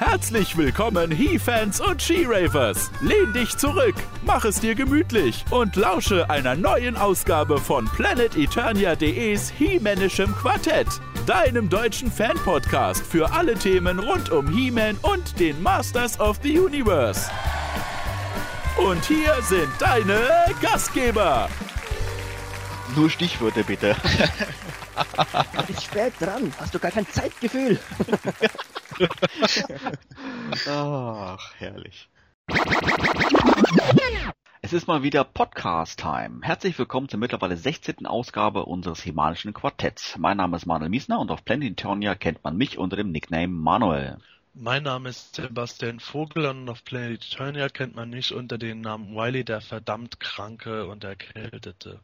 Herzlich willkommen, He-Fans und She-Ravers. Lehn dich zurück, mach es dir gemütlich und lausche einer neuen Ausgabe von PlanetEternia.de's He-Manischem Quartett, deinem deutschen Fan-Podcast für alle Themen rund um He-Man und den Masters of the Universe. Und hier sind deine Gastgeber. Nur Stichwörter bitte. Bist spät dran. Hast du gar kein Zeitgefühl? Ach, herrlich. Es ist mal wieder Podcast-Time. Herzlich willkommen zur mittlerweile 16. Ausgabe unseres Himanischen Quartetts. Mein Name ist Manuel Miesner und auf Planet Eternia kennt man mich unter dem Nickname Manuel. Mein Name ist Sebastian Vogel und auf Planet Eternia kennt man mich unter dem Namen Wiley, der verdammt Kranke und Erkältete.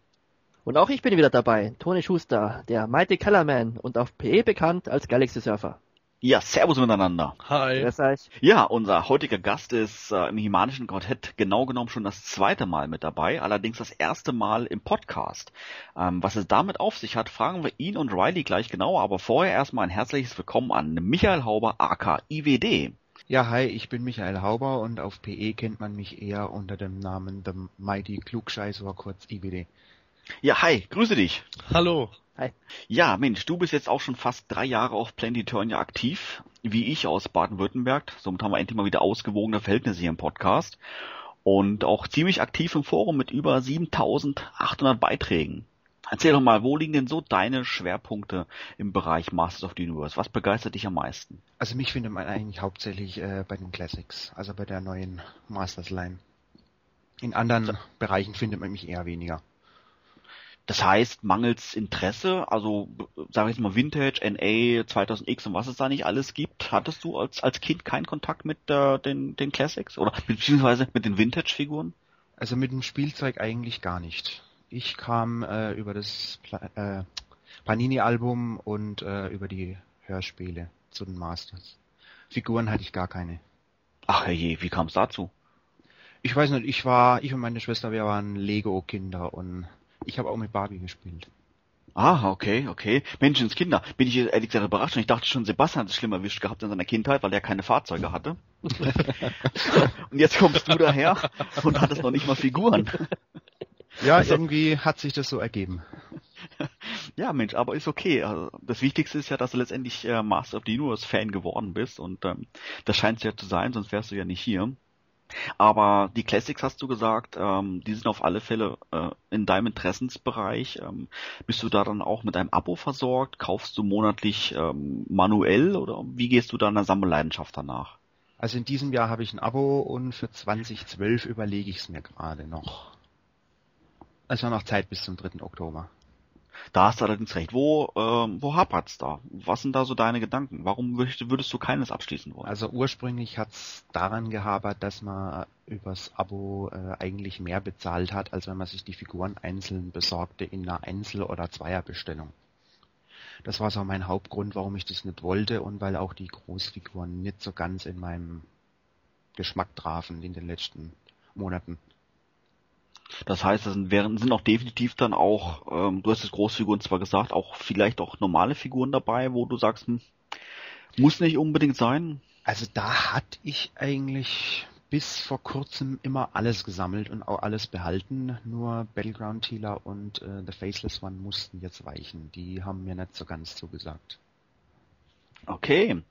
Und auch ich bin wieder dabei, Toni Schuster, der Mighty Kellerman und auf PE bekannt als Galaxy Surfer. Ja, servus miteinander. Hi. Grüß euch. Ja, unser heutiger Gast ist äh, im Himanischen Quartett genau genommen schon das zweite Mal mit dabei, allerdings das erste Mal im Podcast. Ähm, was es damit auf sich hat, fragen wir ihn und Riley gleich genauer, aber vorher erstmal ein herzliches Willkommen an Michael Hauber aka IWD. Ja, hi, ich bin Michael Hauber und auf PE kennt man mich eher unter dem Namen The Mighty Klugscheißer, kurz IWD. Ja, hi, grüße dich. Hallo. Ja, Mensch, du bist jetzt auch schon fast drei Jahre auf Planet Eternia aktiv, wie ich aus Baden-Württemberg. Somit haben wir endlich mal wieder ausgewogene Verhältnisse hier im Podcast. Und auch ziemlich aktiv im Forum mit über 7800 Beiträgen. Erzähl doch mal, wo liegen denn so deine Schwerpunkte im Bereich Masters of the Universe? Was begeistert dich am meisten? Also mich findet man eigentlich hauptsächlich äh, bei den Classics, also bei der neuen Masters Line. In anderen Bereichen findet man mich eher weniger. Das heißt, mangels Interesse, also sage ich jetzt mal Vintage, NA, 2000X und was es da nicht alles gibt, hattest du als, als Kind keinen Kontakt mit äh, den, den Classics oder beziehungsweise mit den Vintage-Figuren? Also mit dem Spielzeug eigentlich gar nicht. Ich kam äh, über das Pla äh, Panini-Album und äh, über die Hörspiele zu den Masters. Figuren hatte ich gar keine. Ach herrje, wie kam es dazu? Ich weiß nicht, ich war, ich und meine Schwester, wir waren Lego-Kinder und ich habe auch mit Barbie gespielt. Ah, okay, okay. Menschenskinder. Bin ich ehrlich gesagt überrascht. Und ich dachte schon, Sebastian hat es schlimm erwischt gehabt in seiner Kindheit, weil er keine Fahrzeuge hatte. und jetzt kommst du daher und hattest noch nicht mal Figuren. Ja, irgendwie hat sich das so ergeben. Ja, Mensch, aber ist okay. Also, das Wichtigste ist ja, dass du letztendlich äh, Master of the Universe Fan geworden bist und ähm, das scheint es ja zu sein, sonst wärst du ja nicht hier. Aber die Classics hast du gesagt, ähm, die sind auf alle Fälle äh, in deinem Interessensbereich. Ähm, bist du da dann auch mit einem Abo versorgt? Kaufst du monatlich ähm, manuell oder wie gehst du deiner Sammelleidenschaft danach? Also in diesem Jahr habe ich ein Abo und für 2012 überlege ich es mir gerade noch. Also noch Zeit bis zum 3. Oktober. Da hast du allerdings recht. Wo, ähm, wo hapert's da? Was sind da so deine Gedanken? Warum würdest, würdest du keines abschließen wollen? Also ursprünglich hat's daran gehabert, dass man übers Abo äh, eigentlich mehr bezahlt hat, als wenn man sich die Figuren einzeln besorgte in einer Einzel- oder Zweierbestellung. Das war so mein Hauptgrund, warum ich das nicht wollte und weil auch die Großfiguren nicht so ganz in meinem Geschmack trafen in den letzten Monaten. Das heißt, es sind, sind auch definitiv dann auch, ähm, du hast es Großfiguren zwar gesagt, auch vielleicht auch normale Figuren dabei, wo du sagst, hm, muss nicht unbedingt sein. Also da hatte ich eigentlich bis vor kurzem immer alles gesammelt und auch alles behalten. Nur Battleground Healer und äh, The Faceless One mussten jetzt weichen. Die haben mir nicht so ganz zugesagt. Okay.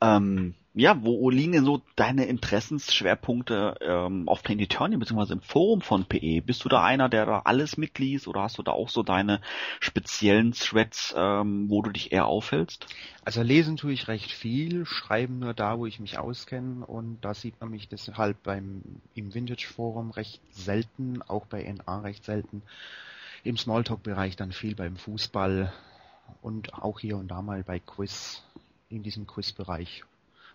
Ähm, ja, wo liegen denn so deine Interessensschwerpunkte ähm, auf Planet Eternia beziehungsweise im Forum von PE? Bist du da einer, der da alles mitliest oder hast du da auch so deine speziellen Threads, ähm, wo du dich eher aufhältst? Also lesen tue ich recht viel, schreiben nur da, wo ich mich auskenne und da sieht man mich deshalb beim im Vintage Forum recht selten, auch bei NA recht selten. Im Smalltalk-Bereich dann viel beim Fußball und auch hier und da mal bei Quiz in diesem Quiz-Bereich,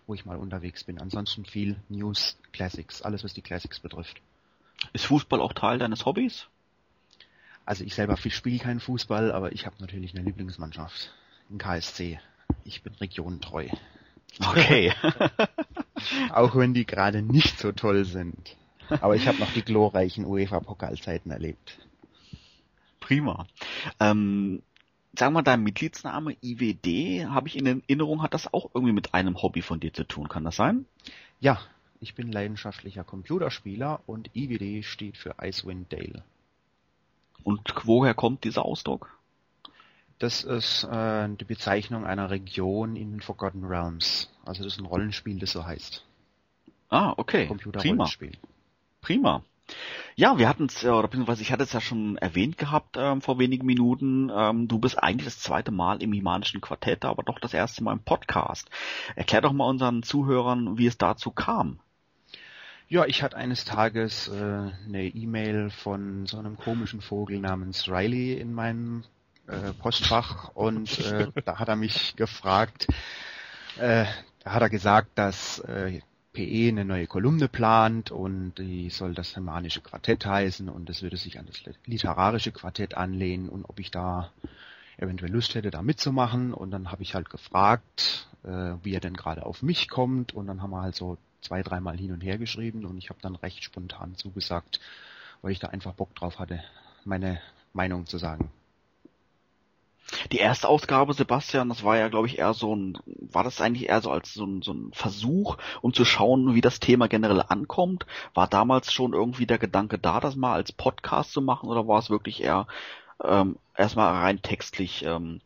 wo ich mal unterwegs bin. Ansonsten viel News, Classics, alles was die Classics betrifft. Ist Fußball auch Teil deines Hobbys? Also ich selber spiele keinen Fußball, aber ich habe natürlich eine Lieblingsmannschaft, ein KSC. Ich bin regionentreu. Okay. Auch wenn die gerade nicht so toll sind. Aber ich habe noch die glorreichen UEFA-Pokalzeiten erlebt. Prima. Ähm, sagen wir, dein Mitgliedsname IWD, habe ich in Erinnerung, hat das auch irgendwie mit einem Hobby von dir zu tun. Kann das sein? Ja, ich bin leidenschaftlicher Computerspieler und IWD steht für Icewind Dale. Und woher kommt dieser Ausdruck? Das ist äh, die Bezeichnung einer Region in den Forgotten Realms. Also das ist ein Rollenspiel, das so heißt. Ah, okay. Computerrollenspiel. Prima. Prima. Ja, wir hatten es, oder beziehungsweise ich hatte es ja schon erwähnt gehabt ähm, vor wenigen Minuten. Ähm, du bist eigentlich das zweite Mal im Himanischen Quartett, aber doch das erste Mal im Podcast. Erklär doch mal unseren Zuhörern, wie es dazu kam. Ja, ich hatte eines Tages äh, eine E-Mail von so einem komischen Vogel namens Riley in meinem äh, Postfach und äh, da hat er mich gefragt, äh, da hat er gesagt, dass äh, PE eine neue Kolumne plant und die soll das Hermanische Quartett heißen und es würde sich an das literarische Quartett anlehnen und ob ich da eventuell Lust hätte, da mitzumachen und dann habe ich halt gefragt, äh, wie er denn gerade auf mich kommt und dann haben wir halt so zwei, dreimal hin und her geschrieben und ich habe dann recht spontan zugesagt, weil ich da einfach Bock drauf hatte, meine Meinung zu sagen. Die erste Ausgabe, Sebastian, das war ja, glaube ich, eher so ein, war das eigentlich eher so als so ein, so ein Versuch, um zu schauen, wie das Thema generell ankommt? War damals schon irgendwie der Gedanke da, das mal als Podcast zu machen, oder war es wirklich eher ähm, erstmal rein textlich ähm,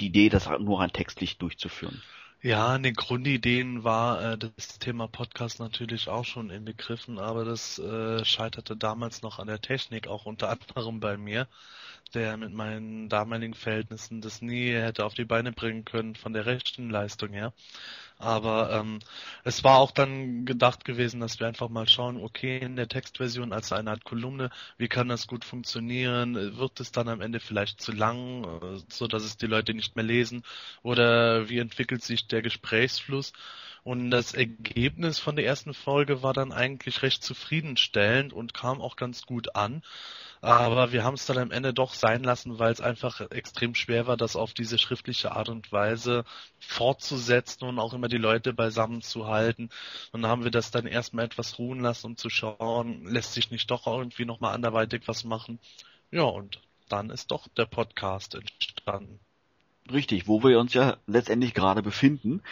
die Idee, das nur rein textlich durchzuführen? Ja, in den Grundideen war äh, das Thema Podcast natürlich auch schon inbegriffen, aber das äh, scheiterte damals noch an der Technik, auch unter anderem bei mir, der mit meinen damaligen Verhältnissen das nie hätte auf die Beine bringen können von der rechten Leistung her. Aber ähm, es war auch dann gedacht gewesen, dass wir einfach mal schauen, okay, in der Textversion als eine Art Kolumne, wie kann das gut funktionieren? Wird es dann am Ende vielleicht zu lang, äh, so dass es die Leute nicht mehr lesen? Oder wie entwickelt sich der Gesprächsfluss? Und das Ergebnis von der ersten Folge war dann eigentlich recht zufriedenstellend und kam auch ganz gut an. Aber wir haben es dann am Ende doch sein lassen, weil es einfach extrem schwer war, das auf diese schriftliche Art und Weise fortzusetzen und auch immer die Leute beisammen zu halten. Und dann haben wir das dann erstmal etwas ruhen lassen, um zu schauen, lässt sich nicht doch irgendwie nochmal anderweitig was machen. Ja, und dann ist doch der Podcast entstanden. Richtig, wo wir uns ja letztendlich gerade befinden.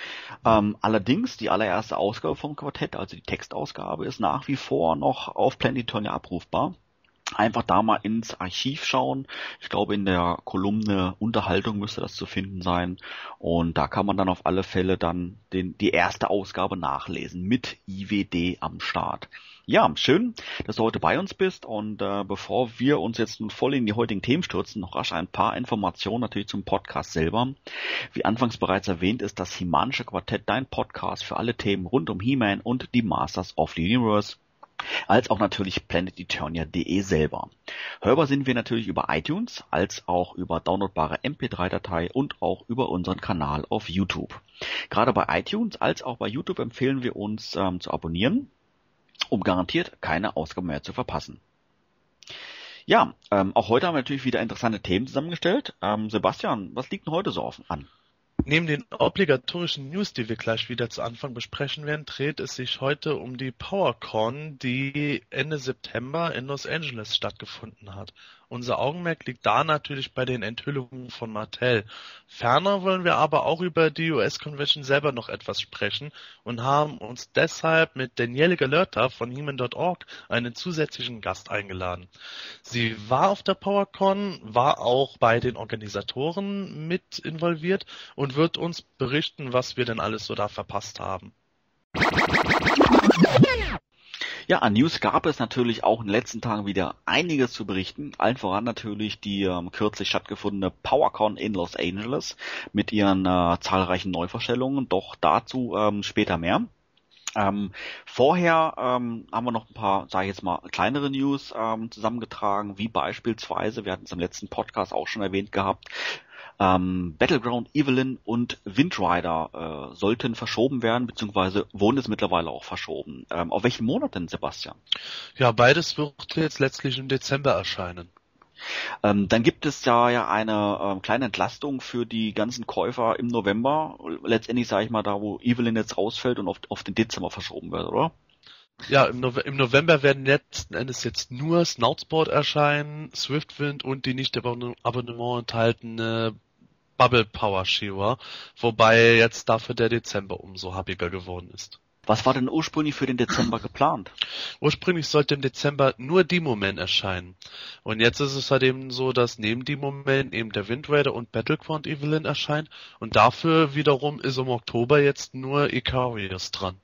Ähm, allerdings, die allererste Ausgabe vom Quartett, also die Textausgabe, ist nach wie vor noch auf Planetonia abrufbar einfach da mal ins Archiv schauen. Ich glaube, in der Kolumne Unterhaltung müsste das zu finden sein. Und da kann man dann auf alle Fälle dann den, die erste Ausgabe nachlesen mit IWD am Start. Ja, schön, dass du heute bei uns bist und äh, bevor wir uns jetzt nun voll in die heutigen Themen stürzen, noch rasch ein paar Informationen natürlich zum Podcast selber. Wie anfangs bereits erwähnt, ist das Himanische Quartett dein Podcast für alle Themen rund um He-Man und die Masters of the Universe als auch natürlich planeteternia.de selber. Hörbar sind wir natürlich über iTunes, als auch über downloadbare MP3-Datei und auch über unseren Kanal auf YouTube. Gerade bei iTunes als auch bei YouTube empfehlen wir uns ähm, zu abonnieren, um garantiert keine Ausgabe mehr zu verpassen. Ja, ähm, auch heute haben wir natürlich wieder interessante Themen zusammengestellt. Ähm, Sebastian, was liegt denn heute so auf, an? Neben den obligatorischen News, die wir gleich wieder zu Anfang besprechen werden, dreht es sich heute um die PowerCon, die Ende September in Los Angeles stattgefunden hat. Unser Augenmerk liegt da natürlich bei den Enthüllungen von Mattel. Ferner wollen wir aber auch über die US-Convention selber noch etwas sprechen und haben uns deshalb mit Danielle Galerta von Heman.org einen zusätzlichen Gast eingeladen. Sie war auf der PowerCon, war auch bei den Organisatoren mit involviert und wird uns berichten, was wir denn alles so da verpasst haben. Ja, an News gab es natürlich auch in den letzten Tagen wieder einiges zu berichten. Allen voran natürlich die ähm, kürzlich stattgefundene PowerCon in Los Angeles mit ihren äh, zahlreichen Neuvorstellungen. Doch dazu ähm, später mehr. Ähm, vorher ähm, haben wir noch ein paar, sage ich jetzt mal, kleinere News ähm, zusammengetragen, wie beispielsweise, wir hatten es im letzten Podcast auch schon erwähnt gehabt, ähm, Battleground Evelyn und Windrider äh, sollten verschoben werden, beziehungsweise wurden es mittlerweile auch verschoben. Ähm, auf welchen Monat denn, Sebastian? Ja, beides wird jetzt letztlich im Dezember erscheinen. Ähm, dann gibt es ja, ja eine ähm, kleine Entlastung für die ganzen Käufer im November. Letztendlich sage ich mal da, wo Evelyn jetzt rausfällt und auf, auf den Dezember verschoben wird, oder? Ja, im, Nove im, November werden letzten Endes jetzt nur Snoutsport erscheinen, Swiftwind und die nicht im Abonnement enthaltene Bubble Power Shiva, wobei jetzt dafür der Dezember umso happiger geworden ist. Was war denn ursprünglich für den Dezember geplant? Ursprünglich sollte im Dezember nur Demo-Man erscheinen. Und jetzt ist es halt eben so, dass neben Demo-Man eben der Wind Raider und Battleground Evelyn erscheinen. Und dafür wiederum ist im Oktober jetzt nur Icarius dran.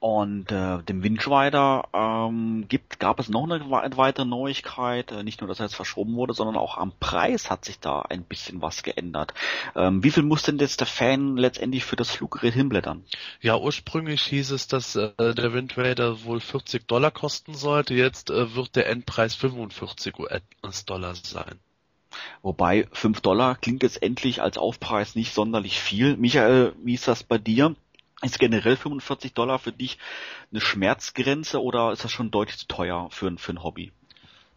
Und äh, dem Windschweider ähm, gibt, gab es noch eine weitere Neuigkeit. Äh, nicht nur, dass er jetzt verschoben wurde, sondern auch am Preis hat sich da ein bisschen was geändert. Ähm, wie viel muss denn jetzt der Fan letztendlich für das Fluggerät hinblättern? Ja, ursprünglich hieß es, dass äh, der Wind wohl 40 Dollar kosten sollte. Jetzt äh, wird der Endpreis 45 US-Dollar sein. Wobei 5 Dollar klingt jetzt endlich als Aufpreis nicht sonderlich viel. Michael, wie ist das bei dir? Ist generell 45 Dollar für dich eine Schmerzgrenze oder ist das schon deutlich zu teuer für, für ein Hobby?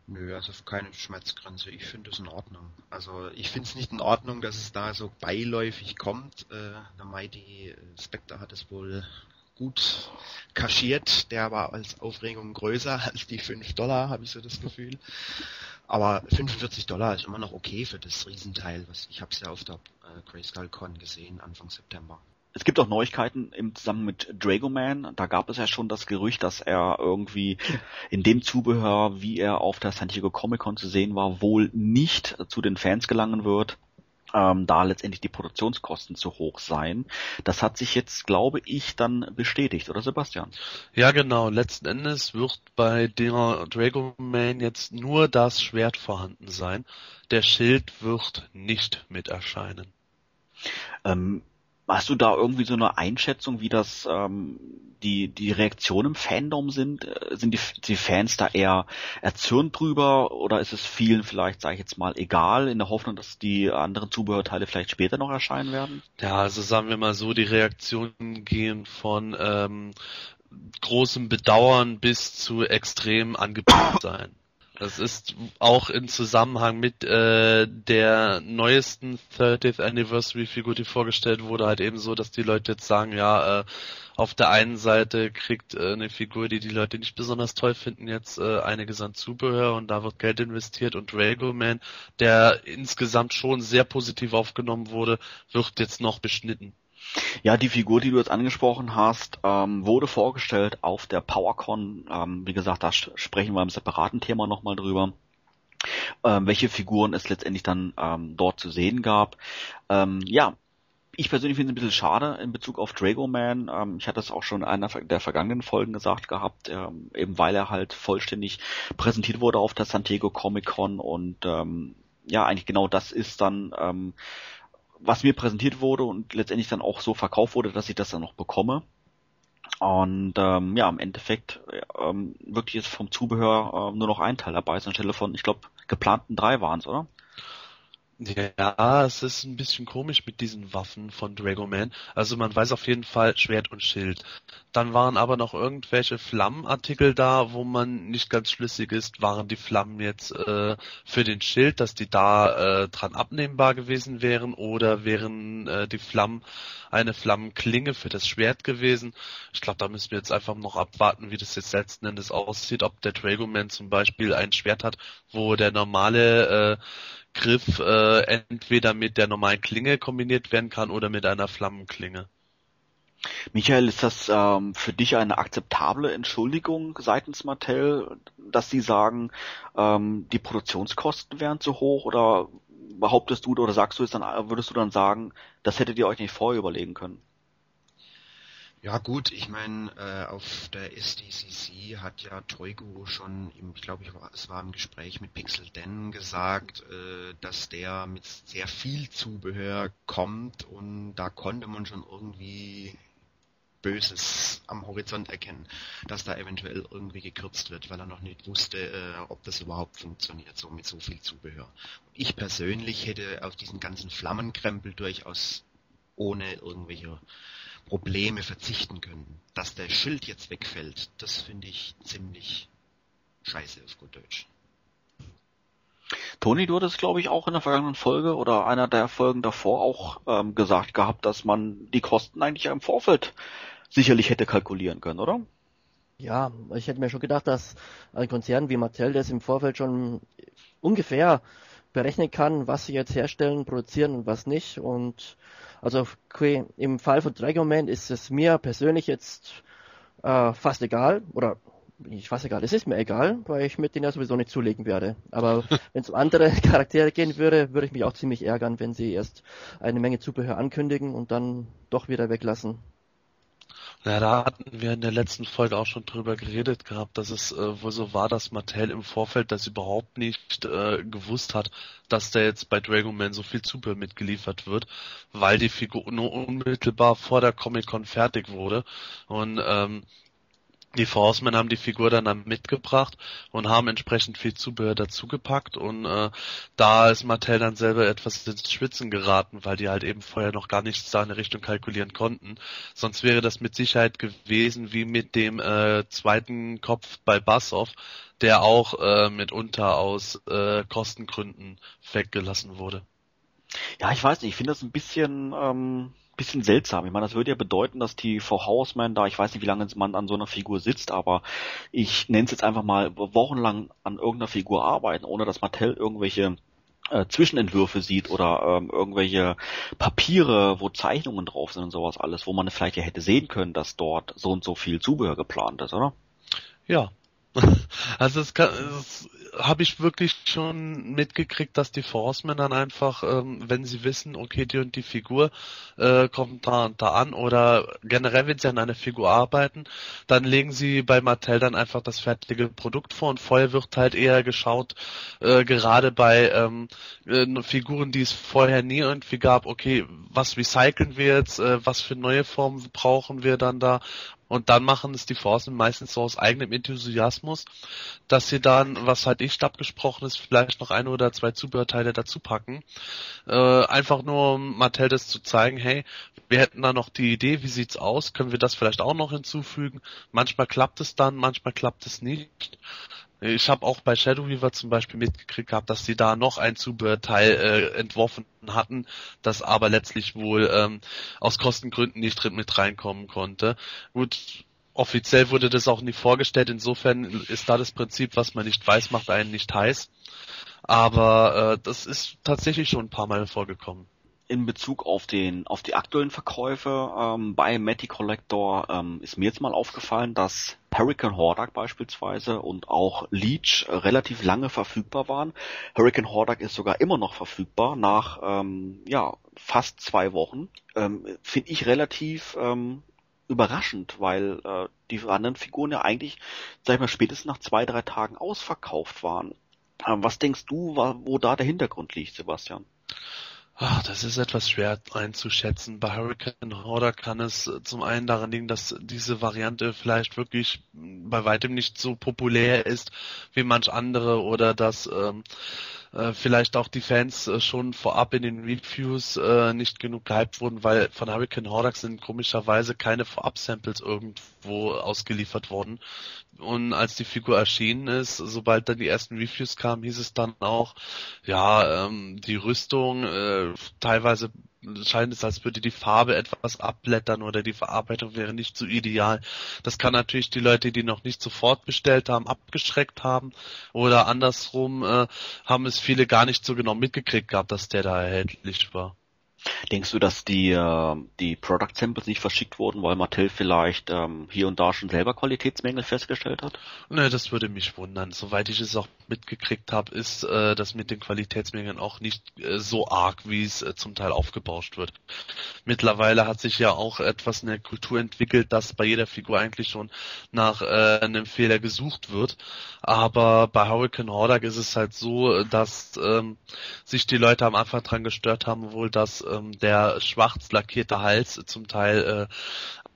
Nö, also keine Schmerzgrenze. Ich finde es in Ordnung. Also ich finde es nicht in Ordnung, dass es da so beiläufig kommt. Äh, der Mighty Spectre hat es wohl gut kaschiert. Der war als Aufregung größer als die 5 Dollar, habe ich so das Gefühl. Aber 45 Dollar ist immer noch okay für das Riesenteil. Was ich habe es ja auf der äh, Grayskull Con gesehen Anfang September es gibt auch Neuigkeiten im Zusammenhang mit Dragoman. Da gab es ja schon das Gerücht, dass er irgendwie in dem Zubehör, wie er auf der San Diego Comic Con zu sehen war, wohl nicht zu den Fans gelangen wird, ähm, da letztendlich die Produktionskosten zu hoch seien. Das hat sich jetzt, glaube ich, dann bestätigt, oder Sebastian? Ja, genau. Letzten Endes wird bei der Dragoman jetzt nur das Schwert vorhanden sein. Der Schild wird nicht mit erscheinen. Ähm, Hast du da irgendwie so eine Einschätzung, wie das ähm, die die Reaktionen im Fandom sind? Äh, sind die, die Fans da eher erzürnt drüber oder ist es vielen vielleicht, sage ich jetzt mal, egal, in der Hoffnung, dass die anderen Zubehörteile vielleicht später noch erscheinen werden? Ja, also sagen wir mal so, die Reaktionen gehen von ähm, großem Bedauern bis zu extrem angepisst sein. Das ist auch im Zusammenhang mit äh, der neuesten 30th Anniversary Figur, die vorgestellt wurde, halt eben so, dass die Leute jetzt sagen, ja, äh, auf der einen Seite kriegt äh, eine Figur, die die Leute nicht besonders toll finden, jetzt äh, einiges an Zubehör und da wird Geld investiert und Drago Man, der insgesamt schon sehr positiv aufgenommen wurde, wird jetzt noch beschnitten. Ja, die Figur, die du jetzt angesprochen hast, ähm, wurde vorgestellt auf der PowerCon. Ähm, wie gesagt, da sprechen wir im separaten Thema nochmal drüber. Ähm, welche Figuren es letztendlich dann ähm, dort zu sehen gab. Ähm, ja, ich persönlich finde es ein bisschen schade in Bezug auf Drago Man. Ähm, ich hatte es auch schon in einer der vergangenen Folgen gesagt gehabt, ähm, eben weil er halt vollständig präsentiert wurde auf der San Diego Comic Con und ähm, ja, eigentlich genau das ist dann ähm, was mir präsentiert wurde und letztendlich dann auch so verkauft wurde, dass ich das dann noch bekomme. Und ähm, ja, im Endeffekt ähm, wirklich ist vom Zubehör ähm, nur noch ein Teil dabei ist anstelle von, ich glaube, geplanten drei waren es, oder? Ja, es ist ein bisschen komisch mit diesen Waffen von Dragoman. Also man weiß auf jeden Fall Schwert und Schild. Dann waren aber noch irgendwelche Flammenartikel da, wo man nicht ganz schlüssig ist, waren die Flammen jetzt äh, für den Schild, dass die da äh, dran abnehmbar gewesen wären oder wären äh, die Flammen eine Flammenklinge für das Schwert gewesen. Ich glaube, da müssen wir jetzt einfach noch abwarten, wie das jetzt letzten Endes aussieht, ob der Dragoman zum Beispiel ein Schwert hat, wo der normale äh, Griff äh, entweder mit der normalen Klinge kombiniert werden kann oder mit einer Flammenklinge. Michael, ist das ähm, für dich eine akzeptable Entschuldigung seitens Mattel, dass sie sagen, ähm, die Produktionskosten wären zu hoch oder behauptest du oder sagst du es dann, würdest du dann sagen, das hättet ihr euch nicht vorher überlegen können? Ja gut, ich meine, äh, auf der SDCC hat ja Toigo schon, im, ich glaube, es war im Gespräch mit Pixel Den gesagt, äh, dass der mit sehr viel Zubehör kommt und da konnte man schon irgendwie Böses am Horizont erkennen, dass da eventuell irgendwie gekürzt wird, weil er noch nicht wusste, äh, ob das überhaupt funktioniert, so mit so viel Zubehör. Ich persönlich hätte auf diesen ganzen Flammenkrempel durchaus ohne irgendwelche Probleme verzichten können. Dass der Schild jetzt wegfällt, das finde ich ziemlich scheiße auf gut Deutsch. Toni, du hattest, glaube ich, auch in der vergangenen Folge oder einer der Folgen davor auch ähm, gesagt gehabt, dass man die Kosten eigentlich im Vorfeld sicherlich hätte kalkulieren können, oder? Ja, ich hätte mir schon gedacht, dass ein Konzern wie Mattel das im Vorfeld schon ungefähr berechnen kann, was sie jetzt herstellen, produzieren und was nicht. Und also im Fall von Dragon Man ist es mir persönlich jetzt äh, fast egal, oder ich weiß egal, es ist mir egal, weil ich mit denen ja sowieso nicht zulegen werde. Aber wenn es um andere Charaktere gehen würde, würde ich mich auch ziemlich ärgern, wenn sie erst eine Menge Zubehör ankündigen und dann doch wieder weglassen. Ja, da hatten wir in der letzten Folge auch schon drüber geredet gehabt, dass es äh, wohl so war, dass Mattel im Vorfeld das überhaupt nicht äh, gewusst hat, dass da jetzt bei Dragon Man so viel Zubehör mitgeliefert wird, weil die Figur nur unmittelbar vor der Comic-Con fertig wurde. Und ähm, die Forcemen haben die Figur dann, dann mitgebracht und haben entsprechend viel Zubehör dazugepackt und äh, da ist Mattel dann selber etwas ins Schwitzen geraten, weil die halt eben vorher noch gar nichts da in der Richtung kalkulieren konnten. Sonst wäre das mit Sicherheit gewesen wie mit dem äh, zweiten Kopf bei Bassoff, der auch äh, mitunter aus äh, Kostengründen weggelassen wurde. Ja, ich weiß nicht, ich finde das ein bisschen ähm, bisschen seltsam. Ich meine, das würde ja bedeuten, dass die Frau Houseman da, ich weiß nicht, wie lange man an so einer Figur sitzt, aber ich nenne es jetzt einfach mal wochenlang an irgendeiner Figur arbeiten, ohne dass Mattel irgendwelche äh, Zwischenentwürfe sieht oder ähm, irgendwelche Papiere, wo Zeichnungen drauf sind und sowas alles, wo man vielleicht ja hätte sehen können, dass dort so und so viel Zubehör geplant ist, oder? Ja. Also es, kann, es habe ich wirklich schon mitgekriegt, dass die Forcemen dann einfach, ähm, wenn sie wissen, okay, die und die Figur äh, kommt da und da an oder generell, wenn sie an einer Figur arbeiten, dann legen sie bei Mattel dann einfach das fertige Produkt vor und vorher wird halt eher geschaut, äh, gerade bei ähm, äh, Figuren, die es vorher nie irgendwie gab, okay, was recyceln wir jetzt, äh, was für neue Formen brauchen wir dann da und dann machen es die Forcen meistens so aus eigenem Enthusiasmus, dass sie dann, was halt nicht abgesprochen ist, vielleicht noch ein oder zwei Zubehörteile dazu packen. Äh, einfach nur, um Mattel das zu zeigen, hey, wir hätten da noch die Idee, wie sieht's aus? Können wir das vielleicht auch noch hinzufügen? Manchmal klappt es dann, manchmal klappt es nicht. Ich habe auch bei Shadow Weaver zum Beispiel mitgekriegt gehabt, dass sie da noch ein Zubehörteil äh, entworfen hatten, das aber letztlich wohl ähm, aus Kostengründen nicht mit reinkommen konnte. Gut, offiziell wurde das auch nie vorgestellt, insofern ist da das Prinzip, was man nicht weiß, macht einen nicht heiß. Aber äh, das ist tatsächlich schon ein paar Mal vorgekommen in Bezug auf den auf die aktuellen Verkäufe ähm, bei Matty Collector ähm, ist mir jetzt mal aufgefallen, dass Hurricane Hordak beispielsweise und auch Leech relativ lange verfügbar waren. Hurricane Hordak ist sogar immer noch verfügbar nach ähm, ja fast zwei Wochen. Ähm, Finde ich relativ ähm, überraschend, weil äh, die anderen Figuren ja eigentlich, sag ich mal, spätestens nach zwei drei Tagen ausverkauft waren. Ähm, was denkst du, wo da der Hintergrund liegt, Sebastian? Ach, das ist etwas schwer einzuschätzen. Bei Hurricane Horder kann es zum einen daran liegen, dass diese Variante vielleicht wirklich bei weitem nicht so populär ist wie manch andere oder dass ähm, äh, vielleicht auch die Fans äh, schon vorab in den Reviews äh, nicht genug gehypt wurden, weil von Hurricane Hordax sind komischerweise keine Vorab-Samples irgendwo ausgeliefert worden. Und als die Figur erschienen ist, sobald dann die ersten Reviews kamen, hieß es dann auch, ja, ähm, die Rüstung äh, teilweise scheint es, als würde die Farbe etwas abblättern oder die Verarbeitung wäre nicht so ideal. Das kann natürlich die Leute, die noch nicht sofort bestellt haben, abgeschreckt haben oder andersrum äh, haben es viele gar nicht so genau mitgekriegt gehabt, dass der da erhältlich war. Denkst du, dass die, äh, die Product Samples nicht verschickt wurden, weil Mattel vielleicht ähm, hier und da schon selber Qualitätsmängel festgestellt hat? Ne, das würde mich wundern. Soweit ich es auch mitgekriegt habe, ist äh, das mit den Qualitätsmängeln auch nicht äh, so arg, wie es äh, zum Teil aufgebauscht wird. Mittlerweile hat sich ja auch etwas in der Kultur entwickelt, dass bei jeder Figur eigentlich schon nach äh, einem Fehler gesucht wird. Aber bei Hurricane Hordak ist es halt so, dass ähm, sich die Leute am Anfang dran gestört haben, wohl, dass ähm, der schwarz lackierte Hals zum Teil äh,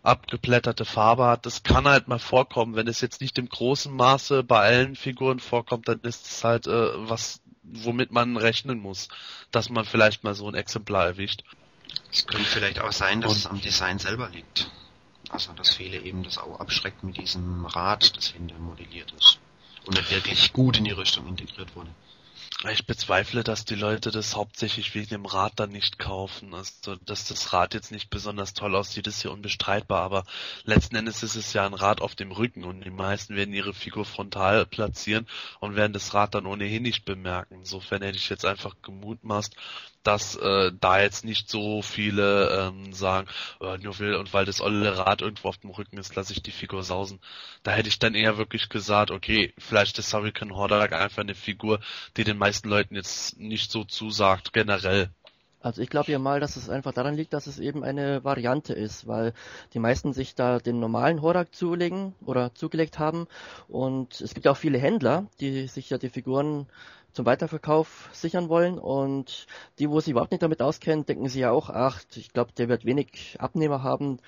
abgeblätterte Farbe hat. Das kann halt mal vorkommen. Wenn es jetzt nicht im großen Maße bei allen Figuren vorkommt, dann ist es halt äh, was, womit man rechnen muss, dass man vielleicht mal so ein Exemplar erwischt. Es könnte vielleicht auch sein, dass Und es am Design selber liegt. Also dass viele eben das auch abschreckt mit diesem Rad, das hinter modelliert ist. Und nicht wirklich gut in die Rüstung integriert wurde. Ich bezweifle, dass die Leute das hauptsächlich wegen dem Rad dann nicht kaufen. Also, dass das Rad jetzt nicht besonders toll aussieht, ist ja unbestreitbar, aber letzten Endes ist es ja ein Rad auf dem Rücken und die meisten werden ihre Figur frontal platzieren und werden das Rad dann ohnehin nicht bemerken. Insofern hätte ich jetzt einfach gemutmaßt, dass äh, da jetzt nicht so viele ähm, sagen, äh, nur will und weil das olle Rad irgendwo auf dem Rücken ist, lasse ich die Figur sausen. Da hätte ich dann eher wirklich gesagt, okay, vielleicht ist Hurricane Hordak einfach eine Figur, die den meisten Leuten jetzt nicht so zusagt, generell. Also ich glaube ja mal, dass es einfach daran liegt, dass es eben eine Variante ist, weil die meisten sich da den normalen Horak zulegen oder zugelegt haben und es gibt auch viele Händler, die sich ja die Figuren zum Weiterverkauf sichern wollen und die, wo sich überhaupt nicht damit auskennen, denken sie ja auch, ach, ich glaube, der wird wenig Abnehmer haben.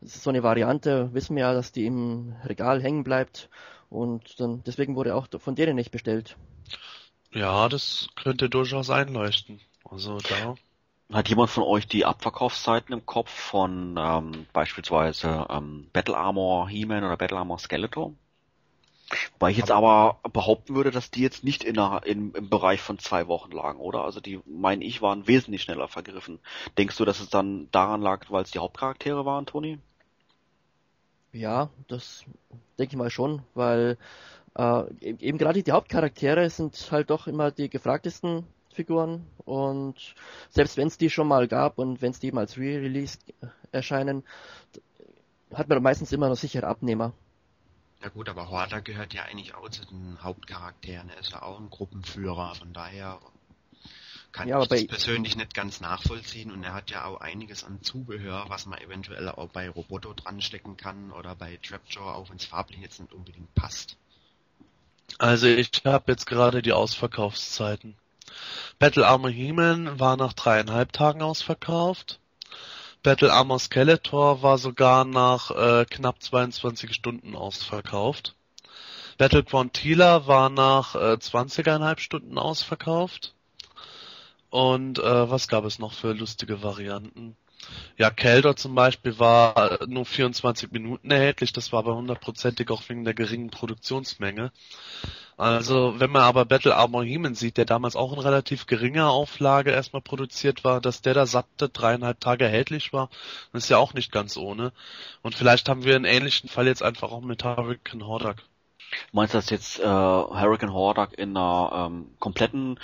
Das ist so eine Variante, wissen wir ja, dass die im Regal hängen bleibt und dann deswegen wurde auch von denen nicht bestellt. Ja, das könnte durchaus einleuchten. Also da. Hat jemand von euch die Abverkaufszeiten im Kopf von ähm, beispielsweise ähm, Battle Armor He-Man oder Battle Armor Skeletor? Wobei ich jetzt aber, aber behaupten würde, dass die jetzt nicht in der, in, im Bereich von zwei Wochen lagen, oder? Also die, meine ich, waren wesentlich schneller vergriffen. Denkst du, dass es dann daran lag, weil es die Hauptcharaktere waren, Toni? Ja, das denke ich mal schon, weil äh, e-, eben gerade die Hauptcharaktere sind halt doch immer die gefragtesten Figuren und selbst wenn es die schon mal gab und wenn es die eben als Re-Release erscheinen, hat man meistens immer noch sichere Abnehmer. Ja gut, aber Horta gehört ja eigentlich auch zu den Hauptcharakteren. Er ist ja auch ein Gruppenführer, von daher kann ja, ich das persönlich nicht ganz nachvollziehen und er hat ja auch einiges an Zubehör, was man eventuell auch bei Roboto dranstecken kann oder bei Trapjaw, auch wenn es farblich jetzt nicht unbedingt passt. Also ich habe jetzt gerade die Ausverkaufszeiten. Battle Armor He-Man war nach dreieinhalb Tagen ausverkauft. Battle Armor Skeletor war sogar nach äh, knapp 22 Stunden ausverkauft. Battle Quantila war nach äh, 20,5 Stunden ausverkauft. Und äh, was gab es noch für lustige Varianten? Ja, Keldor zum Beispiel war nur 24 Minuten erhältlich, das war aber hundertprozentig auch wegen der geringen Produktionsmenge. Also, wenn man aber Battle Armor Heman sieht, der damals auch in relativ geringer Auflage erstmal produziert war, dass der da satte dreieinhalb Tage erhältlich war, das ist ja auch nicht ganz ohne. Und vielleicht haben wir einen ähnlichen Fall jetzt einfach auch mit Hurricane Hordak. Meinst du, dass jetzt äh, Hurricane Hordak in einer ähm, kompletten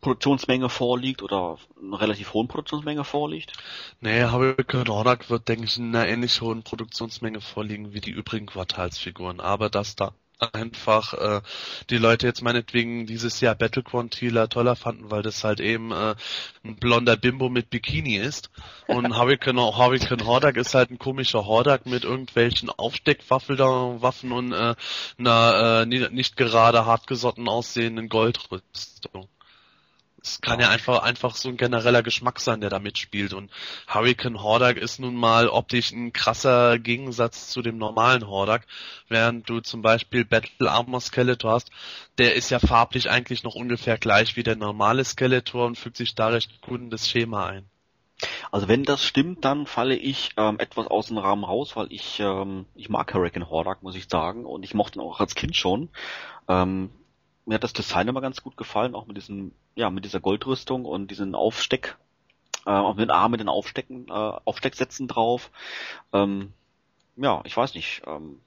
Produktionsmenge vorliegt oder einer relativ hohen Produktionsmenge vorliegt? Nee, Hurricane Hordak wird, denke ich, in einer ähnlich hohen Produktionsmenge vorliegen wie die übrigen Quartalsfiguren. Aber dass da einfach äh, die Leute jetzt meinetwegen dieses Jahr Battle Quantila toller fanden, weil das halt eben äh, ein blonder Bimbo mit Bikini ist. Und Hurricane, Hurricane Hordak ist halt ein komischer Hordak mit irgendwelchen Aufsteckwaffen und äh, einer äh, nicht gerade hartgesotten aussehenden Goldrüstung. Es kann ja einfach, einfach so ein genereller Geschmack sein, der da mitspielt. Und Hurricane Hordak ist nun mal optisch ein krasser Gegensatz zu dem normalen Hordak. Während du zum Beispiel Battle Armor Skeletor hast, der ist ja farblich eigentlich noch ungefähr gleich wie der normale Skeletor und fügt sich da recht gut in das Schema ein. Also wenn das stimmt, dann falle ich ähm, etwas aus dem Rahmen raus, weil ich ähm, ich mag Hurricane Hordak, muss ich sagen, und ich mochte ihn auch als Kind schon. Ähm, mir hat das Design immer ganz gut gefallen, auch mit diesem, ja, mit dieser Goldrüstung und diesen Aufsteck, äh, auch mit den Armen, mit den Aufstecken, äh, Aufstecksätzen drauf. Ähm, ja, ich weiß nicht. Ähm,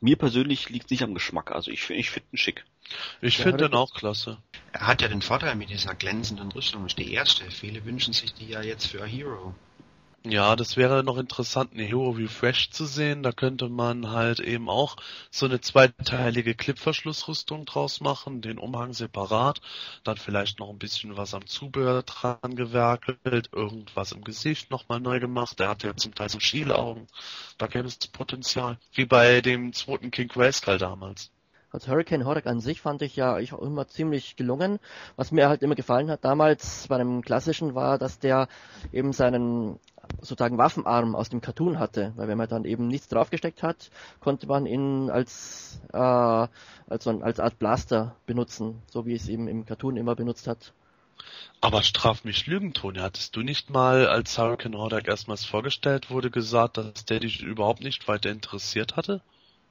mir persönlich liegt nicht am Geschmack. Also ich, ich finde ihn schick. Ich finde den auch klasse. Er hat ja den Vorteil mit dieser glänzenden Rüstung, ist die erste. Viele wünschen sich die ja jetzt für Hero. Ja, das wäre noch interessant, eine Hero Refresh zu sehen. Da könnte man halt eben auch so eine zweiteilige Clipverschlussrüstung draus machen, den Umhang separat, dann vielleicht noch ein bisschen was am Zubehör dran gewerkelt, irgendwas im Gesicht nochmal neu gemacht. Der hat ja zum Teil so Schielaugen. Da gäbe es Potenzial. Wie bei dem zweiten King Grayskull damals. Also Hurricane Hordak an sich fand ich ja ich auch immer ziemlich gelungen. Was mir halt immer gefallen hat damals bei einem klassischen war, dass der eben seinen sozusagen Waffenarm aus dem Cartoon hatte, weil wenn man dann eben nichts draufgesteckt hat, konnte man ihn als äh, also als Art Blaster benutzen, so wie es eben im Cartoon immer benutzt hat. Aber straf mich Lügen, Toni. Hattest du nicht mal, als Hurricane Hordak erstmals vorgestellt wurde, gesagt, dass der dich überhaupt nicht weiter interessiert hatte?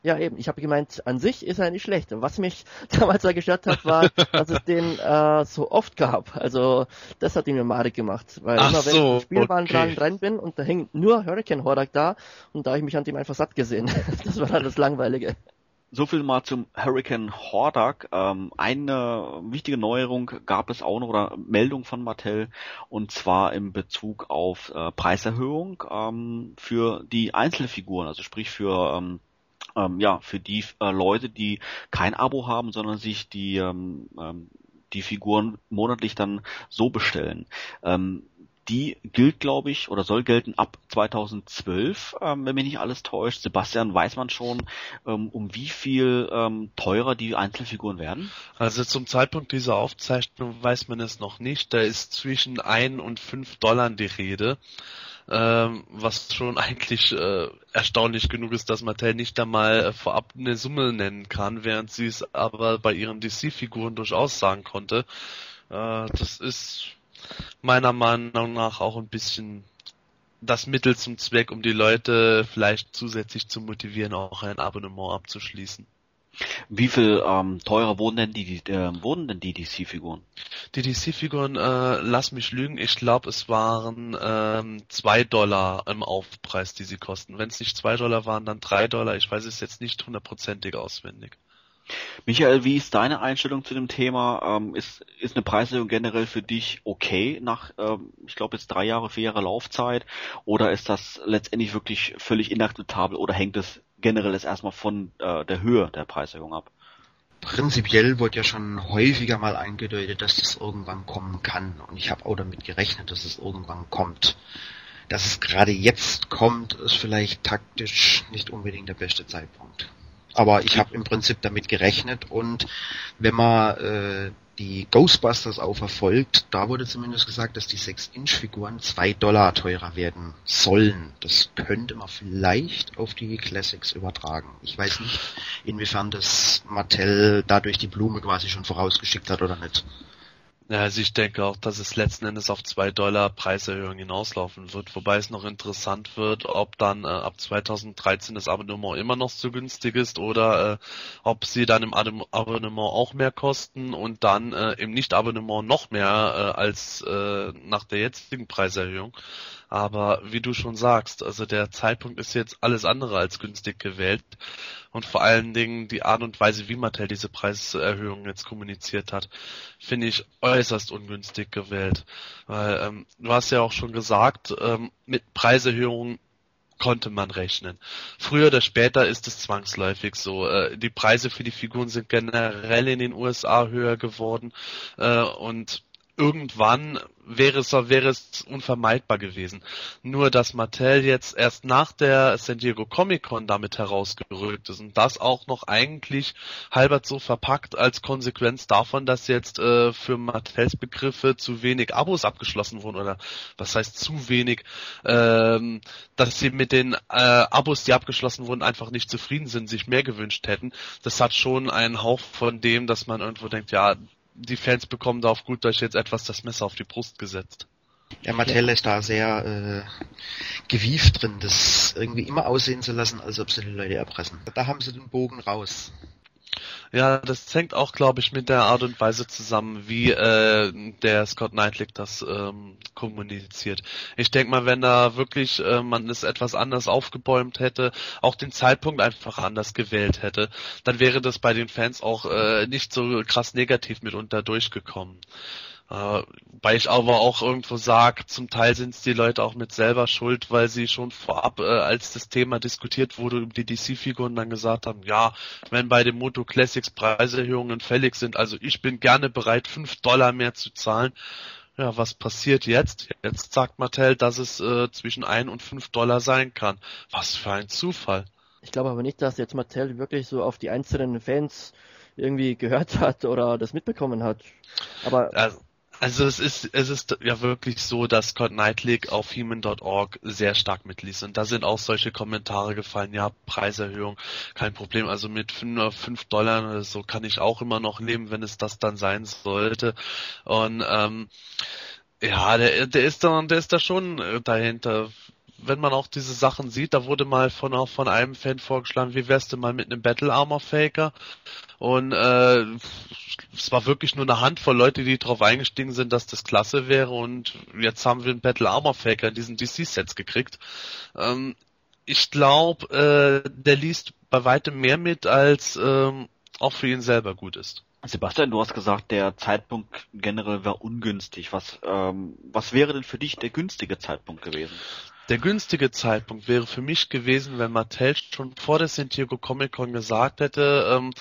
Ja, eben. Ich habe gemeint, an sich ist er nicht schlecht. Was mich damals da gestört hat, war, dass es den äh, so oft gab. Also das hat ihn mir madig gemacht. Weil Ach immer wenn so, ich im Spielbahn okay. dran, bin und da hängt nur Hurricane Hordak da und da habe ich mich an dem einfach satt gesehen. das war dann das Langweilige. So viel mal zum Hurricane Hordak. Ähm, eine wichtige Neuerung gab es auch noch oder Meldung von Mattel und zwar in Bezug auf äh, Preiserhöhung ähm, für die Einzelfiguren, also sprich für ähm, ähm, ja für die äh, Leute, die kein Abo haben, sondern sich die ähm, ähm, die Figuren monatlich dann so bestellen. Ähm, die gilt, glaube ich, oder soll gelten ab 2012, ähm, wenn mich nicht alles täuscht. Sebastian, weiß man schon, ähm, um wie viel ähm, teurer die Einzelfiguren werden? Also zum Zeitpunkt dieser Aufzeichnung weiß man es noch nicht. Da ist zwischen 1 und 5 Dollar die Rede. Ähm, was schon eigentlich äh, erstaunlich genug ist, dass Mattel nicht einmal äh, vorab eine Summe nennen kann, während sie es aber bei ihren DC-Figuren durchaus sagen konnte. Äh, das ist meiner Meinung nach auch ein bisschen das Mittel zum Zweck, um die Leute vielleicht zusätzlich zu motivieren, auch ein Abonnement abzuschließen. Wie viel ähm, teurer wurden denn die, die äh, wurden denn die DC-Figuren? Die DC-Figuren, äh, lass mich lügen, ich glaube es waren ähm, zwei Dollar im Aufpreis, die sie kosten. Wenn es nicht zwei Dollar waren, dann drei Dollar. Ich weiß es jetzt nicht hundertprozentig auswendig. Michael, wie ist deine Einstellung zu dem Thema? Ähm, ist, ist eine Preiserhöhung generell für dich okay nach, ähm, ich glaube jetzt drei Jahre, vier Jahre Laufzeit? Oder ist das letztendlich wirklich völlig inakzeptabel oder hängt es generell jetzt erstmal von äh, der Höhe der Preiserhöhung ab? Prinzipiell wurde ja schon häufiger mal eingedeutet, dass das irgendwann kommen kann. Und ich habe auch damit gerechnet, dass es irgendwann kommt. Dass es gerade jetzt kommt, ist vielleicht taktisch nicht unbedingt der beste Zeitpunkt. Aber ich habe im Prinzip damit gerechnet und wenn man äh, die Ghostbusters auch verfolgt, da wurde zumindest gesagt, dass die 6-Inch-Figuren 2 Dollar teurer werden sollen. Das könnte man vielleicht auf die Classics übertragen. Ich weiß nicht, inwiefern das Mattel dadurch die Blume quasi schon vorausgeschickt hat oder nicht. Ja, also ich denke auch, dass es letzten Endes auf zwei Dollar Preiserhöhung hinauslaufen wird, wobei es noch interessant wird, ob dann äh, ab 2013 das Abonnement immer noch so günstig ist oder äh, ob sie dann im Ab Abonnement auch mehr kosten und dann äh, im Nicht-Abonnement noch mehr äh, als äh, nach der jetzigen Preiserhöhung. Aber wie du schon sagst, also der Zeitpunkt ist jetzt alles andere als günstig gewählt und vor allen Dingen die Art und Weise, wie Mattel diese Preiserhöhung jetzt kommuniziert hat, finde ich äußerst ungünstig gewählt. Weil ähm, du hast ja auch schon gesagt, ähm, mit Preiserhöhungen konnte man rechnen. Früher oder später ist es zwangsläufig so. Äh, die Preise für die Figuren sind generell in den USA höher geworden äh, und irgendwann wäre es, wäre es unvermeidbar gewesen. Nur, dass Mattel jetzt erst nach der San Diego Comic Con damit herausgerückt ist und das auch noch eigentlich halbert so verpackt als Konsequenz davon, dass jetzt äh, für Mattels Begriffe zu wenig Abos abgeschlossen wurden oder was heißt zu wenig, ähm, dass sie mit den äh, Abos, die abgeschlossen wurden, einfach nicht zufrieden sind, sich mehr gewünscht hätten. Das hat schon einen Hauch von dem, dass man irgendwo denkt, ja, die Fans bekommen da auf gut Deutsch jetzt etwas das Messer auf die Brust gesetzt. Ja, Mattel ist da sehr äh, gewieft drin, das irgendwie immer aussehen zu lassen, als ob sie die Leute erpressen. Da haben sie den Bogen raus. Ja, das hängt auch, glaube ich, mit der Art und Weise zusammen, wie äh, der Scott Knightley das ähm, kommuniziert. Ich denke mal, wenn da wirklich äh, man es etwas anders aufgebäumt hätte, auch den Zeitpunkt einfach anders gewählt hätte, dann wäre das bei den Fans auch äh, nicht so krass negativ mitunter durchgekommen. Äh, weil ich aber auch irgendwo sage, zum Teil sind es die Leute auch mit selber schuld, weil sie schon vorab, äh, als das Thema diskutiert wurde, über die DC-Figuren dann gesagt haben, ja, wenn bei den Moto Classics Preiserhöhungen fällig sind, also ich bin gerne bereit, fünf Dollar mehr zu zahlen. Ja, was passiert jetzt? Jetzt sagt Mattel, dass es äh, zwischen ein und fünf Dollar sein kann. Was für ein Zufall. Ich glaube aber nicht, dass jetzt Mattel wirklich so auf die einzelnen Fans irgendwie gehört hat oder das mitbekommen hat. Aber also, also es ist es ist ja wirklich so, dass Scott Knightley auf Human.org sehr stark mitliest. Und da sind auch solche Kommentare gefallen, ja, Preiserhöhung, kein Problem, also mit 5, 5 Dollar oder so kann ich auch immer noch leben, wenn es das dann sein sollte. Und ähm, ja, der, der ist da, der ist da schon dahinter wenn man auch diese Sachen sieht, da wurde mal von auch von einem Fan vorgeschlagen, wie wärst du mal mit einem Battle Armor Faker? Und äh, es war wirklich nur eine Handvoll Leute, die darauf eingestiegen sind, dass das klasse wäre. Und jetzt haben wir einen Battle Armor Faker in diesen DC-Sets gekriegt. Ähm, ich glaube, äh, der liest bei weitem mehr mit, als ähm, auch für ihn selber gut ist. Sebastian, du hast gesagt, der Zeitpunkt generell war ungünstig. Was, ähm, was wäre denn für dich der günstige Zeitpunkt gewesen? Der günstige Zeitpunkt wäre für mich gewesen, wenn Mattel schon vor der San Diego Comic Con gesagt hätte, ähm,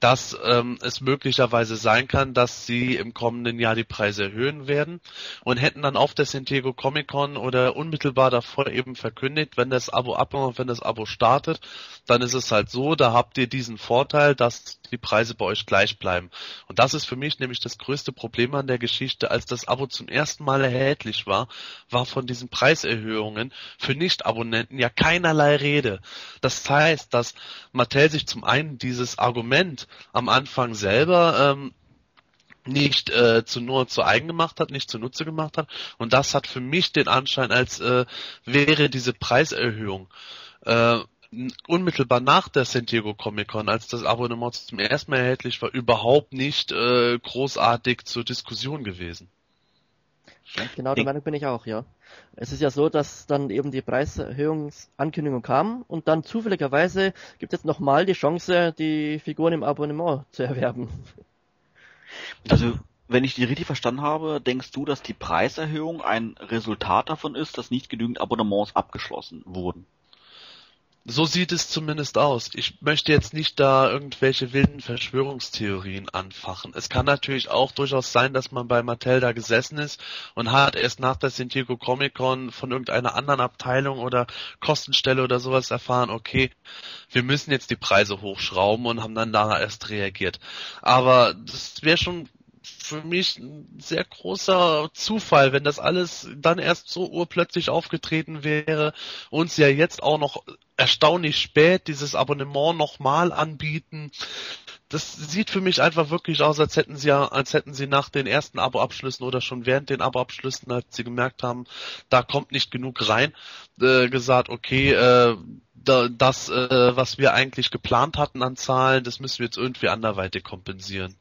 dass ähm, es möglicherweise sein kann, dass sie im kommenden Jahr die Preise erhöhen werden und hätten dann auf der San Diego Comic Con oder unmittelbar davor eben verkündigt, wenn das Abo abmacht, wenn das Abo startet, dann ist es halt so, da habt ihr diesen Vorteil, dass die Preise bei euch gleich bleiben. Und das ist für mich nämlich das größte Problem an der Geschichte, als das Abo zum ersten Mal erhältlich war, war von diesen Preiserhöhungen für Nicht-Abonnenten ja keinerlei Rede. Das heißt, dass Mattel sich zum einen dieses Argument am Anfang selber ähm, nicht äh, zu nur zu eigen gemacht hat, nicht zunutze gemacht hat. Und das hat für mich den Anschein, als äh, wäre diese Preiserhöhung äh, unmittelbar nach der San Diego Comic Con, als das Abonnement zum ersten Mal erhältlich war, überhaupt nicht äh, großartig zur Diskussion gewesen. Genau der Meinung bin ich auch, ja. Es ist ja so, dass dann eben die Preiserhöhungsankündigung kam und dann zufälligerweise gibt es nochmal die Chance, die Figuren im Abonnement zu erwerben. Also, wenn ich die richtig verstanden habe, denkst du, dass die Preiserhöhung ein Resultat davon ist, dass nicht genügend Abonnements abgeschlossen wurden? So sieht es zumindest aus. Ich möchte jetzt nicht da irgendwelche wilden Verschwörungstheorien anfachen. Es kann natürlich auch durchaus sein, dass man bei Mattel da gesessen ist und hat erst nach der San Comic Con von irgendeiner anderen Abteilung oder Kostenstelle oder sowas erfahren, okay, wir müssen jetzt die Preise hochschrauben und haben dann da erst reagiert. Aber das wäre schon für mich ein sehr großer Zufall, wenn das alles dann erst so urplötzlich aufgetreten wäre, uns ja jetzt auch noch erstaunlich spät dieses Abonnement nochmal anbieten. Das sieht für mich einfach wirklich aus, als hätten sie ja, als hätten sie nach den ersten Abo-Abschlüssen oder schon während den Abo-Abschlüssen, als sie gemerkt haben, da kommt nicht genug rein, äh, gesagt, okay, äh, da, das, äh, was wir eigentlich geplant hatten an Zahlen, das müssen wir jetzt irgendwie anderweitig kompensieren.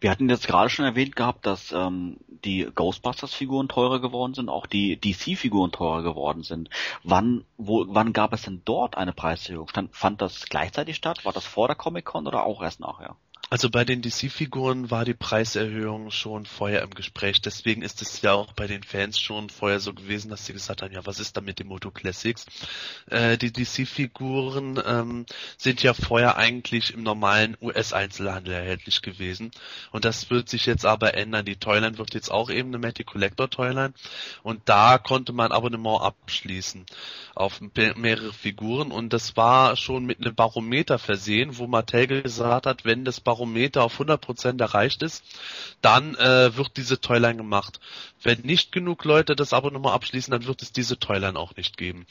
Wir hatten jetzt gerade schon erwähnt gehabt, dass ähm, die Ghostbusters-Figuren teurer geworden sind, auch die DC-Figuren teurer geworden sind. Wann, wo, wann gab es denn dort eine Preiserhöhung? Stand, fand das gleichzeitig statt? War das vor der Comic-Con oder auch erst nachher? Also bei den DC-Figuren war die Preiserhöhung schon vorher im Gespräch. Deswegen ist es ja auch bei den Fans schon vorher so gewesen, dass sie gesagt haben, ja, was ist da mit dem Moto Classics? Äh, die DC-Figuren ähm, sind ja vorher eigentlich im normalen US-Einzelhandel erhältlich gewesen. Und das wird sich jetzt aber ändern. Die Toyline wird jetzt auch eben eine Matty Collector Toyline. Und da konnte man Abonnement abschließen auf mehrere Figuren. Und das war schon mit einem Barometer versehen, wo Mattel gesagt hat, wenn das Barometer Barometer auf 100% erreicht ist, dann äh, wird diese Toyline gemacht. Wenn nicht genug Leute das Abonnement abschließen, dann wird es diese Toyline auch nicht geben.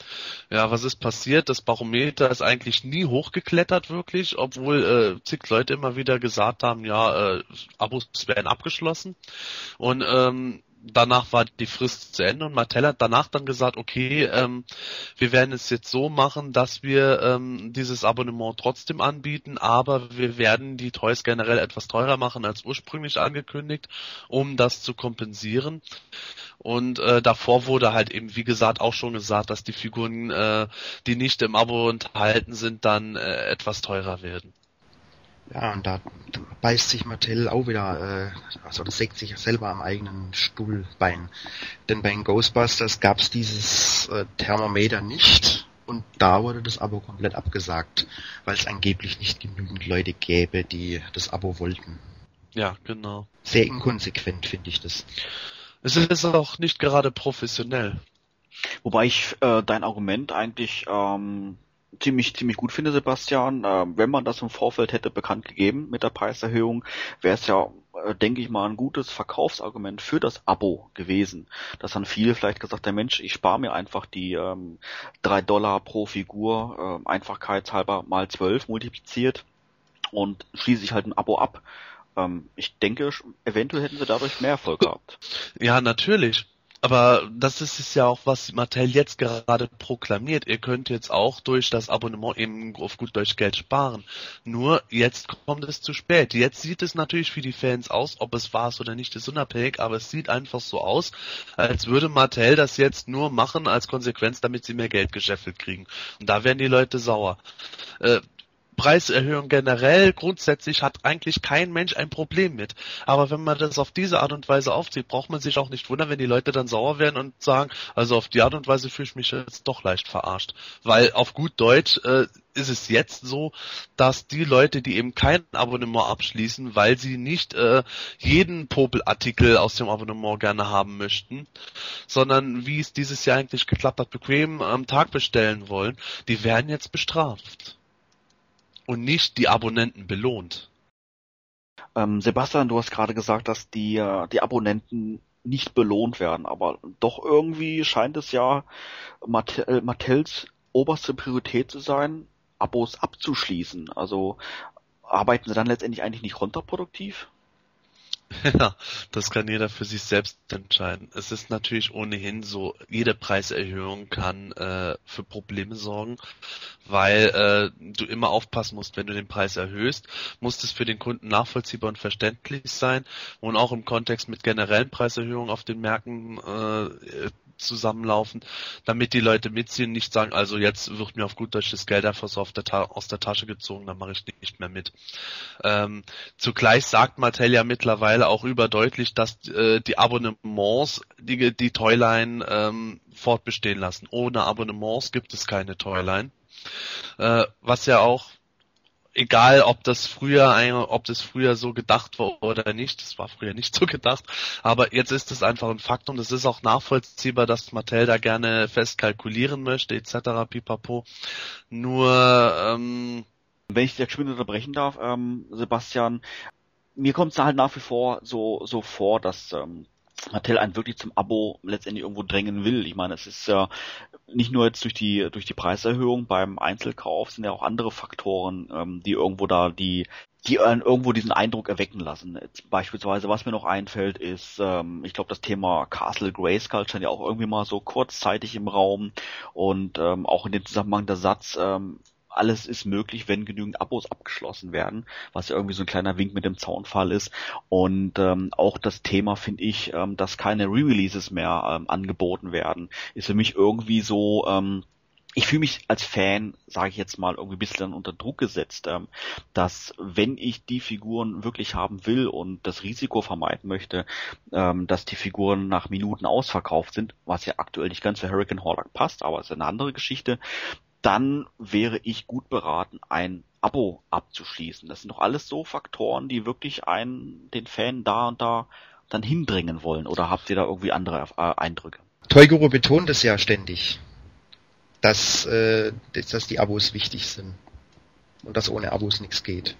Ja, was ist passiert? Das Barometer ist eigentlich nie hochgeklettert wirklich, obwohl äh, zig Leute immer wieder gesagt haben, ja, äh, Abos werden abgeschlossen. Und ähm, danach war die Frist zu Ende und Mattel hat danach dann gesagt, okay, ähm, wir werden es jetzt so machen, dass wir ähm, dieses Abonnement trotzdem anbieten, aber wir werden die Toys generell etwas teurer machen als ursprünglich angekündigt, um das zu kompensieren. Und äh, davor wurde halt eben, wie gesagt, auch schon gesagt, dass die Figuren, äh, die nicht im Abo enthalten sind, dann äh, etwas teurer werden. Ja, und da beißt sich Mattel auch wieder, äh, also das sägt sich selber am eigenen Stuhlbein. Denn bei den Ghostbusters gab es dieses äh, Thermometer nicht und da wurde das Abo komplett abgesagt, weil es angeblich nicht genügend Leute gäbe, die das Abo wollten. Ja, genau. Sehr inkonsequent finde ich das. Es ist auch nicht gerade professionell. Wobei ich äh, dein Argument eigentlich ähm, ziemlich, ziemlich gut finde, Sebastian. Äh, wenn man das im Vorfeld hätte bekannt gegeben mit der Preiserhöhung, wäre es ja, äh, denke ich mal, ein gutes Verkaufsargument für das Abo gewesen. Dass dann viele vielleicht gesagt haben, Mensch, ich spare mir einfach die ähm, 3 Dollar pro Figur, äh, einfachkeitshalber mal 12 multipliziert und schließe ich halt ein Abo ab. Ähm, ich denke, eventuell hätten sie dadurch mehr Erfolg gehabt. Ja, natürlich. Aber das ist es ja auch, was Mattel jetzt gerade proklamiert. Ihr könnt jetzt auch durch das Abonnement eben auf gut Deutsch Geld sparen. Nur jetzt kommt es zu spät. Jetzt sieht es natürlich für die Fans aus, ob es war oder nicht, ist unabhängig, aber es sieht einfach so aus, als würde Mattel das jetzt nur machen als Konsequenz, damit sie mehr Geld gescheffelt kriegen. Und da werden die Leute sauer. Äh, Preiserhöhung generell grundsätzlich hat eigentlich kein Mensch ein Problem mit. Aber wenn man das auf diese Art und Weise aufzieht, braucht man sich auch nicht wundern, wenn die Leute dann sauer werden und sagen, also auf die Art und Weise fühle ich mich jetzt doch leicht verarscht. Weil auf gut Deutsch äh, ist es jetzt so, dass die Leute, die eben kein Abonnement abschließen, weil sie nicht äh, jeden Popelartikel aus dem Abonnement gerne haben möchten, sondern wie es dieses Jahr eigentlich geklappt hat, bequem am Tag bestellen wollen, die werden jetzt bestraft und nicht die Abonnenten belohnt. Ähm, Sebastian, du hast gerade gesagt, dass die, äh, die Abonnenten nicht belohnt werden, aber doch irgendwie scheint es ja Mattel, äh, Mattels oberste Priorität zu sein, Abos abzuschließen. Also arbeiten sie dann letztendlich eigentlich nicht kontraproduktiv? Ja, das kann jeder für sich selbst entscheiden. Es ist natürlich ohnehin so, jede Preiserhöhung kann äh, für Probleme sorgen, weil äh, du immer aufpassen musst, wenn du den Preis erhöhst, muss es für den Kunden nachvollziehbar und verständlich sein und auch im Kontext mit generellen Preiserhöhungen auf den Märkten äh, zusammenlaufen, damit die Leute mitziehen, nicht sagen, also jetzt wird mir auf gut Deutsch das Geld einfach so der aus der Tasche gezogen, dann mache ich nicht mehr mit. Ähm, zugleich sagt Mattel ja mittlerweile auch überdeutlich, dass äh, die Abonnements die, die Toyline ähm, fortbestehen lassen. Ohne Abonnements gibt es keine Toyline. Äh, was ja auch egal ob das früher ob das früher so gedacht war oder nicht, das war früher nicht so gedacht, aber jetzt ist es einfach ein Faktum, das ist auch nachvollziehbar, dass Mattel da gerne fest kalkulieren möchte, etc. pipapo. Nur ähm, wenn ich dich geschwind unterbrechen darf, ähm, Sebastian, mir kommt es halt nach wie vor so so vor, dass ähm, Mattel einen wirklich zum Abo letztendlich irgendwo drängen will. Ich meine, es ist ja nicht nur jetzt durch die durch die Preiserhöhung beim Einzelkauf, sind ja auch andere Faktoren, ähm, die irgendwo da die die irgendwo diesen Eindruck erwecken lassen. Jetzt beispielsweise, was mir noch einfällt, ist, ähm, ich glaube, das Thema Castle Grayskull stand ja auch irgendwie mal so kurzzeitig im Raum und ähm, auch in dem Zusammenhang der Satz, ähm, alles ist möglich, wenn genügend Abos abgeschlossen werden, was ja irgendwie so ein kleiner Wink mit dem Zaunfall ist. Und ähm, auch das Thema finde ich, ähm, dass keine Re-Releases mehr ähm, angeboten werden, ist für mich irgendwie so, ähm, ich fühle mich als Fan, sage ich jetzt mal, irgendwie ein bisschen unter Druck gesetzt, ähm, dass wenn ich die Figuren wirklich haben will und das Risiko vermeiden möchte, ähm, dass die Figuren nach Minuten ausverkauft sind, was ja aktuell nicht ganz für Hurricane Horlock passt, aber ist eine andere Geschichte, dann wäre ich gut beraten, ein Abo abzuschließen. Das sind doch alles so Faktoren, die wirklich einen, den Fan da und da dann hindringen wollen. Oder habt ihr da irgendwie andere äh, Eindrücke? Toyguro betont es ja ständig, dass, äh, dass die Abos wichtig sind. Und dass ohne Abos nichts geht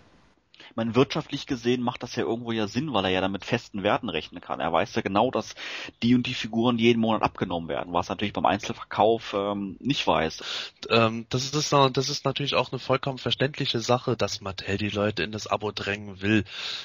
meine, wirtschaftlich gesehen macht das ja irgendwo ja Sinn, weil er ja dann mit festen Werten rechnen kann. Er weiß ja genau, dass die und die Figuren jeden Monat abgenommen werden, was natürlich beim Einzelverkauf ähm, nicht weiß. Ähm, das ist das ist natürlich auch eine vollkommen verständliche Sache, dass Mattel die Leute in das Abo drängen will.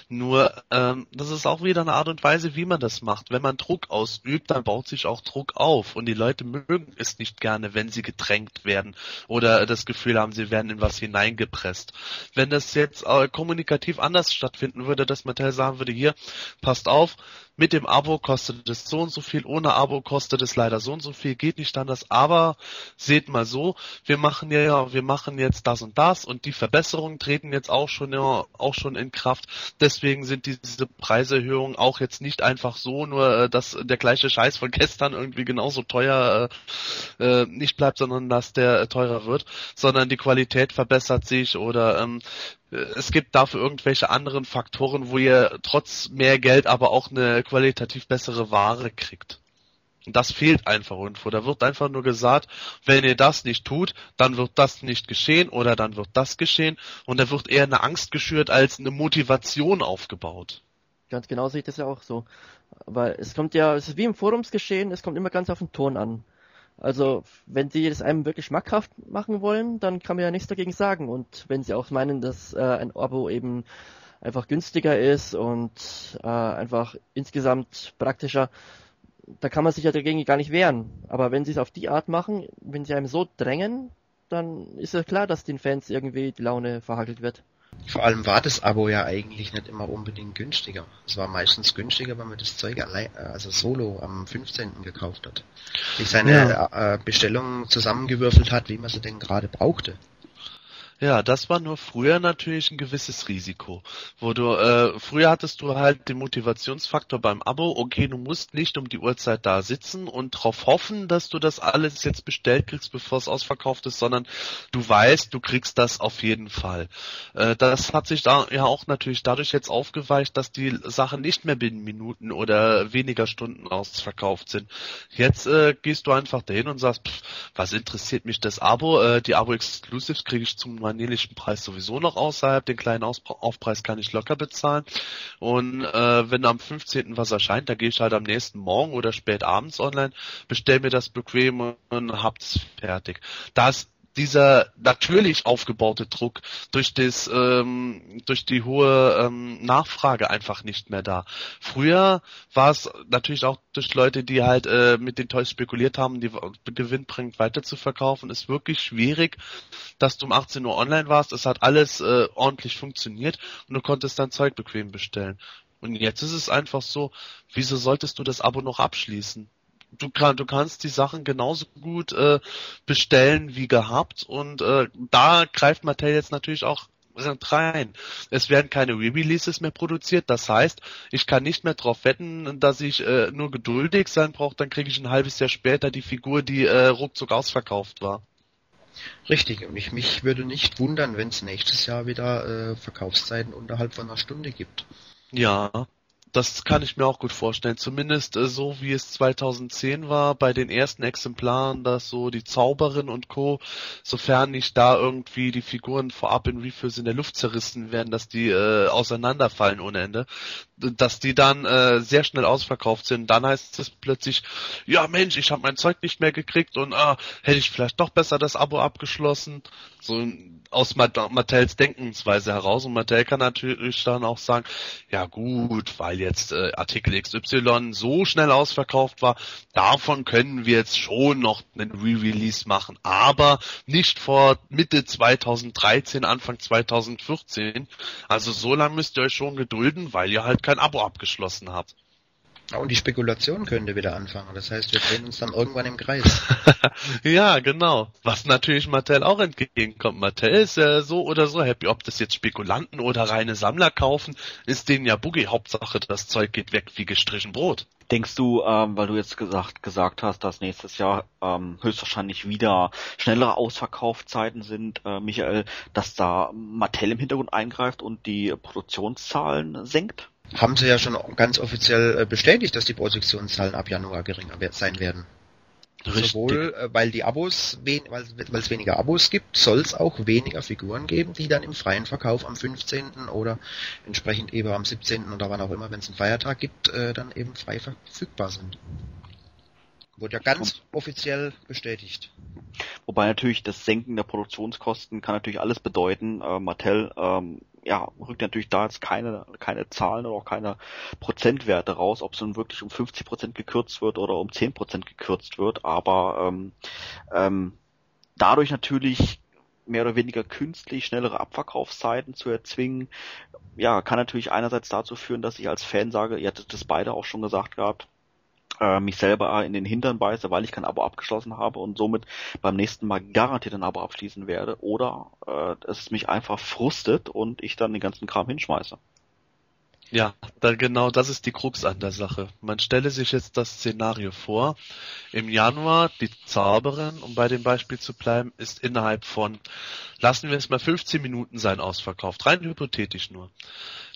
Nur ähm, das ist auch wieder eine Art und Weise, wie man das macht. Wenn man Druck ausübt, dann baut sich auch Druck auf und die Leute mögen es nicht gerne, wenn sie gedrängt werden oder das Gefühl haben, sie werden in was hineingepresst. Wenn das jetzt äh, kommunikativ kommunikativ anders stattfinden würde, dass Mattel sagen würde, hier, passt auf, mit dem Abo kostet es so und so viel, ohne Abo kostet es leider so und so viel, geht nicht anders, aber seht mal so, wir machen ja, wir machen jetzt das und das und die Verbesserungen treten jetzt auch schon, ja, auch schon in Kraft. Deswegen sind diese Preiserhöhungen auch jetzt nicht einfach so, nur äh, dass der gleiche Scheiß von gestern irgendwie genauso teuer äh, äh, nicht bleibt, sondern dass der äh, teurer wird, sondern die Qualität verbessert sich oder ähm, es gibt dafür irgendwelche anderen Faktoren, wo ihr trotz mehr Geld aber auch eine qualitativ bessere Ware kriegt. Und das fehlt einfach irgendwo. Da wird einfach nur gesagt, wenn ihr das nicht tut, dann wird das nicht geschehen oder dann wird das geschehen. Und da wird eher eine Angst geschürt als eine Motivation aufgebaut. Ganz genau sehe ich das ja auch so. Weil es kommt ja, es ist wie im Forumsgeschehen, es kommt immer ganz auf den Ton an. Also, wenn sie es einem wirklich schmackhaft machen wollen, dann kann man ja nichts dagegen sagen. Und wenn sie auch meinen, dass äh, ein Abo eben einfach günstiger ist und äh, einfach insgesamt praktischer, da kann man sich ja dagegen gar nicht wehren. Aber wenn sie es auf die Art machen, wenn sie einem so drängen, dann ist ja klar, dass den Fans irgendwie die Laune verhagelt wird. Vor allem war das Abo ja eigentlich nicht immer unbedingt günstiger. Es war meistens günstiger, wenn man das Zeug allein, also solo am 15. gekauft hat. Sich seine ja. Äh, Bestellung zusammengewürfelt hat, wie man sie denn gerade brauchte. Ja, das war nur früher natürlich ein gewisses Risiko. Wo du, äh, früher hattest du halt den Motivationsfaktor beim Abo, okay, du musst nicht um die Uhrzeit da sitzen und darauf hoffen, dass du das alles jetzt bestellt kriegst, bevor es ausverkauft ist, sondern du weißt, du kriegst das auf jeden Fall. Äh, das hat sich da ja auch natürlich dadurch jetzt aufgeweicht, dass die Sachen nicht mehr binnen Minuten oder weniger Stunden ausverkauft sind. Jetzt äh, gehst du einfach dahin und sagst, pff, was interessiert mich das Abo? Äh, die Abo-Exclusives kriege ich zum vanillischen Preis sowieso noch außerhalb. Den kleinen Aufpreis kann ich locker bezahlen. Und äh, wenn am 15. was erscheint, da gehe ich halt am nächsten Morgen oder spät abends online, bestell mir das bequem und hab's fertig. Das dieser natürlich aufgebaute Druck durch das ähm, durch die hohe ähm, Nachfrage einfach nicht mehr da. Früher war es natürlich auch durch Leute, die halt äh, mit den Toys spekuliert haben, die gewinnbringend weiter zu verkaufen, ist wirklich schwierig, dass du um 18 Uhr online warst. Es hat alles äh, ordentlich funktioniert und du konntest dein Zeug bequem bestellen. Und jetzt ist es einfach so, wieso solltest du das Abo noch abschließen? Du, kann, du kannst die Sachen genauso gut äh, bestellen wie gehabt und äh, da greift Mattel jetzt natürlich auch rein. Es werden keine Re-Releases mehr produziert, das heißt, ich kann nicht mehr darauf wetten, dass ich äh, nur geduldig sein brauche, dann kriege ich ein halbes Jahr später die Figur, die äh, ruckzuck ausverkauft war. Richtig, und ich mich würde nicht wundern, wenn es nächstes Jahr wieder äh, Verkaufszeiten unterhalb von einer Stunde gibt. Ja, das kann ich mir auch gut vorstellen. Zumindest äh, so wie es 2010 war bei den ersten Exemplaren, dass so die Zauberin und Co. Sofern nicht da irgendwie die Figuren vorab in Refills in der Luft zerrissen werden, dass die äh, auseinanderfallen ohne Ende, dass die dann äh, sehr schnell ausverkauft sind. Dann heißt es plötzlich, ja Mensch, ich habe mein Zeug nicht mehr gekriegt und ah, hätte ich vielleicht doch besser das Abo abgeschlossen. So aus Mattels Denkensweise heraus. Und Mattel kann natürlich dann auch sagen, ja gut, weil jetzt äh, Artikel XY so schnell ausverkauft war, davon können wir jetzt schon noch einen Re-Release machen, aber nicht vor Mitte 2013, Anfang 2014. Also so lange müsst ihr euch schon gedulden, weil ihr halt kein Abo abgeschlossen habt. Und die Spekulation könnte wieder anfangen. Das heißt, wir drehen uns dann irgendwann im Kreis. ja, genau. Was natürlich Mattel auch entgegenkommt. Mattel ist ja so oder so happy. Ob das jetzt Spekulanten oder reine Sammler kaufen, ist denen ja Boogie. Hauptsache, das Zeug geht weg wie gestrichen Brot. Denkst du, ähm, weil du jetzt gesagt, gesagt hast, dass nächstes Jahr ähm, höchstwahrscheinlich wieder schnellere Ausverkaufzeiten sind, äh, Michael, dass da Mattel im Hintergrund eingreift und die Produktionszahlen senkt? Haben sie ja schon ganz offiziell äh, bestätigt, dass die Produktionszahlen ab Januar geringer sein werden. Richtig. Sowohl, äh, weil die Abos, weil, es weniger Abos gibt, soll es auch weniger Figuren geben, die dann im freien Verkauf am 15. oder entsprechend eben am 17. oder wann auch immer, wenn es einen Feiertag gibt, äh, dann eben frei verfügbar sind. Wurde ja ganz offiziell bestätigt. Wobei natürlich das Senken der Produktionskosten kann natürlich alles bedeuten. Äh, Mattel ähm, ja, rückt natürlich da jetzt keine, keine Zahlen oder auch keine Prozentwerte raus, ob es nun wirklich um 50 Prozent gekürzt wird oder um 10 Prozent gekürzt wird, aber ähm, ähm, dadurch natürlich mehr oder weniger künstlich schnellere Abverkaufszeiten zu erzwingen, ja, kann natürlich einerseits dazu führen, dass ich als Fan sage, ihr hattet das beide auch schon gesagt gehabt, äh, mich selber in den Hintern beiße, weil ich kein Abo abgeschlossen habe und somit beim nächsten Mal garantiert ein Abo abschließen werde oder äh, es mich einfach frustet und ich dann den ganzen Kram hinschmeiße. Ja, dann genau das ist die Krux an der Sache. Man stelle sich jetzt das Szenario vor. Im Januar, die Zauberin, um bei dem Beispiel zu bleiben, ist innerhalb von, lassen wir es mal 15 Minuten sein, ausverkauft. Rein hypothetisch nur.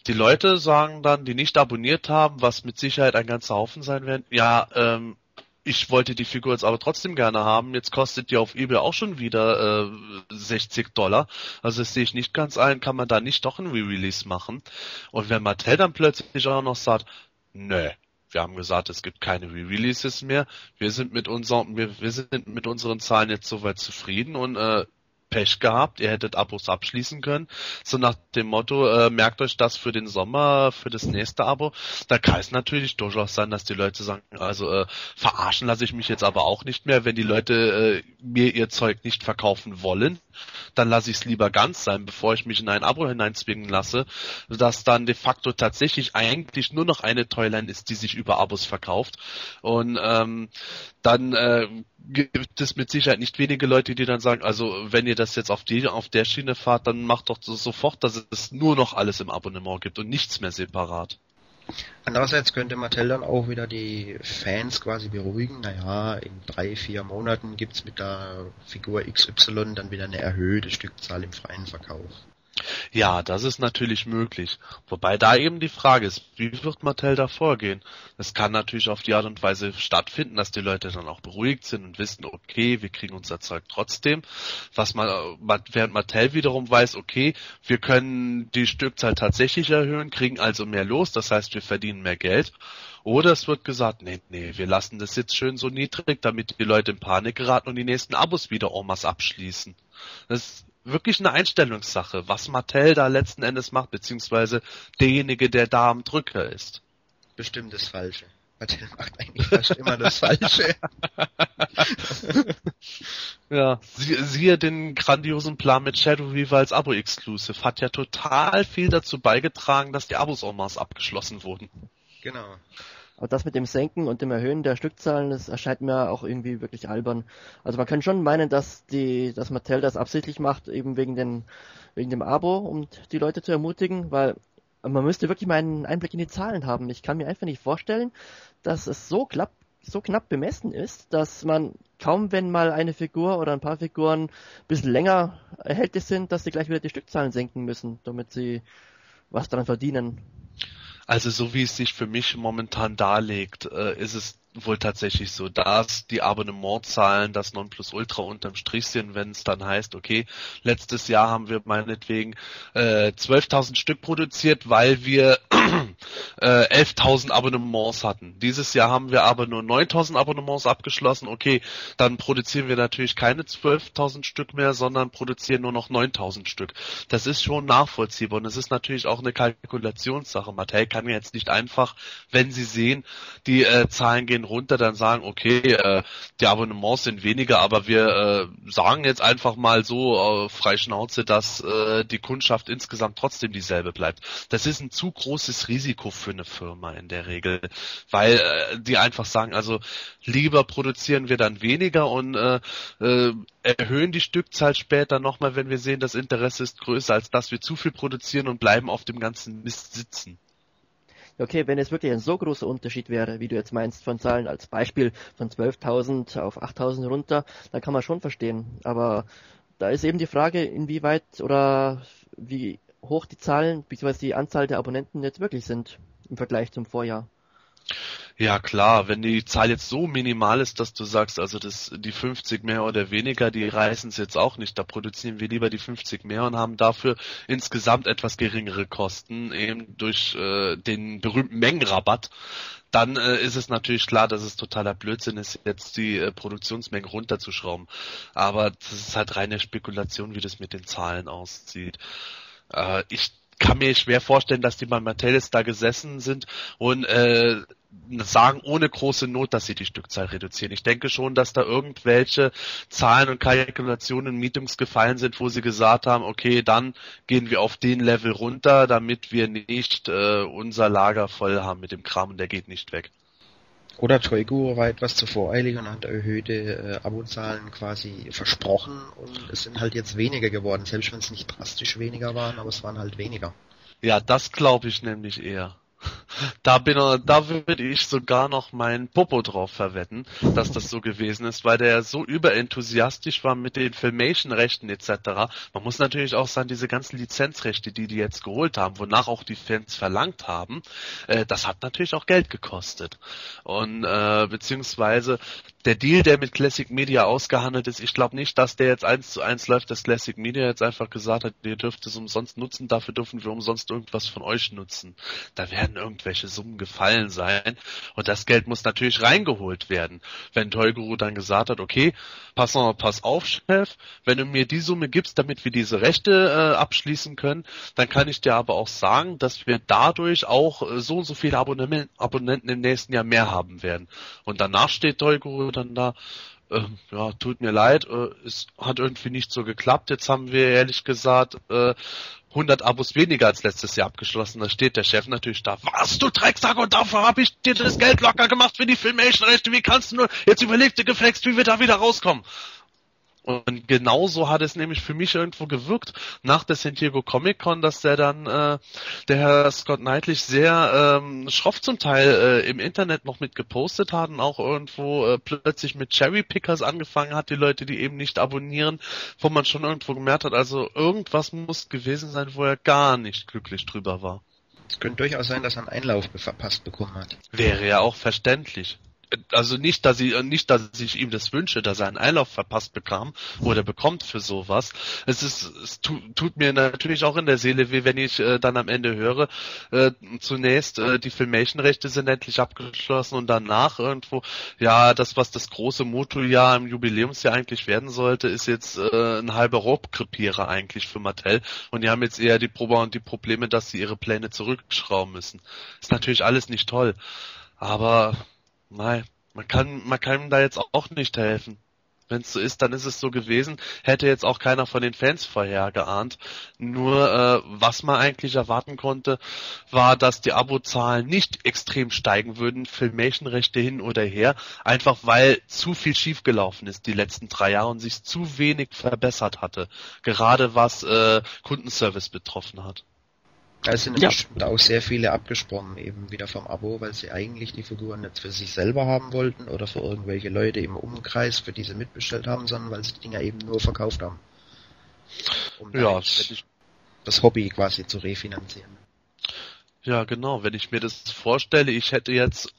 Die Leute sagen dann, die nicht abonniert haben, was mit Sicherheit ein ganzer Haufen sein werden, ja, ähm, ich wollte die Figur jetzt aber trotzdem gerne haben. Jetzt kostet die auf eBay auch schon wieder äh, 60 Dollar. Also das sehe ich nicht ganz ein. Kann man da nicht doch ein Re-Release machen? Und wenn Mattel dann plötzlich auch noch sagt, nö, wir haben gesagt, es gibt keine Re-Releases mehr. Wir sind mit unseren, wir, wir sind mit unseren Zahlen jetzt soweit zufrieden und äh, Pech gehabt, ihr hättet Abos abschließen können. So nach dem Motto, äh, merkt euch das für den Sommer, für das nächste Abo. Da kann es natürlich durchaus sein, dass die Leute sagen, also äh, verarschen lasse ich mich jetzt aber auch nicht mehr. Wenn die Leute äh, mir ihr Zeug nicht verkaufen wollen, dann lasse ich es lieber ganz sein, bevor ich mich in ein Abo hineinzwingen lasse, dass dann de facto tatsächlich eigentlich nur noch eine Toyline ist, die sich über Abos verkauft. Und ähm, dann äh, gibt es mit Sicherheit nicht wenige Leute, die dann sagen, also wenn ihr das jetzt auf die auf der Schiene fahrt, dann macht doch so, sofort, dass es nur noch alles im Abonnement gibt und nichts mehr separat. Andererseits könnte Mattel dann auch wieder die Fans quasi beruhigen. Naja, in drei, vier Monaten gibt's mit der Figur XY dann wieder eine erhöhte Stückzahl im freien Verkauf. Ja, das ist natürlich möglich. Wobei da eben die Frage ist, wie wird Mattel da vorgehen? Es kann natürlich auf die Art und Weise stattfinden, dass die Leute dann auch beruhigt sind und wissen, okay, wir kriegen unser Zeug trotzdem. Was man, während Mattel wiederum weiß, okay, wir können die Stückzahl tatsächlich erhöhen, kriegen also mehr los, das heißt, wir verdienen mehr Geld. Oder es wird gesagt, nee, nee, wir lassen das jetzt schön so niedrig, damit die Leute in Panik geraten und die nächsten Abos wieder en masse abschließen. Das wirklich eine Einstellungssache, was Mattel da letzten Endes macht, beziehungsweise derjenige, der da am Drücker ist. Bestimmt das Falsche. Mattel macht eigentlich fast immer das Falsche. ja, sie, siehe den grandiosen Plan mit Shadow Weaver als Abo-Exclusive. Hat ja total viel dazu beigetragen, dass die Abos en masse abgeschlossen wurden. Genau. Aber das mit dem Senken und dem Erhöhen der Stückzahlen, das erscheint mir auch irgendwie wirklich albern. Also man kann schon meinen, dass die, dass Mattel das absichtlich macht, eben wegen den, wegen dem Abo, um die Leute zu ermutigen, weil man müsste wirklich mal einen Einblick in die Zahlen haben. Ich kann mir einfach nicht vorstellen, dass es so knapp, so knapp bemessen ist, dass man kaum, wenn mal eine Figur oder ein paar Figuren ein bisschen länger erhältlich sind, dass sie gleich wieder die Stückzahlen senken müssen, damit sie was daran verdienen. Also so wie es sich für mich momentan darlegt, äh, ist es wohl tatsächlich so, dass die Abonnementzahlen das Nonplusultra unterm Strich sind, wenn es dann heißt, okay, letztes Jahr haben wir meinetwegen äh, 12.000 Stück produziert, weil wir äh, 11.000 Abonnements hatten. Dieses Jahr haben wir aber nur 9.000 Abonnements abgeschlossen. Okay, dann produzieren wir natürlich keine 12.000 Stück mehr, sondern produzieren nur noch 9.000 Stück. Das ist schon nachvollziehbar und es ist natürlich auch eine Kalkulationssache. Mattel kann jetzt nicht einfach, wenn sie sehen, die äh, Zahlen gehen runter, dann sagen, okay, äh, die Abonnements sind weniger, aber wir äh, sagen jetzt einfach mal so äh, frei Schnauze, dass äh, die Kundschaft insgesamt trotzdem dieselbe bleibt. Das ist ein zu großes Risiko für eine Firma in der Regel, weil äh, die einfach sagen, also lieber produzieren wir dann weniger und äh, äh, erhöhen die Stückzahl später nochmal, wenn wir sehen, das Interesse ist größer, als dass wir zu viel produzieren und bleiben auf dem ganzen Mist sitzen. Okay, wenn es wirklich ein so großer Unterschied wäre, wie du jetzt meinst, von Zahlen als Beispiel von 12.000 auf 8.000 runter, dann kann man schon verstehen. Aber da ist eben die Frage, inwieweit oder wie hoch die Zahlen bzw. die Anzahl der Abonnenten jetzt wirklich sind im Vergleich zum Vorjahr. Ja klar, wenn die Zahl jetzt so minimal ist, dass du sagst, also das, die 50 mehr oder weniger, die reißen es jetzt auch nicht. Da produzieren wir lieber die 50 mehr und haben dafür insgesamt etwas geringere Kosten, eben durch äh, den berühmten Mengenrabatt. Dann äh, ist es natürlich klar, dass es totaler Blödsinn ist, jetzt die äh, Produktionsmenge runterzuschrauben. Aber das ist halt reine Spekulation, wie das mit den Zahlen aussieht. Äh, ich kann mir schwer vorstellen, dass die bei Mattelis da gesessen sind und äh, sagen ohne große Not, dass sie die Stückzahl reduzieren. Ich denke schon, dass da irgendwelche Zahlen und Kalkulationen in Meetings gefallen sind, wo sie gesagt haben, okay, dann gehen wir auf den Level runter, damit wir nicht äh, unser Lager voll haben mit dem Kram und der geht nicht weg. Oder Toy war etwas zu voreilig und hat erhöhte äh, Abozahlen quasi versprochen und es sind halt jetzt weniger geworden, selbst wenn es nicht drastisch weniger waren, aber es waren halt weniger. Ja, das glaube ich nämlich eher. Da bin da würde ich sogar noch meinen Popo drauf verwetten, dass das so gewesen ist, weil der so überenthusiastisch war mit den Filmation-Rechten etc. Man muss natürlich auch sagen, diese ganzen Lizenzrechte, die die jetzt geholt haben, wonach auch die Fans verlangt haben, äh, das hat natürlich auch Geld gekostet. Und äh, beziehungsweise der Deal, der mit Classic Media ausgehandelt ist, ich glaube nicht, dass der jetzt eins zu eins läuft, dass Classic Media jetzt einfach gesagt hat, ihr dürft es umsonst nutzen, dafür dürfen wir umsonst irgendwas von euch nutzen. Da werden irgendwelche Summen gefallen sein. Und das Geld muss natürlich reingeholt werden. Wenn Toyguru dann gesagt hat, okay, pass, auf, pass auf, Chef, wenn du mir die Summe gibst, damit wir diese Rechte äh, abschließen können, dann kann ich dir aber auch sagen, dass wir dadurch auch äh, so und so viele Abonnenten, im nächsten Jahr mehr haben werden. Und danach steht Dann da, äh, ja, tut mir leid, äh, es hat irgendwie nicht so geklappt. Jetzt haben wir ehrlich gesagt äh, 100 Abos weniger als letztes Jahr abgeschlossen. Da steht der Chef natürlich da. Was, du Drecksack, und dafür habe ich dir das Geld locker gemacht für die Filmation-Rechte. Wie kannst du nur, jetzt überleg dir geflext, wie wir da wieder rauskommen. Und genauso hat es nämlich für mich irgendwo gewirkt nach der San Diego Comic Con, dass der dann, äh, der Herr Scott Knightley sehr ähm, schroff zum Teil äh, im Internet noch mit gepostet hat und auch irgendwo äh, plötzlich mit Cherry Pickers angefangen hat, die Leute, die eben nicht abonnieren, wo man schon irgendwo gemerkt hat, also irgendwas muss gewesen sein, wo er gar nicht glücklich drüber war. Es könnte durchaus sein, dass er einen Einlauf verpasst bekommen hat. Wäre ja auch verständlich also nicht, dass ich nicht, dass ich ihm das wünsche, dass er einen Einlauf verpasst bekam oder bekommt für sowas. Es ist, es tu, tut mir natürlich auch in der Seele weh, wenn ich äh, dann am Ende höre, äh, zunächst äh, die Filmation-Rechte sind endlich abgeschlossen und danach irgendwo, ja, das was das große Motojahr im Jubiläumsjahr eigentlich werden sollte, ist jetzt äh, ein halber Rohrkrepierer eigentlich für Mattel und die haben jetzt eher die Probe und die Probleme, dass sie ihre Pläne zurückschrauben müssen. Ist natürlich alles nicht toll, aber Nein, man kann, man kann da jetzt auch nicht helfen. Wenn es so ist, dann ist es so gewesen. Hätte jetzt auch keiner von den Fans vorher geahnt. Nur äh, was man eigentlich erwarten konnte, war, dass die Abozahlen nicht extrem steigen würden, Filmation-Rechte hin oder her, einfach weil zu viel schiefgelaufen ist die letzten drei Jahre und sich zu wenig verbessert hatte, gerade was äh, Kundenservice betroffen hat. Da sind ja. auch sehr viele abgesprungen, eben wieder vom Abo, weil sie eigentlich die Figuren nicht für sich selber haben wollten oder für irgendwelche Leute im Umkreis, für die sie mitbestellt haben, sondern weil sie die Dinger eben nur verkauft haben. Um ja, das Hobby quasi zu refinanzieren. Ja, genau. Wenn ich mir das vorstelle, ich hätte jetzt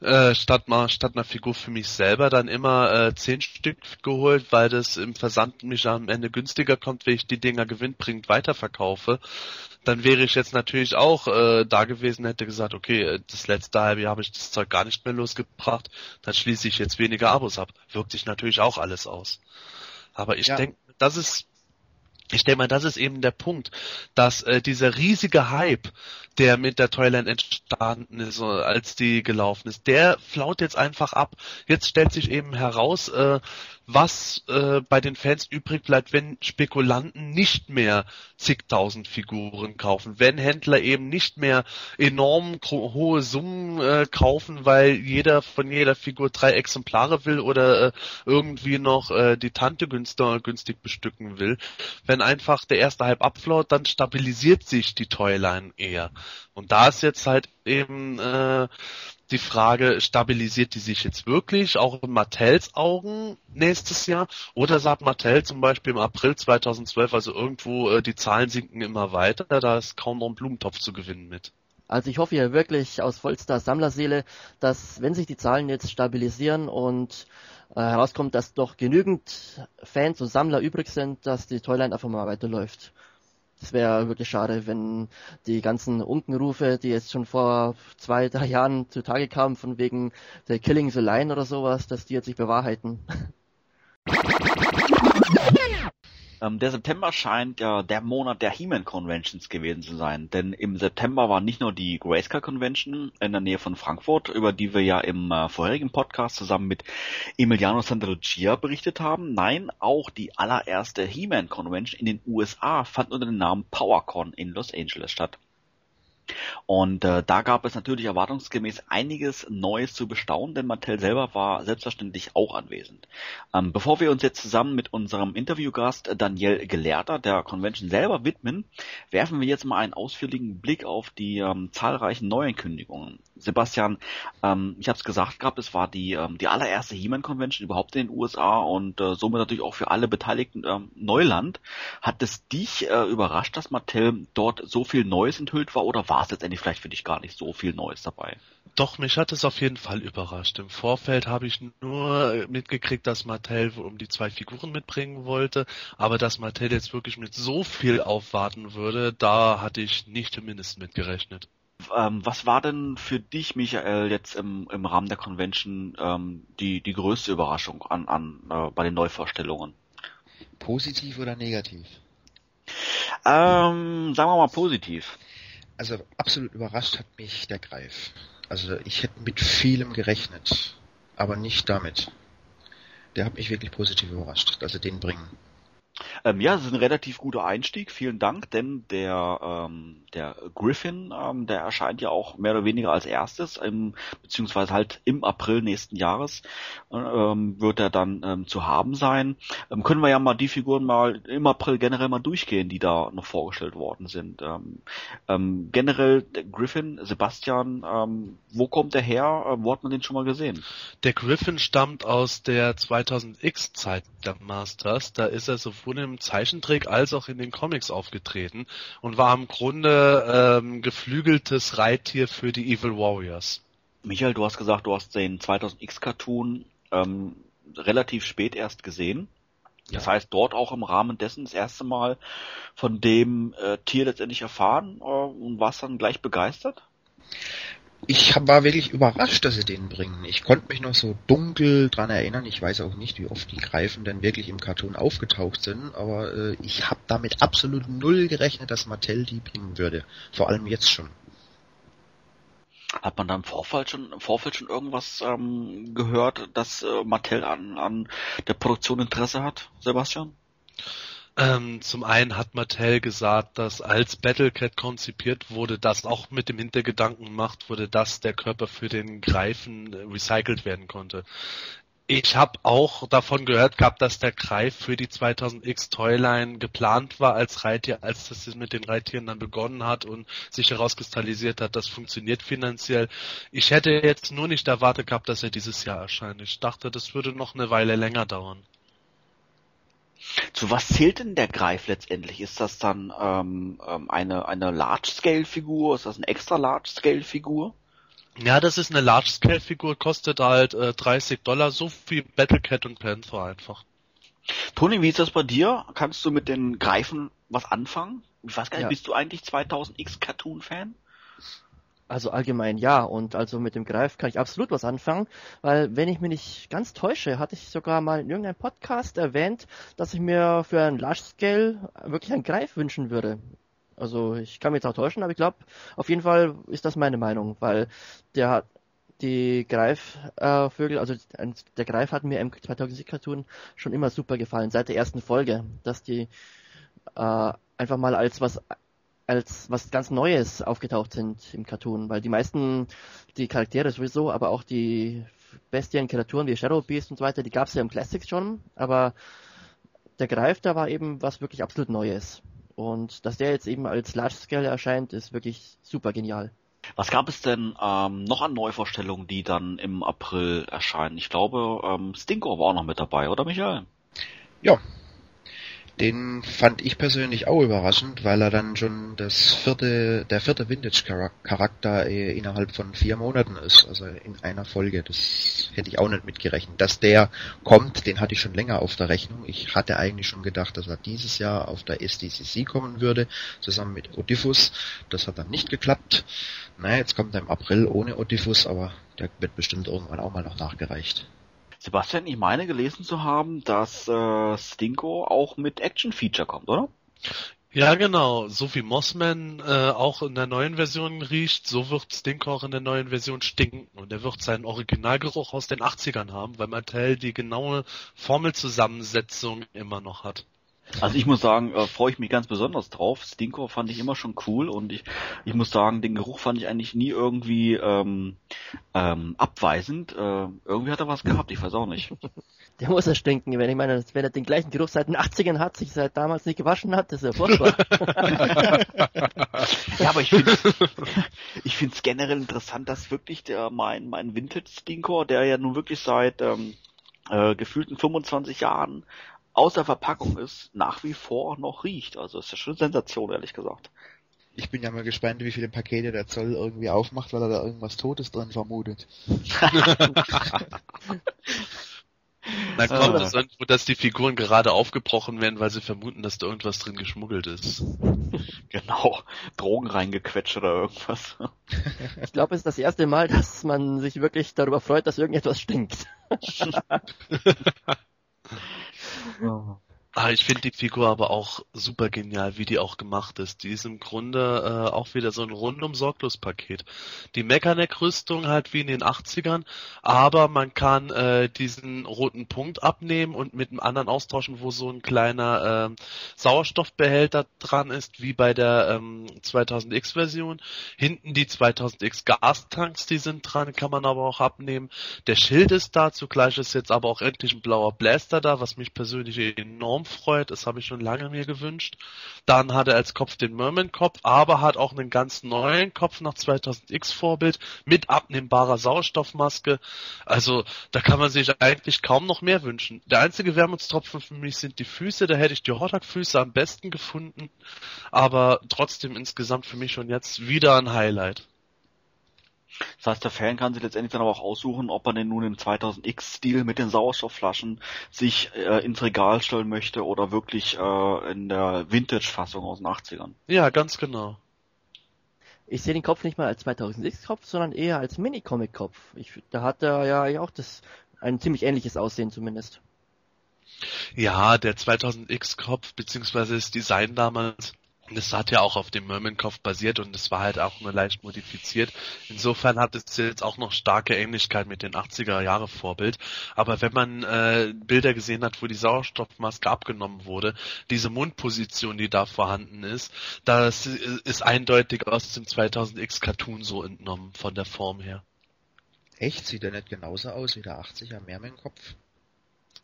äh, statt mal statt einer Figur für mich selber dann immer äh, zehn Stück geholt, weil das im Versand mich am Ende günstiger kommt, wenn ich die Dinger gewinnbringend weiterverkaufe. Dann wäre ich jetzt natürlich auch äh, da gewesen, hätte gesagt, okay, äh, das letzte halbe Jahr habe ich das Zeug gar nicht mehr losgebracht, dann schließe ich jetzt weniger Abos ab. Wirkt sich natürlich auch alles aus. Aber ich ja. denke, das ist ich denke mal, das ist eben der Punkt, dass äh, dieser riesige Hype, der mit der Toyland entstanden ist, als die gelaufen ist, der flaut jetzt einfach ab. Jetzt stellt sich eben heraus, äh, was äh, bei den Fans übrig bleibt, wenn Spekulanten nicht mehr zigtausend Figuren kaufen, wenn Händler eben nicht mehr enorm hohe Summen äh, kaufen, weil jeder von jeder Figur drei Exemplare will oder äh, irgendwie noch äh, die Tante günstig, günstig bestücken will. Wenn einfach der erste Hype abflaut, dann stabilisiert sich die Toyline eher. Und da ist jetzt halt eben äh, die Frage, stabilisiert die sich jetzt wirklich, auch in Mattels Augen nächstes Jahr? Oder sagt Mattel zum Beispiel im April 2012, also irgendwo, äh, die Zahlen sinken immer weiter, da ist kaum noch ein Blumentopf zu gewinnen mit? Also ich hoffe ja wirklich aus vollster Sammlerseele, dass wenn sich die Zahlen jetzt stabilisieren und äh, herauskommt, dass doch genügend Fans und Sammler übrig sind, dass die Toyline einfach mal weiterläuft. Es wäre wirklich schade, wenn die ganzen Unkenrufe, die jetzt schon vor zwei, drei Jahren zutage kamen, von wegen der Killing the Line oder sowas, dass die jetzt sich bewahrheiten. Ähm, der September scheint ja der Monat der He-Man Conventions gewesen zu sein, denn im September war nicht nur die Grayscale Convention in der Nähe von Frankfurt, über die wir ja im äh, vorherigen Podcast zusammen mit Emiliano Santalucia berichtet haben, nein, auch die allererste He-Man Convention in den USA fand unter dem Namen PowerCon in Los Angeles statt. Und äh, da gab es natürlich erwartungsgemäß einiges Neues zu bestaunen, denn Mattel selber war selbstverständlich auch anwesend. Ähm, bevor wir uns jetzt zusammen mit unserem Interviewgast Daniel Gelehrter der Convention selber widmen, werfen wir jetzt mal einen ausführlichen Blick auf die ähm, zahlreichen Neuankündigungen. Sebastian, ähm, ich habe es gesagt gehabt, es war die, ähm, die allererste He-Man Convention überhaupt in den USA und äh, somit natürlich auch für alle Beteiligten ähm, Neuland. Hat es dich äh, überrascht, dass Mattel dort so viel Neues enthüllt war oder war es letztendlich vielleicht für dich gar nicht so viel Neues dabei? Doch, mich hat es auf jeden Fall überrascht. Im Vorfeld habe ich nur mitgekriegt, dass Mattel um die zwei Figuren mitbringen wollte, aber dass Mattel jetzt wirklich mit so viel aufwarten würde, da hatte ich nicht zumindest mitgerechnet. Ähm, was war denn für dich, Michael, jetzt im, im Rahmen der Convention ähm, die, die größte Überraschung an, an äh, bei den Neuvorstellungen? Positiv oder negativ? Ähm, sagen wir mal positiv. Also absolut überrascht hat mich der Greif. Also ich hätte mit vielem gerechnet, aber nicht damit. Der hat mich wirklich positiv überrascht, dass sie den bringen. Ähm, ja, das ist ein relativ guter Einstieg, vielen Dank, denn der, ähm, der Griffin, ähm, der erscheint ja auch mehr oder weniger als erstes, im, beziehungsweise halt im April nächsten Jahres ähm, wird er dann ähm, zu haben sein. Ähm, können wir ja mal die Figuren mal im April generell mal durchgehen, die da noch vorgestellt worden sind. Ähm, ähm, generell Griffin, Sebastian, ähm, wo kommt der her? Äh, wo hat man den schon mal gesehen? Der Griffin stammt aus der 2000X Zeit der Masters. Da ist er sowohl im Zeichentrick als auch in den Comics aufgetreten und war im Grunde ähm, geflügeltes Reittier für die Evil Warriors. Michael, du hast gesagt, du hast den 2000X Cartoon ähm, relativ spät erst gesehen. Das heißt, dort auch im Rahmen dessen das erste Mal von dem äh, Tier letztendlich erfahren äh, und warst dann gleich begeistert? Ich war wirklich überrascht, dass sie den bringen. Ich konnte mich noch so dunkel dran erinnern. Ich weiß auch nicht, wie oft die Greifen denn wirklich im Cartoon aufgetaucht sind, aber äh, ich habe damit absolut null gerechnet, dass Mattel die bringen würde. Vor allem jetzt schon. Hat man da im Vorfeld schon, im Vorfeld schon irgendwas ähm, gehört, dass äh, Mattel an, an der Produktion Interesse hat, Sebastian? Ähm, zum einen hat Mattel gesagt, dass als Battlecat konzipiert wurde, das auch mit dem Hintergedanken gemacht wurde, dass der Körper für den Greifen äh, recycelt werden konnte. Ich habe auch davon gehört gehabt, dass der Greif für die 2000X Toyline geplant war als Reittier, als das mit den Reittieren dann begonnen hat und sich herauskristallisiert hat, das funktioniert finanziell. Ich hätte jetzt nur nicht erwartet gehabt, dass er dieses Jahr erscheint. Ich dachte, das würde noch eine Weile länger dauern. Zu was zählt denn der Greif letztendlich? Ist das dann ähm, ähm, eine, eine Large-Scale-Figur? Ist das eine extra Large-Scale-Figur? Ja, das ist eine Large-Scale-Figur, kostet halt äh, 30 Dollar, so wie Battlecat und Panther einfach. Toni, wie ist das bei dir? Kannst du mit den Greifen was anfangen? Ich weiß gar nicht, Ja. bist du eigentlich 2000X Cartoon-Fan? Also allgemein ja, und also mit dem Greif kann ich absolut was anfangen, weil wenn ich mich nicht ganz täusche, hatte ich sogar mal in irgendeinem Podcast erwähnt, dass ich mir für ein Large Scale wirklich einen Greif wünschen würde. Also ich kann mich jetzt auch täuschen, aber ich glaube, auf jeden Fall ist das meine Meinung, weil der hat die Greifvögel, äh, also der Greif hat mir im 2000 Cartoon schon immer super gefallen, seit der ersten Folge, dass die äh, einfach mal als was als was ganz Neues aufgetaucht sind im Cartoon, weil die meisten, die Charaktere sowieso, aber auch die Bestien, Kreaturen wie Shadow Beast und so weiter, die gab es ja im Classics schon, aber der Greif, da war eben was wirklich absolut Neues. Und dass der jetzt eben als Large Scale erscheint, ist wirklich super genial. Was gab es denn ähm, noch an Neuvorstellungen, die dann im April erscheinen? Ich glaube, ähm, Stinko war auch noch mit dabei, oder Michael? Ja. Den fand ich persönlich auch überraschend, weil er dann schon das vierte, der vierte Vintage-Charakter äh, innerhalb von vier Monaten ist, also in einer Folge. Das hätte ich auch nicht mitgerechnet. Dass der kommt, den hatte ich schon länger auf der Rechnung. Ich hatte eigentlich schon gedacht, dass er dieses Jahr auf der SDCC kommen würde, zusammen mit Odyphus. Das hat dann nicht geklappt. Naja, jetzt kommt er im April ohne Odyphus, aber der wird bestimmt irgendwann auch mal noch nachgereicht. Sebastian, ich meine gelesen zu haben, dass äh, Stinko auch mit Action-Feature kommt, oder? Ja, genau. So wie Mossman äh, auch in der neuen Version riecht, so wird Stink auch in der neuen Version stinken. Und er wird seinen Originalgeruch aus den 80ern haben, weil Mattel die genaue Formelzusammensetzung immer noch hat. Also ich muss sagen, äh, freue ich mich ganz besonders drauf. Stinko fand ich immer schon cool und ich, ich muss sagen, den Geruch fand ich eigentlich nie irgendwie ähm, ähm, abweisend. Äh, irgendwie hat er was gehabt, ich weiß auch nicht. Der muss ja stinken, wenn ich meine, wenn er den gleichen Geruch seit den 80ern hat, sich seit damals nicht gewaschen hat, das ist ja furchtbar. Ja, aber ich finde ich generell interessant, dass wirklich der mein mein Vintage Stinko, der ja nun wirklich seit ähm, äh, gefühlten 25 Jahren außer Verpackung ist, nach wie vor noch riecht. Also ist ja schon eine Sensation, ehrlich gesagt. Ich bin ja mal gespannt, wie viele Pakete der Zoll irgendwie aufmacht, weil er da irgendwas Totes drin vermutet. Dann kommt es irgendwo, dass die Figuren gerade aufgebrochen werden, weil sie vermuten, dass da irgendwas drin geschmuggelt ist. Genau. Drogen reingequetscht oder irgendwas. Ich glaube, es ist das erste Mal, dass man sich wirklich darüber freut, dass irgendetwas stinkt. 嗯。Ah, ich finde die Figur aber auch super genial, wie die auch gemacht ist. Die ist im Grunde äh, auch wieder so ein rundum sorglos Paket. Die Mechaneck-Rüstung halt wie in den 80ern, aber man kann äh, diesen roten Punkt abnehmen und mit einem anderen austauschen, wo so ein kleiner äh, Sauerstoffbehälter dran ist, wie bei der ähm, 2000X-Version. Hinten die 2000X Gastanks, die sind dran, kann man aber auch abnehmen. Der Schild ist da, zugleich ist jetzt aber auch endlich ein blauer Blaster da, was mich persönlich enorm freut. Das habe ich schon lange mir gewünscht. Dann hat er als Kopf den Merman-Kopf, aber hat auch einen ganz neuen Kopf nach 2000X Vorbild mit abnehmbarer Sauerstoffmaske. Also da kann man sich eigentlich kaum noch mehr wünschen. Der einzige Wermutstropfen für mich sind die Füße. Da hätte ich die Hordak-Füße am besten gefunden. Aber trotzdem insgesamt für mich schon jetzt wieder ein Highlight. Das heißt, der Fan kann sich letztendlich dann aber auch aussuchen, ob er den nun im 2000X-Stil mit den Sauerstoffflaschen sich äh, ins Regal stellen möchte oder wirklich äh, in der Vintage-Fassung aus den 80ern. Ja, ganz genau. Ich sehe den Kopf nicht mal als 2006-Kopf, sondern eher als Mini-Comic-Kopf. Da hat er ja auch das ein ziemlich ähnliches Aussehen zumindest. Ja, der 2000X-Kopf, beziehungsweise das Design damals, das hat ja auch auf dem Merman-Kopf basiert und es war halt auch nur leicht modifiziert. Insofern hat es jetzt auch noch starke Ähnlichkeit mit den 80er Jahre Vorbild. Aber wenn man äh, Bilder gesehen hat, wo die Sauerstoffmaske abgenommen wurde, diese Mundposition, die da vorhanden ist, das ist eindeutig aus dem 2000X Cartoon so entnommen von der Form her. Echt? Sieht er nicht genauso aus wie der 80er Merman-Kopf?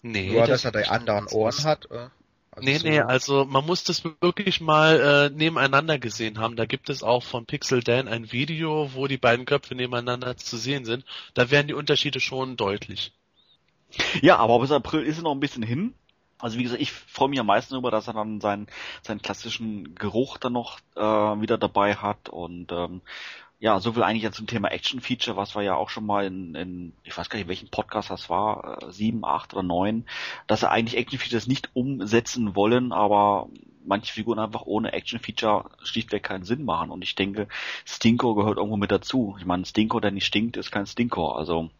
Nee. Nur, dass er die anderen Ohren hat? Äh? Also nee, nee, also man muss das wirklich mal äh, nebeneinander gesehen haben. Da gibt es auch von Pixel Dan ein Video, wo die beiden Köpfe nebeneinander zu sehen sind. Da werden die Unterschiede schon deutlich. Ja, aber bis April ist es noch ein bisschen hin. Also wie gesagt, ich freue mich am meisten darüber, dass er dann seinen, seinen klassischen Geruch dann noch äh, wieder dabei hat und ähm, ja, so viel eigentlich ja zum Thema Action Feature, was wir ja auch schon mal in, in ich weiß gar nicht, welchen Podcast das war, äh, sieben, acht oder neun, dass er eigentlich Action Features nicht umsetzen wollen, aber manche Figuren einfach ohne Action Feature schlichtweg keinen Sinn machen. Und ich denke, Stinko gehört irgendwo mit dazu. Ich meine, Stinko, der nicht stinkt, ist kein Stinko. Also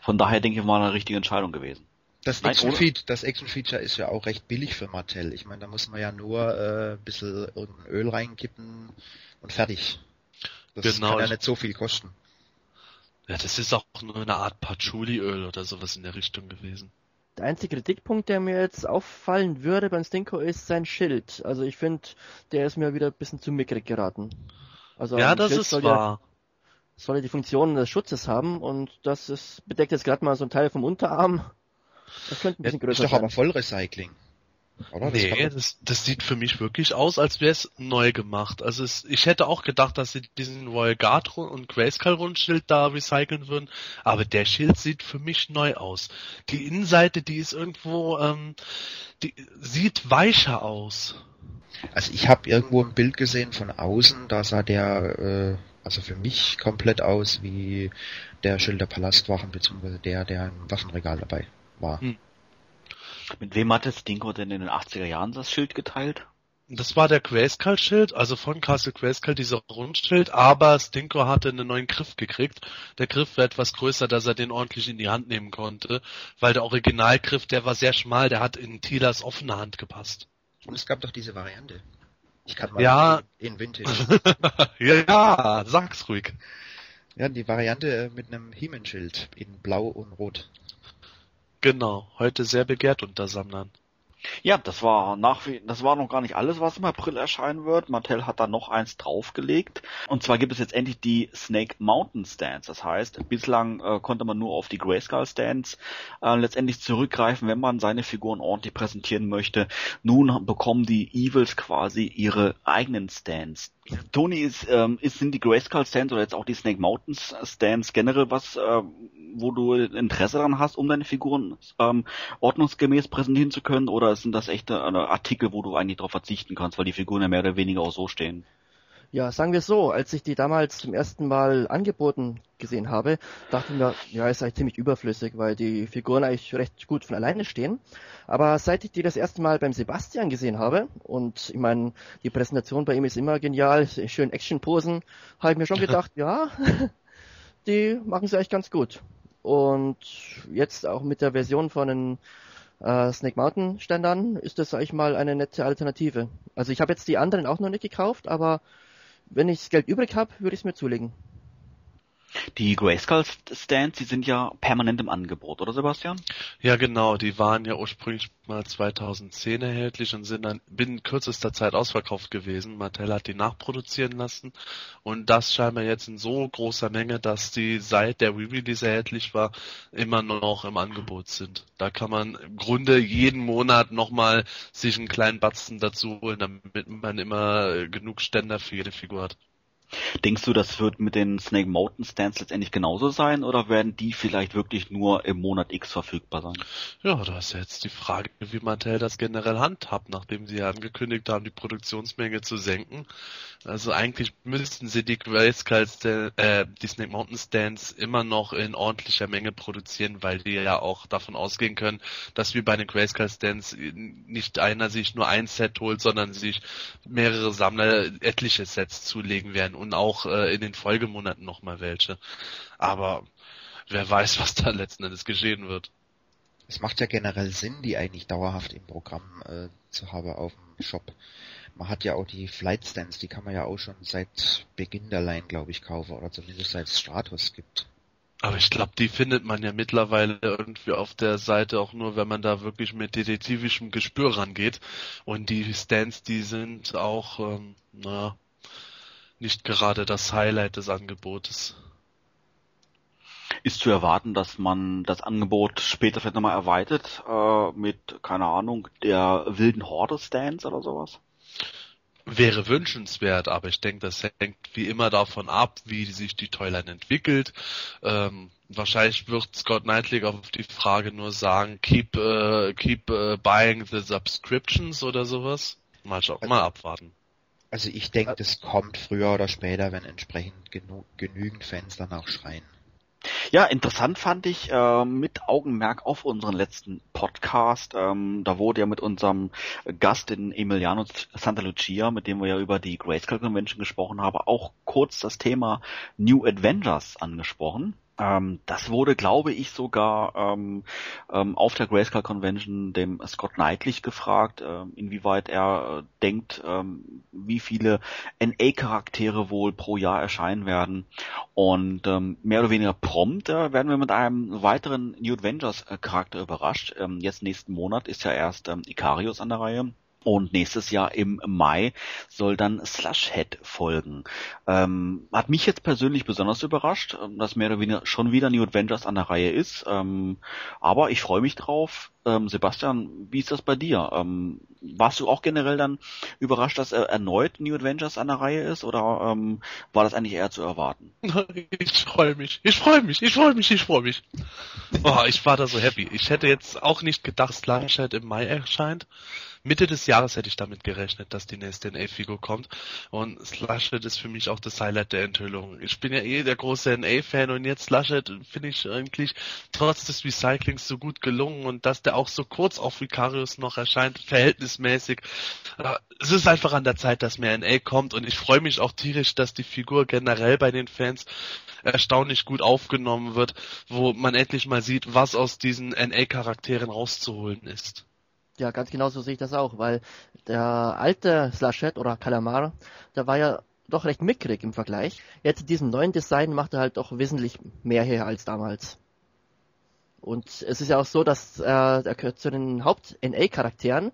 von daher denke ich mal eine richtige Entscheidung gewesen. Das Action, Feature, das Action Feature ist ja auch recht billig für Mattel. Ich meine, da muss man ja nur äh, ein bisschen irgendein Öl reinkippen und fertig. Das genau. kann ja nicht so viel kosten. Ja, das ist auch nur eine Art Patchouli-Öl oder sowas in der Richtung gewesen. Der einzige Kritikpunkt, der mir jetzt auffallen würde beim Stinko, ist sein Schild. Also ich finde, der ist mir wieder ein bisschen zu mickrig geraten. Also ja, das Schild ist soll wahr. Ja, soll ja die Funktion des Schutzes haben und das ist, bedeckt jetzt gerade mal so ein Teil vom Unterarm. Das könnte ein bisschen ja, größer sein. Ist doch aber voll Recycling. Oder? Das nee, das, das sieht für mich wirklich aus, als wäre es neu gemacht. Also es, ich hätte auch gedacht, dass sie diesen Royal Guard und Grayskull Rundschild da recyceln würden, aber der Schild sieht für mich neu aus. Die Innenseite, die ist irgendwo, ähm, die sieht weicher aus. Also ich habe irgendwo ein Bild gesehen von außen, da sah der, äh, also für mich komplett aus wie der Schild der Palastwachen, beziehungsweise der, der im Waffenregal dabei war. Hm. Mit wem hatte Stinko denn in den 80er Jahren das Schild geteilt? Das war der Grayskull-Schild, also von Castle Grayskull dieser Rundschild, aber Stinko hatte einen neuen Griff gekriegt. Der Griff war etwas größer, dass er den ordentlich in die Hand nehmen konnte, weil der Originalgriff, der war sehr schmal, der hat in Tilas offene Hand gepasst. Und es gab doch diese Variante. Ich kann mal ja. in Vintage. ja, ja, sag's ruhig. Ja, die Variante mit einem Hiemenschild in Blau und Rot. Genau, heute sehr begehrt unter Sammlern. Ja, das war nach wie, das war noch gar nicht alles, was im April erscheinen wird. Mattel hat da noch eins draufgelegt. Und zwar gibt es jetzt endlich die Snake Mountain Stands. Das heißt, bislang äh, konnte man nur auf die Grayskull Stands äh, letztendlich zurückgreifen, wenn man seine Figuren ordentlich präsentieren möchte. Nun bekommen die Evils quasi ihre eigenen Stands. Tony ist, ähm, ist sind die Grayskull Stands oder jetzt auch die Snake Mountain Stands generell was, äh, wo du Interesse daran hast, um deine Figuren ähm, ordnungsgemäß präsentieren zu können, oder sind das echte äh, Artikel, wo du eigentlich darauf verzichten kannst, weil die Figuren ja mehr oder weniger auch so stehen? Ja, sagen wir so, als ich die damals zum ersten Mal angeboten gesehen habe, dachte ich mir, ja, ist eigentlich ziemlich überflüssig, weil die Figuren eigentlich recht gut von alleine stehen. Aber seit ich die das erste Mal beim Sebastian gesehen habe, und ich meine, die Präsentation bei ihm ist immer genial, schön Action-Posen, habe ich mir schon gedacht, ja, die machen sie eigentlich ganz gut. Und jetzt auch mit der Version von den äh, Snake Mountain Ständern ist das eigentlich mal eine nette Alternative. Also ich habe jetzt die anderen auch noch nicht gekauft, aber wenn ich Geld übrig habe, würde ich es mir zulegen. Die Grayskull Stands, die sind ja permanent im Angebot, oder Sebastian? Ja, genau. Die waren ja ursprünglich mal 2010 erhältlich und sind dann binnen kürzester Zeit ausverkauft gewesen. Mattel hat die nachproduzieren lassen und das scheinbar jetzt in so großer Menge, dass die seit der Re-Release erhältlich war, immer noch im Angebot sind. Da kann man im Grunde jeden Monat nochmal sich einen kleinen Batzen dazu holen, damit man immer genug Ständer für jede Figur hat. Denkst du, das wird mit den Snake Mountain Stands letztendlich genauso sein oder werden die vielleicht wirklich nur im Monat X verfügbar sein? Ja, da ist jetzt die Frage, wie Mattel das generell handhabt, nachdem sie angekündigt haben, die Produktionsmenge zu senken. Also eigentlich müssten sie die Grayskull, äh, die Snake Mountain Stands immer noch in ordentlicher Menge produzieren, weil die ja auch davon ausgehen können, dass wie bei den Grayskull Stands nicht einer sich nur ein Set holt, sondern sich mehrere Sammler etliche Sets zulegen werden und auch äh, in den Folgemonaten nochmal welche. Aber wer weiß, was da letzten Endes geschehen wird. Es macht ja generell Sinn, die eigentlich dauerhaft im Programm äh, zu haben auf dem Shop. Man hat ja auch die Flight Stands, die kann man ja auch schon seit Beginn der Line, glaube ich, kaufen, oder zumindest seit es Stratos gibt. Aber ich glaube, die findet man ja mittlerweile irgendwie auf der Seite auch nur, wenn man da wirklich mit detektivischem Gespür rangeht. Und die Stands, die sind auch, ähm, na, nicht gerade das Highlight des Angebotes. Ist zu erwarten, dass man das Angebot später vielleicht nochmal erweitert äh, mit, keine Ahnung, der wilden Horde-Stands oder sowas? Wäre wünschenswert, aber ich denke, das hängt wie immer davon ab, wie sich die Toyline entwickelt. Ähm, wahrscheinlich wird Scott Knightley auf die Frage nur sagen, keep, uh, keep uh, buying the subscriptions oder sowas. Mal, schauen, mal abwarten. Also ich denke, das kommt früher oder später, wenn entsprechend genu genügend Fans danach schreien. Ja, interessant fand ich äh, mit Augenmerk auf unseren letzten Podcast. Ähm, da wurde ja mit unserem Gast, den Emiliano Santa Lucia, mit dem wir ja über die Grayscale Convention gesprochen haben, auch kurz das Thema New Adventures angesprochen. Ähm, das wurde, glaube ich, sogar ähm, ähm, auf der Grayscale Convention dem Scott Knightley gefragt, äh, inwieweit er äh, denkt, ähm, wie viele NA-Charaktere wohl pro Jahr erscheinen werden. Und ähm, mehr oder weniger prompt äh, werden wir mit einem weiteren New Avengers-Charakter überrascht. Ähm, jetzt nächsten Monat ist ja erst ähm, Ikarius an der Reihe. Und nächstes Jahr im Mai soll dann Slushhead folgen. Ähm, hat mich jetzt persönlich besonders überrascht, dass mehr oder weniger schon wieder New Adventures an der Reihe ist. Ähm, aber ich freue mich drauf. Ähm, Sebastian, wie ist das bei dir? Ähm, warst du auch generell dann überrascht, dass er erneut New Adventures an der Reihe ist? Oder ähm, war das eigentlich eher zu erwarten? Ich freue mich, ich freue mich, ich freue mich, ich freue mich. Oh, ich war da so happy. Ich hätte jetzt auch nicht gedacht, Slushhead im Mai erscheint. Mitte des Jahres hätte ich damit gerechnet, dass die nächste NA-Figur kommt. Und Slushhead ist für mich auch das Highlight der Enthüllung. Ich bin ja eh der große NA-Fan und jetzt Slushhead finde ich eigentlich trotz des Recyclings so gut gelungen und dass der auch so kurz auf Vicarius noch erscheint, verhältnismäßig. Es ist einfach an der Zeit, dass mehr NA kommt und ich freue mich auch tierisch, dass die Figur generell bei den Fans erstaunlich gut aufgenommen wird, wo man endlich mal sieht, was aus diesen NA-Charakteren rauszuholen ist. Ja, ganz genau so sehe ich das auch, weil der alte Slashette oder Calamar, der war ja doch recht mickrig im Vergleich. Jetzt in diesem neuen Design macht er halt doch wesentlich mehr her als damals. Und es ist ja auch so, dass äh, er gehört zu den Haupt-NA-Charakteren.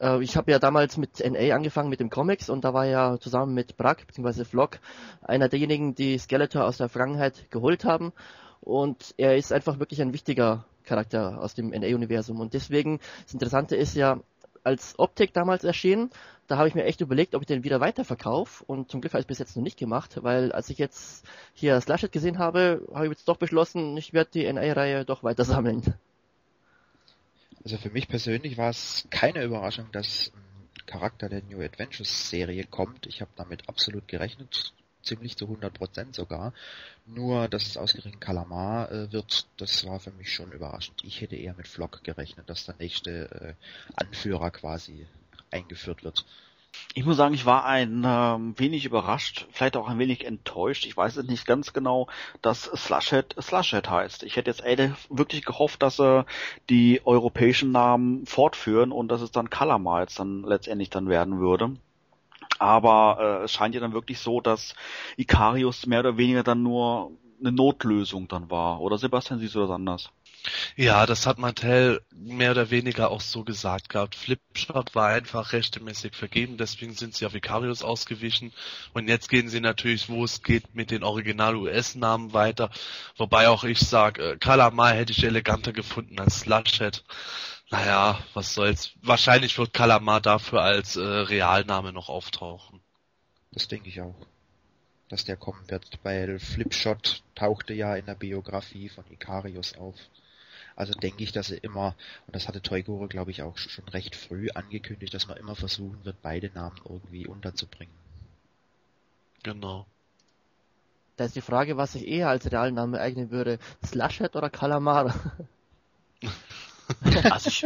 Äh, ich habe ja damals mit NA angefangen mit dem Comics und da war ja zusammen mit Brack bzw. Flock einer derjenigen, die Skeletor aus der Vergangenheit geholt haben. Und er ist einfach wirklich ein wichtiger Charakter aus dem NA-Universum. Und deswegen, das Interessante ist ja, als Optik damals erschienen, da habe ich mir echt überlegt, ob ich den wieder weiterverkaufe. Und zum Glück habe ich es bis jetzt noch nicht gemacht, weil als ich jetzt hier Slashet gesehen habe, habe ich jetzt doch beschlossen, ich werde die NA-Reihe doch weiter sammeln. Also für mich persönlich war es keine Überraschung, dass Charakter der New Adventures Serie kommt. Ich habe damit absolut gerechnet, ziemlich zu 100% sogar. Nur, dass es ausgerechnet Kalamar äh, wird, das war für mich schon überraschend. Ich hätte eher mit Flock gerechnet, dass der nächste äh, Anführer quasi eingeführt wird. Ich muss sagen, ich war ein ähm, wenig überrascht, vielleicht auch ein wenig enttäuscht. Ich weiß es nicht ganz genau, dass Slushhead Slushhead heißt. Ich hätte jetzt ehrlich wirklich gehofft, dass sie äh, die europäischen Namen fortführen und dass es dann Kalamar jetzt dann letztendlich dann werden würde. Aber äh, es scheint ja dann wirklich so, dass Icarius mehr oder weniger dann nur eine Notlösung dann war. Oder Sebastian, siehst du das anders? Ja, das hat Mattel mehr oder weniger auch so gesagt gehabt. Flipshot war einfach rechtmäßig vergeben, deswegen sind sie auf Vicarius ausgewichen. Und jetzt gehen sie natürlich, wo es geht, mit den Original-US-Namen weiter. Wobei auch ich sage, äh, Kalamar hätte ich eleganter gefunden als Slushhead. Naja, was soll's. Wahrscheinlich wird Kalamar dafür als äh, Realname noch auftauchen. Das denke ich auch. Dass der kommen wird, weil Flipshot tauchte ja in der Biografie von Icarius auf. Also denke ich, dass er immer, und das hatte Toygore, glaube ich, auch schon recht früh angekündigt, dass man immer versuchen wird, beide Namen irgendwie unterzubringen. Genau. Da ist die Frage, was sich eher als Realname eignen würde. Slushead oder Calamar? Also ich,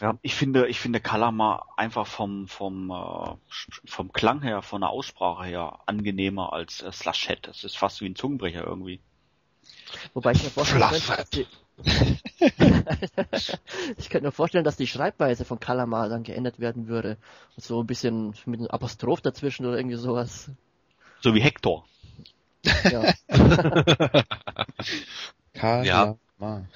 ja, ich finde, ich finde Kalamar einfach vom vom äh, vom Klang her, von der Aussprache her angenehmer als äh, Slushead. Das ist fast wie ein Zungenbrecher irgendwie. Wobei ich mir vorstellen könnte, dass die, ich könnte mir vorstellen, dass die Schreibweise von Kalamar dann geändert werden würde. So ein bisschen mit einem Apostroph dazwischen oder irgendwie sowas. So wie Hector. Ja. Kalamar.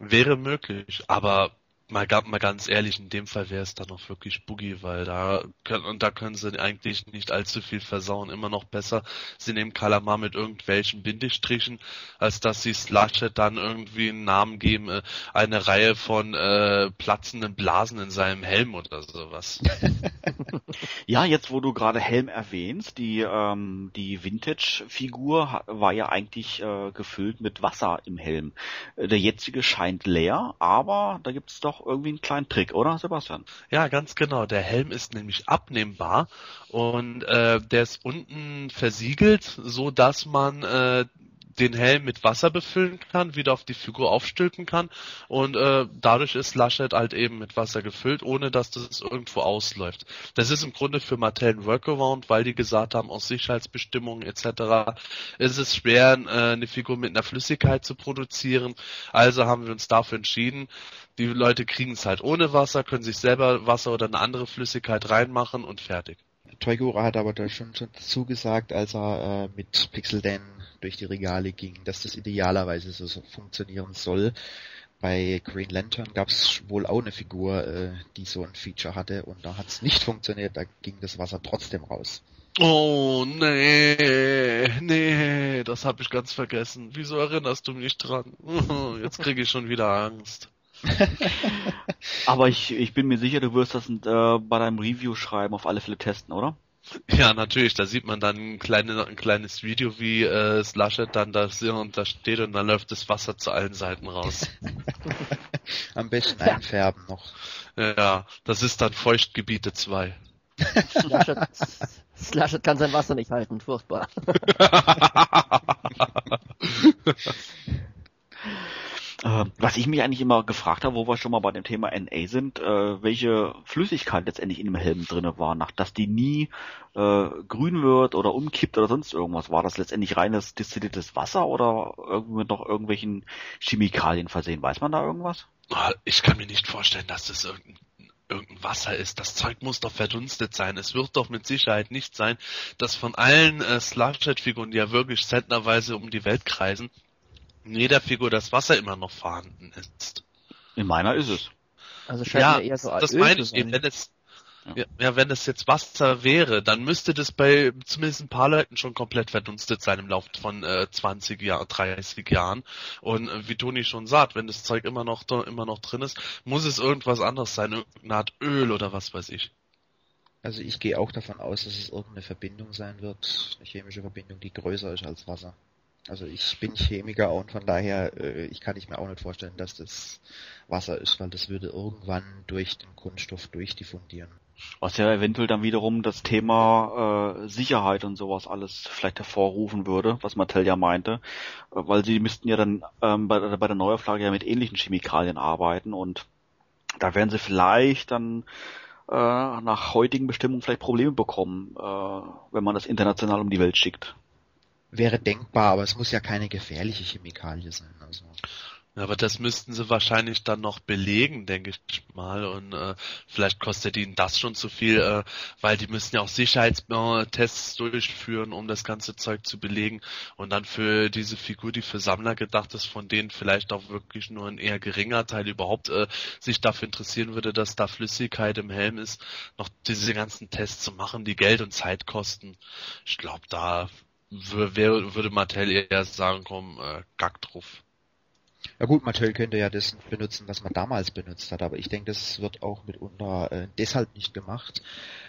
Wäre möglich, aber mal, mal ganz ehrlich, in dem Fall wäre es dann noch wirklich Boogie, weil da können, und da können sie eigentlich nicht allzu viel versauen. Immer noch besser, sie nehmen Kalamar mit irgendwelchen Bindestrichen, als dass sie Slushet dann irgendwie einen Namen geben, äh, eine Reihe von äh, platzenden Blasen in seinem Helm oder sowas. ja, jetzt wo du gerade Helm erwähnst, die, ähm, die Vintage-Figur war ja eigentlich äh, gefüllt mit Wasser im Helm. Äh, der jetzige scheint leer, aber da gibt es doch irgendwie einen kleinen Trick, oder Sebastian? Ja, ganz genau. Der Helm ist nämlich abnehmbar und äh, der ist unten versiegelt, so dass man äh, den Helm mit Wasser befüllen kann, wieder auf die Figur aufstülpen kann und äh, dadurch ist Laschet halt eben mit Wasser gefüllt, ohne dass das irgendwo ausläuft. Das ist im Grunde für Mattel ein Workaround, weil die gesagt haben, aus Sicherheitsbestimmungen etc. ist es schwer, äh, eine Figur mit einer Flüssigkeit zu produzieren. Also haben wir uns dafür entschieden, die Leute kriegen es halt ohne Wasser, können sich selber Wasser oder eine andere Flüssigkeit reinmachen und fertig. Toygura hat aber da schon, schon zugesagt, als er äh, mit Pixel Dan durch die Regale ging, dass das idealerweise so, so funktionieren soll. Bei Green Lantern gab es wohl auch eine Figur, äh, die so ein Feature hatte und da hat es nicht funktioniert, da ging das Wasser trotzdem raus. Oh nee, nee, das habe ich ganz vergessen. Wieso erinnerst du mich dran? Jetzt kriege ich schon wieder Angst. Aber ich, ich bin mir sicher, du wirst das äh, bei deinem Review schreiben, auf alle Fälle testen, oder? Ja, natürlich. Da sieht man dann ein, kleine, ein kleines Video, wie äh, Slushet dann da, und da steht und dann läuft das Wasser zu allen Seiten raus. Am besten einfärben noch. Ja, das ist dann Feuchtgebiete 2. Slushet, Slushet kann sein Wasser nicht halten, furchtbar. Äh, was ich mich eigentlich immer gefragt habe, wo wir schon mal bei dem Thema NA sind, äh, welche Flüssigkeit letztendlich in dem Helm drinne war, nach dass die nie äh, grün wird oder umkippt oder sonst irgendwas. War das letztendlich reines destilliertes Wasser oder irgendwie noch irgendwelchen Chemikalien versehen? Weiß man da irgendwas? Ah, ich kann mir nicht vorstellen, dass das irgendein irgendein Wasser ist. Das Zeug muss doch verdunstet sein. Es wird doch mit Sicherheit nicht sein, dass von allen äh, Slushed-Figuren, die ja wirklich zentnerweise um die Welt kreisen, in jeder Figur das Wasser immer noch vorhanden ist. In meiner ist es. Also scheint ja, mir eher so das Öl meine ich eben. Wenn es, ja. ja, wenn es jetzt Wasser wäre, dann müsste das bei zumindest ein paar Leuten schon komplett verdunstet sein im Laufe von äh, 20 Jahren, 30 Jahren. Und äh, wie Toni schon sagt, wenn das Zeug immer noch immer noch drin ist, muss es irgendwas anderes sein, irgendeine Art Öl oder was weiß ich. Also ich gehe auch davon aus, dass es irgendeine Verbindung sein wird, eine chemische Verbindung, die größer ist als Wasser. Also ich bin Chemiker und von daher, äh, ich kann ich mir auch nicht vorstellen, dass das Wasser ist, weil das würde irgendwann durch den Kunststoff durchdiffundieren. Was ja eventuell dann wiederum das Thema äh, Sicherheit und sowas alles vielleicht hervorrufen würde, was Mattel ja meinte, äh, weil sie müssten ja dann ähm, bei, bei der Neuauflage ja mit ähnlichen Chemikalien arbeiten und da werden sie vielleicht dann äh, nach heutigen Bestimmungen vielleicht Probleme bekommen, äh, wenn man das international um die Welt schickt. Wäre denkbar, aber es muss ja keine gefährliche Chemikalie sein. Also. Ja, aber das müssten sie wahrscheinlich dann noch belegen, denke ich mal. Und äh, vielleicht kostet ihnen das schon zu viel, äh, weil die müssen ja auch Sicherheitstests durchführen, um das ganze Zeug zu belegen. Und dann für diese Figur, die für Sammler gedacht ist, von denen vielleicht auch wirklich nur ein eher geringer Teil überhaupt äh, sich dafür interessieren würde, dass da Flüssigkeit im Helm ist, noch diese ganzen Tests zu machen, die Geld und Zeit kosten. Ich glaube, da würde Mattel eher sagen, komm, äh, gack drauf. Ja gut, Mattel könnte ja das benutzen, was man damals benutzt hat, aber ich denke, das wird auch mitunter äh, deshalb nicht gemacht,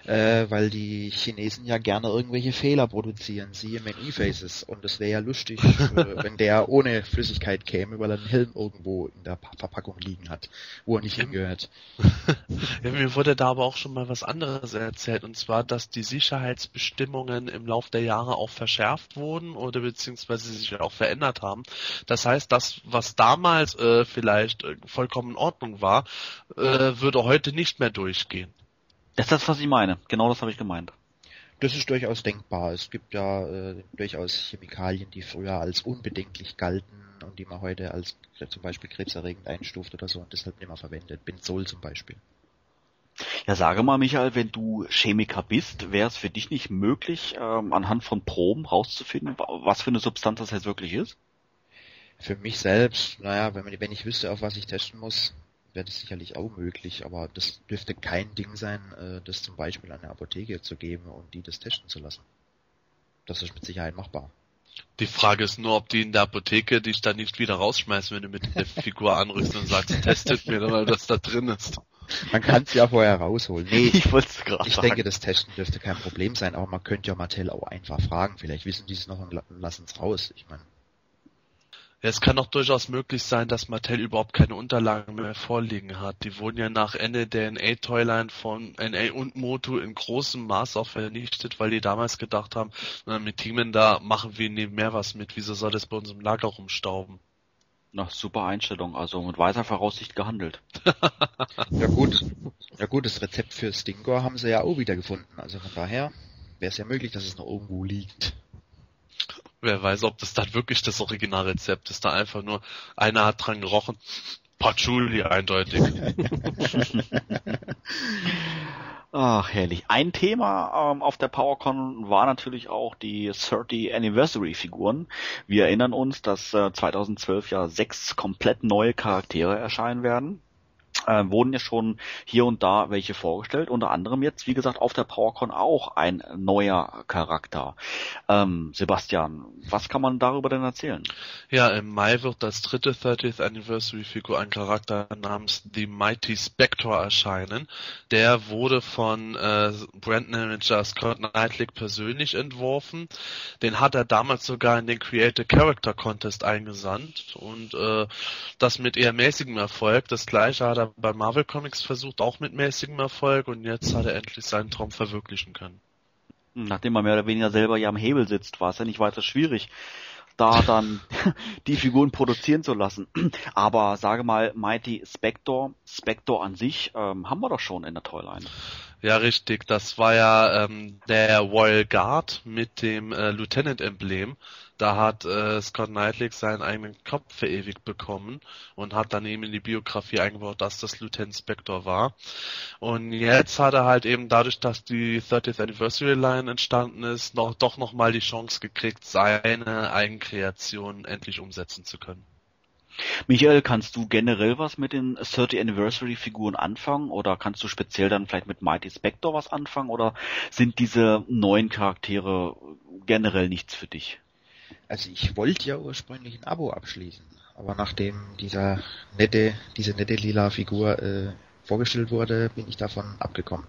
äh, weil die Chinesen ja gerne irgendwelche Fehler produzieren, siehe Many Faces. Und es wäre ja lustig, äh, wenn der ohne Flüssigkeit käme, weil er einen Helm irgendwo in der Verpackung liegen hat, wo er nicht hingehört. ja, mir wurde da aber auch schon mal was anderes erzählt, und zwar, dass die Sicherheitsbestimmungen im Laufe der Jahre auch verschärft wurden oder beziehungsweise sich auch verändert haben. Das heißt, das, was damals äh, vielleicht äh, vollkommen in Ordnung war, äh, würde heute nicht mehr durchgehen. Das ist das, was ich meine. Genau das habe ich gemeint. Das ist durchaus denkbar. Es gibt ja äh, durchaus Chemikalien, die früher als unbedenklich galten und die man heute als zum Beispiel krebserregend einstuft oder so und deshalb nicht mehr verwendet. Benzol zum Beispiel. Ja, sage mal, Michael, wenn du Chemiker bist, wäre es für dich nicht möglich, ähm, anhand von Proben rauszufinden, was für eine Substanz das jetzt wirklich ist? Für mich selbst, naja, wenn, wenn ich wüsste, auf was ich testen muss, wäre das sicherlich auch möglich, aber das dürfte kein Ding sein, äh, das zum Beispiel an eine Apotheke zu geben und die das testen zu lassen. Das ist mit Sicherheit machbar. Die Frage ist nur, ob die in der Apotheke dich dann nicht wieder rausschmeißen, wenn du mit der Figur anrückst und sagst, testet mir mal, was da drin ist. Man kann es ja vorher rausholen. Nee, ich wollte gerade Ich denke, das Testen dürfte kein Problem sein, aber man könnte ja Mattel auch einfach fragen. Vielleicht wissen die es noch und lassen es raus. Ich meine, es kann auch durchaus möglich sein, dass Mattel überhaupt keine Unterlagen mehr vorliegen hat. Die wurden ja nach Ende der NA-Toyline von NA und Moto in großem Maß auch vernichtet, weil die damals gedacht haben, na, mit Teamen da machen wir nie mehr was mit. Wieso soll das bei uns im Lager rumstauben? Na, super Einstellung, also mit weiser Voraussicht gehandelt. ja gut, ja gut, das Rezept für Stingor haben sie ja auch wieder gefunden. Also von daher wäre es ja möglich, dass es noch irgendwo liegt. Wer weiß, ob das dann wirklich das Originalrezept ist. Da einfach nur einer hat dran gerochen. Patchouli eindeutig. Ach, herrlich. Ein Thema ähm, auf der PowerCon war natürlich auch die 30 Anniversary Figuren. Wir erinnern uns, dass äh, 2012 ja sechs komplett neue Charaktere erscheinen werden äh, wurden ja schon hier und da welche vorgestellt. Unter anderem jetzt, wie gesagt, auf der PowerCon auch ein neuer Charakter. Ähm, Sebastian, was kann man darüber denn erzählen? Ja, im Mai wird das dritte 30th Anniversary Figur ein Charakter namens The Mighty Spectre erscheinen. Der wurde von äh, Brandmanager Scott Knightley persönlich entworfen. Den hat er damals sogar in den Creative Character Contest eingesandt und äh, das mit eher mäßigem Erfolg. Das gleiche hat er bei Marvel Comics versucht, auch mit mäßigem Erfolg und jetzt hat er endlich seinen Traum verwirklichen können. Nachdem er mehr oder weniger selber ja am Hebel sitzt, war es ja nicht weiter schwierig, da dann die Figuren produzieren zu lassen. Aber sage mal, Mighty Spector, Spector an sich, ähm, haben wir doch schon in der Toyline. Ja, richtig. Das war ja ähm, der Royal Guard mit dem äh, Lieutenant-Emblem. Da hat äh, Scott Knightley seinen eigenen Kopf verewigt bekommen und hat dann eben in die Biografie eingebaut, dass das Lieutenant Spector war. Und jetzt hat er halt eben dadurch, dass die 30th Anniversary Line entstanden ist, noch doch nochmal die Chance gekriegt, seine Eigenkreation endlich umsetzen zu können. Michael, kannst du generell was mit den 30 Anniversary Figuren anfangen oder kannst du speziell dann vielleicht mit Mighty Spector was anfangen oder sind diese neuen Charaktere generell nichts für dich? Also ich wollte ja ursprünglich ein Abo abschließen, aber nachdem dieser nette, diese nette lila Figur äh, vorgestellt wurde, bin ich davon abgekommen.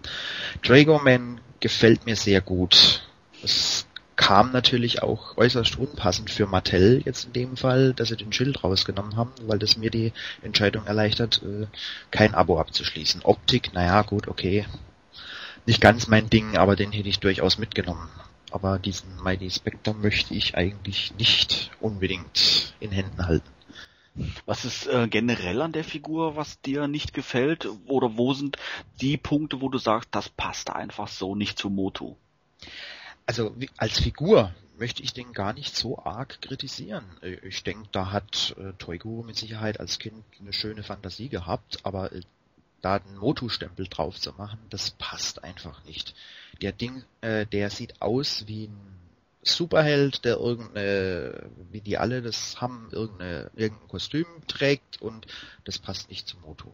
Dragoman gefällt mir sehr gut. Es kam natürlich auch äußerst unpassend für Mattel jetzt in dem Fall, dass sie den Schild rausgenommen haben, weil das mir die Entscheidung erleichtert, äh, kein Abo abzuschließen. Optik, naja, gut, okay. nicht ganz mein Ding, aber den hätte ich durchaus mitgenommen. Aber diesen Mighty Spectre möchte ich eigentlich nicht unbedingt in Händen halten. Was ist äh, generell an der Figur, was dir nicht gefällt? Oder wo sind die Punkte, wo du sagst, das passt einfach so nicht zu Moto? Also als Figur möchte ich den gar nicht so arg kritisieren. Äh, ich denke, da hat äh, Toigo mit Sicherheit als Kind eine schöne Fantasie gehabt, aber äh, da einen Motu-Stempel drauf zu machen, das passt einfach nicht. Der Ding, äh, der sieht aus wie ein Superheld, der irgendeine, wie die alle das haben, irgendeine, irgendein Kostüm trägt und das passt nicht zum Moto.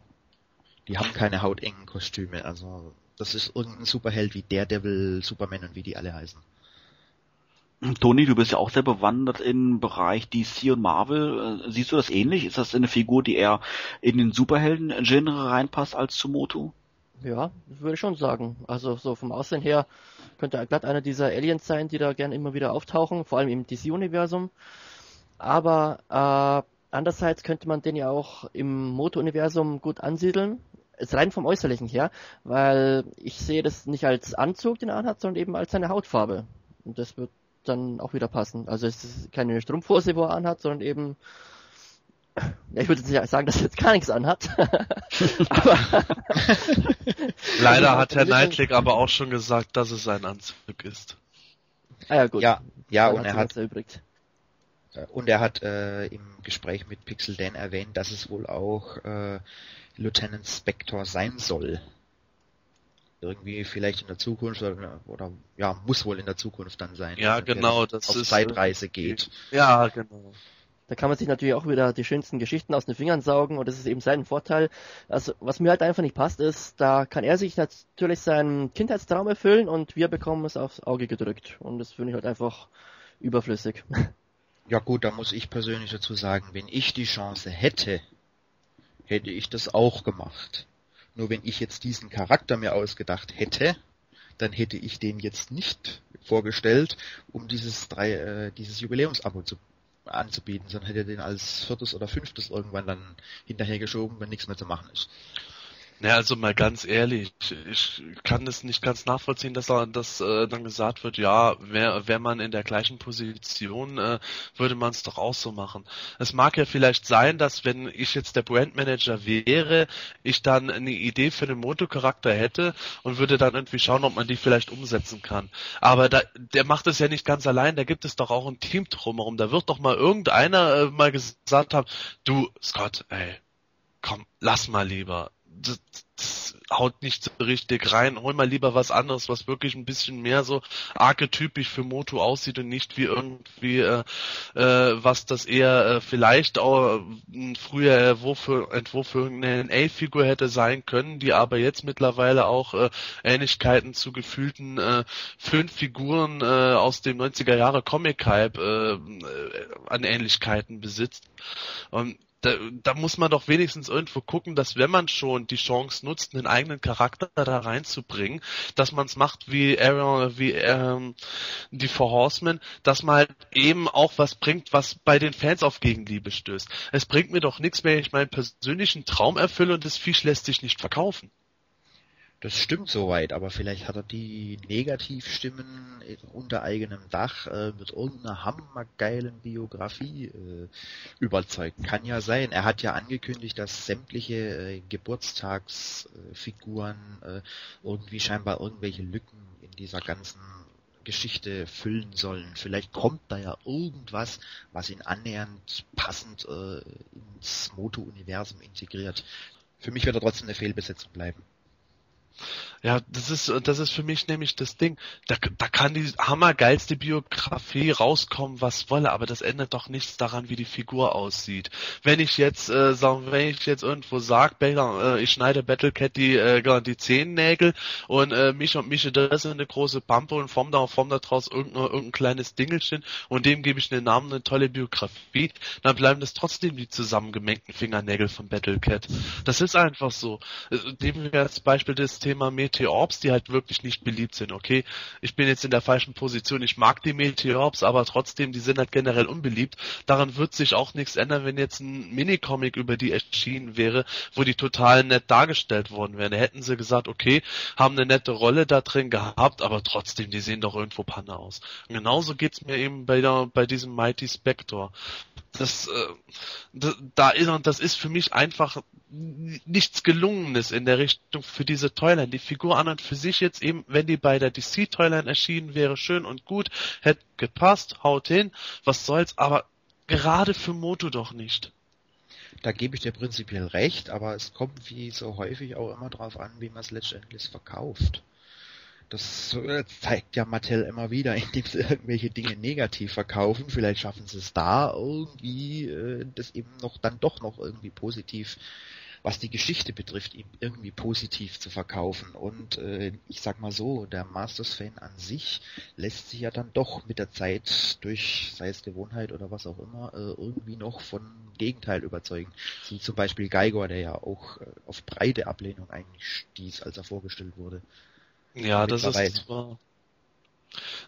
Die haben keine hautengen Kostüme, also das ist irgendein Superheld wie Daredevil, Superman und wie die alle heißen. Toni, du bist ja auch sehr bewandert im Bereich DC und Marvel. Siehst du das ähnlich? Ist das eine Figur, die eher in den Superhelden-Genre reinpasst als zu Moto? Ja, würde ich schon sagen. Also so vom Aussehen her könnte er glatt einer dieser Aliens sein, die da gerne immer wieder auftauchen, vor allem im DC-Universum. Aber äh, andererseits könnte man den ja auch im Moto-Universum gut ansiedeln. Ist rein vom Äußerlichen her, weil ich sehe das nicht als Anzug, den er anhat, sondern eben als seine Hautfarbe. Und das wird dann auch wieder passen. Also es ist keine Strumpfhose, wo er anhat, sondern eben ja, ich würde jetzt nicht sagen, dass er jetzt gar nichts anhat. aber Leider hat Herr Neidlich aber auch schon gesagt, dass es sein Anzug ist. Ah ja, gut. Ja, ja und er hat erübrigt. Und er hat äh, im Gespräch mit Pixel Dan erwähnt, dass es wohl auch äh, Lieutenant Spector sein soll. Irgendwie vielleicht in der Zukunft oder, oder ja, muss wohl in der Zukunft dann sein. Ja, genau, das auf ist Zeitreise geht. Ja, genau. Da kann man sich natürlich auch wieder die schönsten Geschichten aus den Fingern saugen und das ist eben sein Vorteil. Also was mir halt einfach nicht passt ist, da kann er sich natürlich seinen Kindheitstraum erfüllen und wir bekommen es aufs Auge gedrückt und das finde ich halt einfach überflüssig. Ja gut, da muss ich persönlich dazu sagen, wenn ich die Chance hätte, hätte ich das auch gemacht. Nur wenn ich jetzt diesen Charakter mir ausgedacht hätte, dann hätte ich den jetzt nicht vorgestellt, um dieses drei, äh, dieses Jubiläumsabo zu anzubieten, sondern hätte den als viertes oder fünftes irgendwann dann hinterhergeschoben, wenn nichts mehr zu machen ist. Ja, also mal ganz ehrlich, ich kann es nicht ganz nachvollziehen, dass, da, dass äh, dann gesagt wird, ja, wäre wär man in der gleichen Position, äh, würde man es doch auch so machen. Es mag ja vielleicht sein, dass wenn ich jetzt der Brandmanager wäre, ich dann eine Idee für den Motocharakter hätte und würde dann irgendwie schauen, ob man die vielleicht umsetzen kann. Aber da, der macht es ja nicht ganz allein, da gibt es doch auch ein Team drumherum. Da wird doch mal irgendeiner äh, mal gesagt haben, du, Scott, ey, komm, lass mal lieber das, das haut nicht so richtig rein. Hol mal lieber was anderes, was wirklich ein bisschen mehr so archetypisch für Moto aussieht und nicht wie irgendwie äh, äh, was das eher äh, vielleicht auch ein früher Entwurf für, Entwurf für eine NA-Figur hätte sein können, die aber jetzt mittlerweile auch äh, Ähnlichkeiten zu gefühlten äh, fünf Figuren äh, aus dem 90er Jahre Comic-Hype äh, an Ähnlichkeiten besitzt. Und da, da muss man doch wenigstens irgendwo gucken, dass wenn man schon die Chance nutzt, einen eigenen Charakter da reinzubringen, dass man es macht wie Aaron, wie ähm, die Four Horsemen, dass man halt eben auch was bringt, was bei den Fans auf Gegenliebe stößt. Es bringt mir doch nichts, wenn ich meinen persönlichen Traum erfülle und das Viech lässt sich nicht verkaufen. Das stimmt soweit, aber vielleicht hat er die Negativstimmen unter eigenem Dach äh, mit irgendeiner hammergeilen Biografie äh, überzeugt. Kann ja sein. Er hat ja angekündigt, dass sämtliche äh, Geburtstagsfiguren äh, irgendwie scheinbar irgendwelche Lücken in dieser ganzen Geschichte füllen sollen. Vielleicht kommt da ja irgendwas, was ihn annähernd passend äh, ins Moto-Universum integriert. Für mich wird er trotzdem eine Fehlbesetzung bleiben. Ja, das ist, das ist für mich nämlich das Ding. Da, da kann die hammergeilste Biografie rauskommen, was wolle, aber das ändert doch nichts daran, wie die Figur aussieht. Wenn ich jetzt, äh, sagen, wenn ich jetzt irgendwo sag, äh, ich schneide Battlecat die, äh, die Zehennägel und äh, mich und mische das in eine große Pampe und form da, form da draus irgendein, irgendein kleines Dingelchen und dem gebe ich einen Namen, eine tolle Biografie, dann bleiben das trotzdem die zusammengemengten Fingernägel von Battlecat. Das ist einfach so. Nehmen wir als Beispiel das Thema Thema Meteorbs, die halt wirklich nicht beliebt sind. Okay, ich bin jetzt in der falschen Position, ich mag die Meteorbs, aber trotzdem, die sind halt generell unbeliebt. Daran wird sich auch nichts ändern, wenn jetzt ein Minicomic über die erschienen wäre, wo die total nett dargestellt worden wären. Da hätten sie gesagt, okay, haben eine nette Rolle da drin gehabt, aber trotzdem, die sehen doch irgendwo Panne aus. Und genauso geht's mir eben bei, der, bei diesem Mighty Spector. Das, äh, da ist, und das ist für mich einfach nichts Gelungenes in der Richtung für diese Toyline. Die Figur an und für sich jetzt eben, wenn die bei der DC Toyline erschienen wäre, schön und gut, hätte gepasst, haut hin, was soll's, aber gerade für Moto doch nicht. Da gebe ich dir prinzipiell recht, aber es kommt wie so häufig auch immer drauf an, wie man es letztendlich verkauft. Das äh, zeigt ja Mattel immer wieder, indem sie irgendwelche Dinge negativ verkaufen. Vielleicht schaffen sie es da irgendwie, äh, das eben noch dann doch noch irgendwie positiv was die Geschichte betrifft, ihm irgendwie positiv zu verkaufen. Und äh, ich sag mal so, der Masters-Fan an sich lässt sich ja dann doch mit der Zeit durch, sei es Gewohnheit oder was auch immer, äh, irgendwie noch von Gegenteil überzeugen. Wie zum Beispiel Geigor, der ja auch äh, auf breite Ablehnung eigentlich stieß, als er vorgestellt wurde. Ja, das ist zwar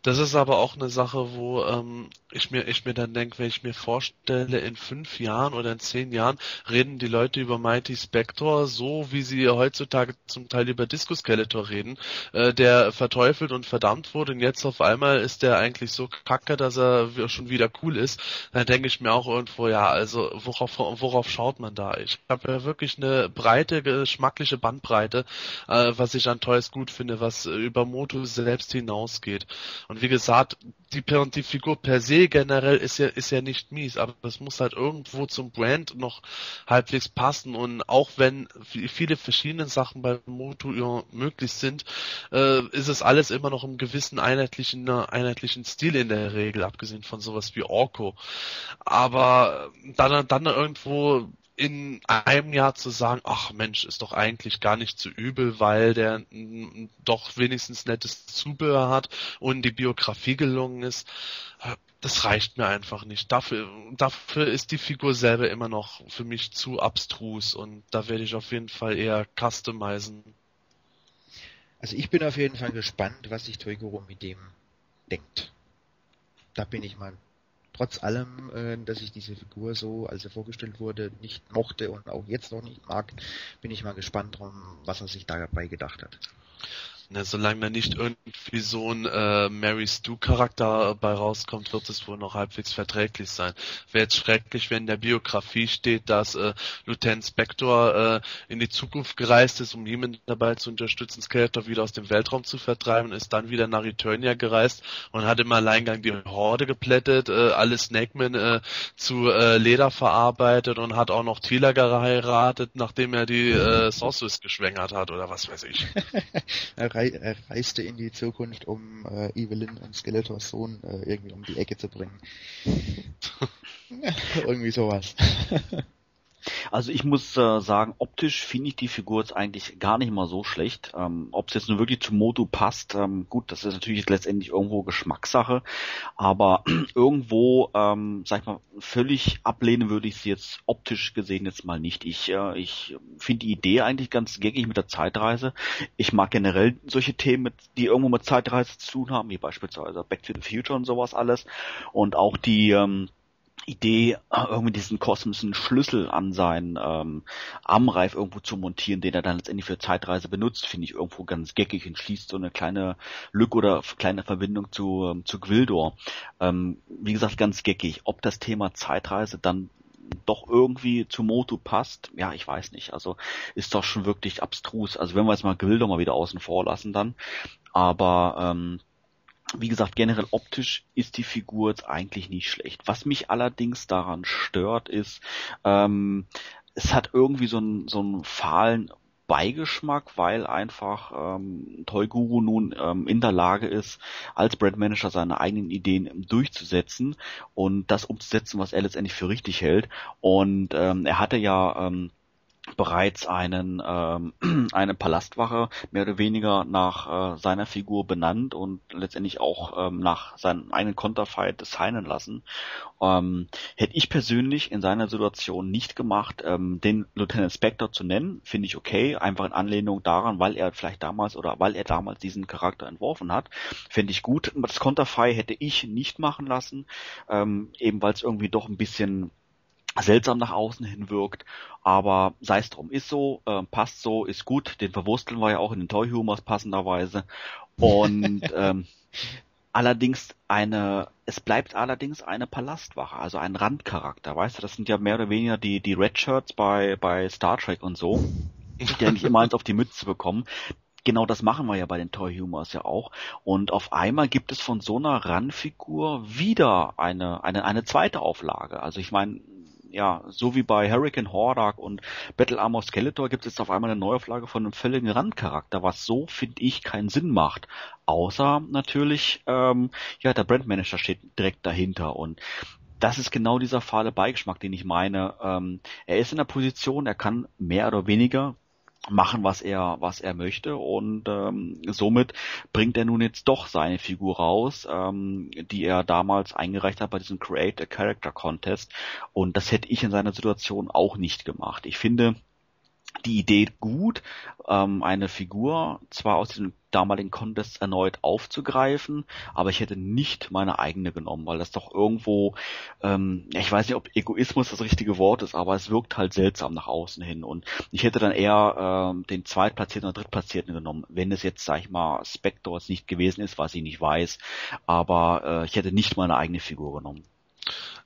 das ist aber auch eine Sache, wo ähm, ich mir ich mir dann denke, wenn ich mir vorstelle, in fünf Jahren oder in zehn Jahren reden die Leute über Mighty Spector so, wie sie heutzutage zum Teil über Disco Skeletor reden, äh, der verteufelt und verdammt wurde und jetzt auf einmal ist der eigentlich so kacke, dass er schon wieder cool ist. Dann denke ich mir auch irgendwo, ja, also worauf worauf schaut man da? Ich habe ja wirklich eine breite geschmackliche Bandbreite, äh, was ich an Toys gut finde, was über Moto selbst hinausgeht. Und wie gesagt, die, die Figur per se generell ist ja, ist ja nicht mies, aber es muss halt irgendwo zum Brand noch halbwegs passen und auch wenn viele verschiedene Sachen bei Moto möglich sind, äh, ist es alles immer noch im gewissen einheitlichen, einheitlichen Stil in der Regel, abgesehen von sowas wie Orko. Aber dann, dann irgendwo in einem Jahr zu sagen, ach Mensch, ist doch eigentlich gar nicht so übel, weil der doch wenigstens nettes Zubehör hat und die Biografie gelungen ist, das reicht mir einfach nicht. Dafür, dafür ist die Figur selber immer noch für mich zu abstrus und da werde ich auf jeden Fall eher customizen. Also ich bin auf jeden Fall gespannt, was sich Toigoro mit dem denkt. Da bin ich mal trotz allem, äh, dass ich diese Figur so, als er vorgestellt wurde, nicht mochte und auch jetzt noch nicht mag, bin ich mal gespannt drum, was er sich dabei gedacht hat. Ne, solange da nicht irgendwie so ein äh, Mary Stu-Charakter bei rauskommt, wird es wohl noch halbwegs verträglich sein. Wäre jetzt schrecklich, wenn in der Biografie steht, dass äh, Lieutenant Spector äh, in die Zukunft gereist ist, um jemanden dabei zu unterstützen, Skeletor wieder aus dem Weltraum zu vertreiben, ist dann wieder nach Eternia gereist und hat im Alleingang die Horde geplättet, äh, alle Snakemen äh, zu äh, Leder verarbeitet und hat auch noch Tila geheiratet, nachdem er die äh, Sorceress geschwängert hat oder was weiß ich. er reiste in die Zukunft, um äh, Evelyn und Skeletors Sohn äh, irgendwie um die Ecke zu bringen. irgendwie sowas. Also ich muss äh, sagen, optisch finde ich die Figur jetzt eigentlich gar nicht mal so schlecht. Ähm, Ob es jetzt nur wirklich zu Moto passt, ähm, gut, das ist natürlich letztendlich irgendwo Geschmackssache, aber irgendwo, ähm, sag ich mal, völlig ablehnen würde ich sie jetzt optisch gesehen jetzt mal nicht. Ich, äh, ich finde die Idee eigentlich ganz geckig mit der Zeitreise. Ich mag generell solche Themen, mit, die irgendwo mit Zeitreise zu tun haben, wie beispielsweise Back to the Future und sowas alles. Und auch die ähm, Idee, äh, irgendwie diesen kosmischen Schlüssel an seinen ähm, Armreif irgendwo zu montieren, den er dann letztendlich für Zeitreise benutzt, finde ich irgendwo ganz geckig und schließt so eine kleine Lücke oder kleine Verbindung zu, ähm, zu Gwildor. Ähm, wie gesagt, ganz geckig. Ob das Thema Zeitreise dann doch irgendwie zu Moto passt, ja, ich weiß nicht. Also ist doch schon wirklich abstrus. Also wenn wir jetzt mal Gwildor mal wieder außen vor lassen dann, aber ähm, wie gesagt, generell optisch ist die Figur jetzt eigentlich nicht schlecht. Was mich allerdings daran stört, ist, ähm, es hat irgendwie so einen, so einen fahlen Beigeschmack, weil einfach ähm, Toy Guru nun ähm, in der Lage ist, als Brandmanager seine eigenen Ideen durchzusetzen und das umzusetzen, was er letztendlich für richtig hält. Und ähm, er hatte ja ähm, bereits einen ähm, eine Palastwache mehr oder weniger nach äh, seiner Figur benannt und letztendlich auch ähm, nach seinem einen Konterfeit designen lassen. Ähm, hätte ich persönlich in seiner Situation nicht gemacht, ähm, den Lieutenant Spector zu nennen, finde ich okay, einfach in Anlehnung daran, weil er vielleicht damals oder weil er damals diesen Charakter entworfen hat, finde ich gut. Das Konterfei hätte ich nicht machen lassen, ähm, eben weil es irgendwie doch ein bisschen seltsam nach außen hin wirkt, aber sei es drum, ist so, äh, passt so, ist gut, den verwursteln wir ja auch in den Toy Humors passenderweise. Und ähm, allerdings eine, es bleibt allerdings eine Palastwache, also ein Randcharakter, weißt du, das sind ja mehr oder weniger die, die Red Shirts bei, bei Star Trek und so, die nicht immer eins auf die Mütze bekommen, genau das machen wir ja bei den Toy Humors ja auch. Und auf einmal gibt es von so einer Randfigur wieder eine, eine, eine zweite Auflage. Also ich meine, ja, so wie bei Hurricane Hordak und Battle Armor Skeletor gibt es jetzt auf einmal eine Neuauflage von einem völligen Randcharakter, was so, finde ich, keinen Sinn macht. Außer natürlich, ähm, ja, der Brandmanager steht direkt dahinter und das ist genau dieser fahle Beigeschmack, den ich meine. Ähm, er ist in der Position, er kann mehr oder weniger machen, was er, was er möchte und ähm, somit bringt er nun jetzt doch seine Figur raus, ähm, die er damals eingereicht hat bei diesem Create a Character Contest und das hätte ich in seiner Situation auch nicht gemacht. Ich finde, die Idee gut, ähm, eine Figur zwar aus diesem damaligen Contest erneut aufzugreifen, aber ich hätte nicht meine eigene genommen, weil das doch irgendwo, ähm, ich weiß nicht, ob Egoismus das richtige Wort ist, aber es wirkt halt seltsam nach außen hin und ich hätte dann eher ähm, den Zweitplatzierten oder Drittplatzierten genommen, wenn es jetzt, sag ich mal, Spectors nicht gewesen ist, was ich nicht weiß, aber äh, ich hätte nicht meine eigene Figur genommen.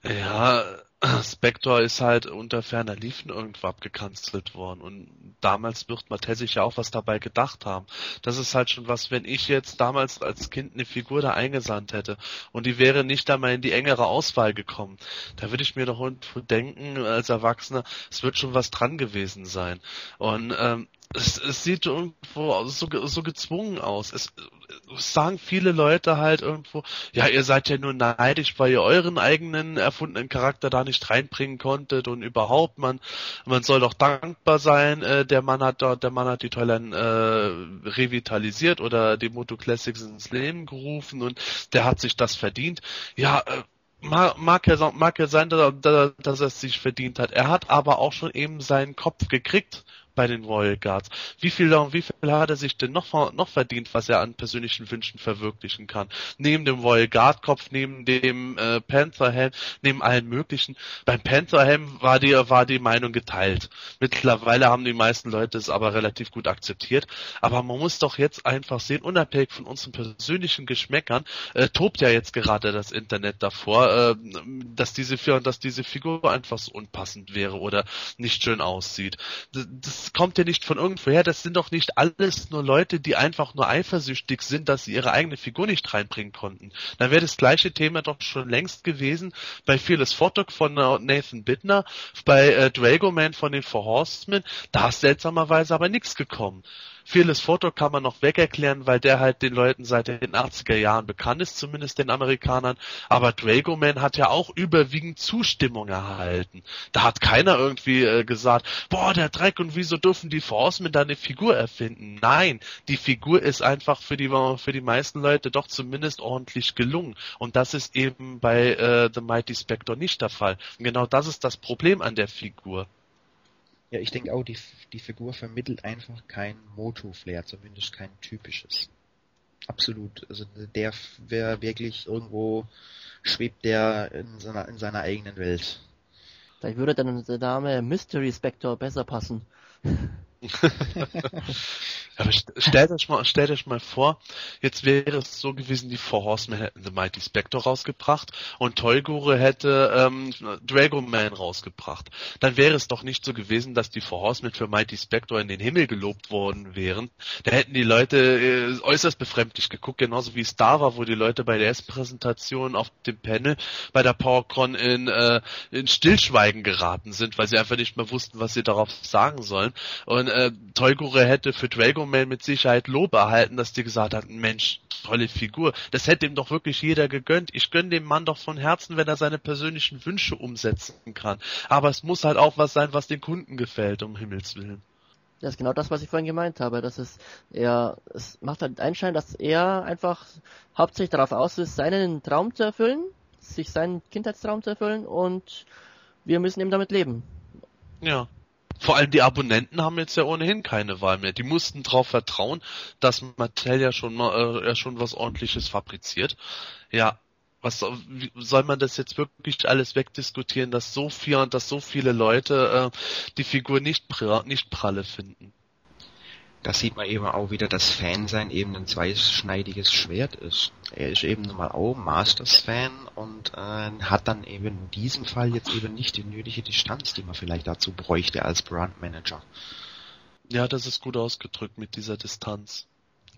Ja, Spector ist halt unter ferner Liefen irgendwo abgekanzelt worden und damals wird Mattel sich ja auch was dabei gedacht haben. Das ist halt schon was, wenn ich jetzt damals als Kind eine Figur da eingesandt hätte und die wäre nicht einmal in die engere Auswahl gekommen, da würde ich mir doch denken als Erwachsener, es wird schon was dran gewesen sein. Und ähm, es, es sieht irgendwo so, so gezwungen aus. Es, es sagen viele Leute halt irgendwo, ja, ihr seid ja nur neidisch, weil ihr euren eigenen erfundenen Charakter da nicht reinbringen konntet und überhaupt, man, man soll doch dankbar sein, äh, der Mann hat dort, der Mann hat die Toyline äh, revitalisiert oder die Moto Classics ins Leben gerufen und der hat sich das verdient. Ja, äh, mag, ja, mag ja sein, dass er, dass er es sich verdient hat. Er hat aber auch schon eben seinen Kopf gekriegt bei den Royal Guards. Wie viel, wie viel hat er sich denn noch, noch verdient, was er an persönlichen Wünschen verwirklichen kann? Neben dem Royal Guard Kopf, neben dem äh, Panther Helm, neben allen möglichen. Beim Panther Helm war die, war die Meinung geteilt. Mittlerweile haben die meisten Leute es aber relativ gut akzeptiert. Aber man muss doch jetzt einfach sehen, unabhängig von unseren persönlichen Geschmäckern, äh, tobt ja jetzt gerade das Internet davor, äh, dass diese, dass diese Figur einfach so unpassend wäre oder nicht schön aussieht. Das kommt ja nicht von irgendwoher, das sind doch nicht alles nur Leute, die einfach nur eifersüchtig sind, dass sie ihre eigene Figur nicht reinbringen konnten. Dann wäre das gleiche Thema doch schon längst gewesen bei Fearless Photog von äh, Nathan Bittner, bei äh, Dragoman von den Four Horsemen, da ist seltsamerweise aber nichts gekommen. Fearless Photo kann man noch wegerklären, weil der halt den Leuten seit den 80er Jahren bekannt ist, zumindest den Amerikanern. Aber Dragoman hat ja auch überwiegend Zustimmung erhalten. Da hat keiner irgendwie äh, gesagt, boah, der Dreck und wieso dürfen die Forcemen da eine Figur erfinden? Nein, die Figur ist einfach für die, für die meisten Leute doch zumindest ordentlich gelungen. Und das ist eben bei äh, The Mighty Spectre nicht der Fall. Und genau das ist das Problem an der Figur. Ja, ich denke auch, die, die Figur vermittelt einfach kein Moto-Flair, zumindest kein typisches. Absolut. Also der wäre wirklich irgendwo, schwebt der in seiner, in seiner eigenen Welt. Da würde dann der Name Mystery Spectre besser passen. Aber stellt euch mal, stellt euch mal vor, jetzt wäre es so gewesen, die Four Horsemen hätten The Mighty Spectre rausgebracht und Toygure hätte ähm, Dragoman rausgebracht. Dann wäre es doch nicht so gewesen, dass die Four Horsemen für Mighty Spectre in den Himmel gelobt worden wären. Da hätten die Leute äh, äußerst befremdlich geguckt, genauso wie Star war, wo die Leute bei der S-Präsentation auf dem Panel bei der PowerCon in, äh, in Stillschweigen geraten sind, weil sie einfach nicht mehr wussten, was sie darauf sagen sollen. Und äh, Toygure hätte für Dragoman mit Sicherheit Lob erhalten, dass die gesagt hat, Mensch, tolle Figur. Das hätte ihm doch wirklich jeder gegönnt. Ich gönne dem Mann doch von Herzen, wenn er seine persönlichen Wünsche umsetzen kann. Aber es muss halt auch was sein, was den Kunden gefällt, um Himmels Willen. Das ist genau das, was ich vorhin gemeint habe. Das ist eher, es macht halt Einschein, dass er einfach hauptsächlich darauf aus ist, seinen Traum zu erfüllen, sich seinen Kindheitstraum zu erfüllen und wir müssen eben damit leben. Ja. Vor allem die Abonnenten haben jetzt ja ohnehin keine Wahl mehr. Die mussten darauf vertrauen, dass Mattel ja schon mal äh, ja schon was ordentliches fabriziert. Ja, was soll man das jetzt wirklich alles wegdiskutieren, dass so viel und dass so viele Leute äh, die Figur nicht nicht pralle finden? Da sieht man eben auch wieder, dass Fansein eben ein zweischneidiges Schwert ist. Er ist eben nun mal auch Masters-Fan und äh, hat dann eben in diesem Fall jetzt eben nicht die nötige Distanz, die man vielleicht dazu bräuchte als Brandmanager. Ja, das ist gut ausgedrückt mit dieser Distanz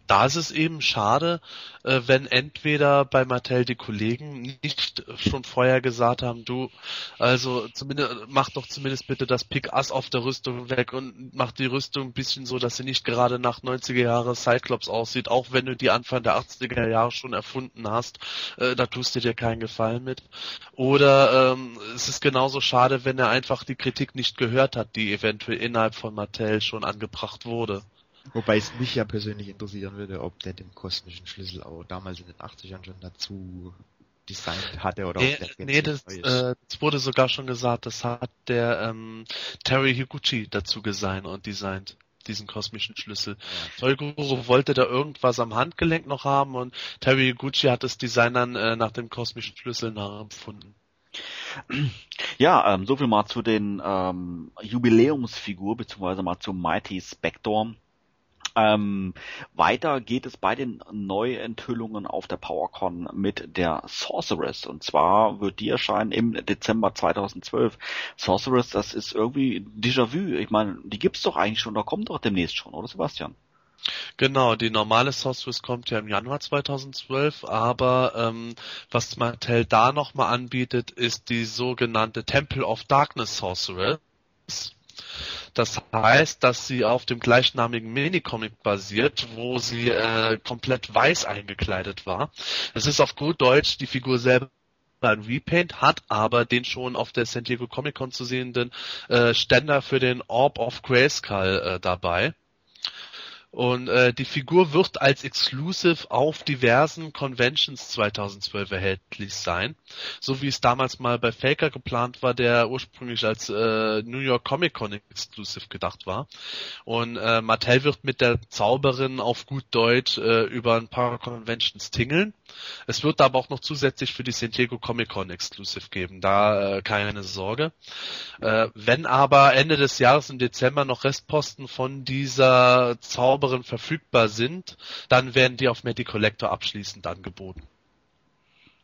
da ist es eben schade, äh, wenn entweder bei Mattel die Kollegen nicht schon vorher gesagt haben, du, also zumindest mach doch zumindest bitte das Pick Ass auf der Rüstung weg und mach die Rüstung ein bisschen so, dass sie nicht gerade nach 90er Jahre Cyclops aussieht, auch wenn du die Anfang der 80er Jahre schon erfunden hast, äh, da tust du dir keinen Gefallen mit. Oder ähm, es ist genauso schade, wenn er einfach die Kritik nicht gehört hat, die eventuell innerhalb von Mattel schon angebracht wurde. Wobei es mich ja persönlich interessieren würde, ob der den kosmischen Schlüssel auch damals in den 80ern schon dazu designt hatte oder nee, ob der nee das, äh, das wurde sogar schon gesagt, das hat der ähm, Terry Higuchi dazu designt und designt diesen kosmischen Schlüssel. Ja. Toiguro wollte da irgendwas am Handgelenk noch haben und Terry Higuchi hat das Design dann äh, nach dem kosmischen Schlüssel nachempfunden. Ja, ähm, so viel mal zu den ähm, Jubiläumsfigur beziehungsweise mal zu Mighty Spector. Ähm, weiter geht es bei den Neuenthüllungen auf der PowerCon mit der Sorceress. Und zwar wird die erscheinen im Dezember 2012. Sorceress, das ist irgendwie Déjà-vu. Ich meine, die gibt's doch eigentlich schon, da kommt doch demnächst schon, oder Sebastian? Genau, die normale Sorceress kommt ja im Januar 2012, aber ähm, was Mattel da nochmal anbietet, ist die sogenannte Temple of Darkness Sorceress das heißt, dass sie auf dem gleichnamigen Minicomic basiert, wo sie äh, komplett weiß eingekleidet war. Das ist auf gut Deutsch die Figur selber ein Repaint, hat aber den schon auf der San Diego Comic Con zu sehenden äh, Ständer für den Orb of Grayskull äh, dabei. Und äh, die Figur wird als Exclusive auf diversen Conventions 2012 erhältlich sein, so wie es damals mal bei Faker geplant war, der ursprünglich als äh, New York Comic Con Exclusive gedacht war. Und äh, Mattel wird mit der Zauberin auf gut Deutsch äh, über ein paar Conventions tingeln. Es wird aber auch noch zusätzlich für die San Diego Comic Con Exclusive geben, da äh, keine Sorge. Äh, wenn aber Ende des Jahres im Dezember noch Restposten von dieser Zauberin Zauberern verfügbar sind, dann werden die auf Medi Collector abschließend angeboten.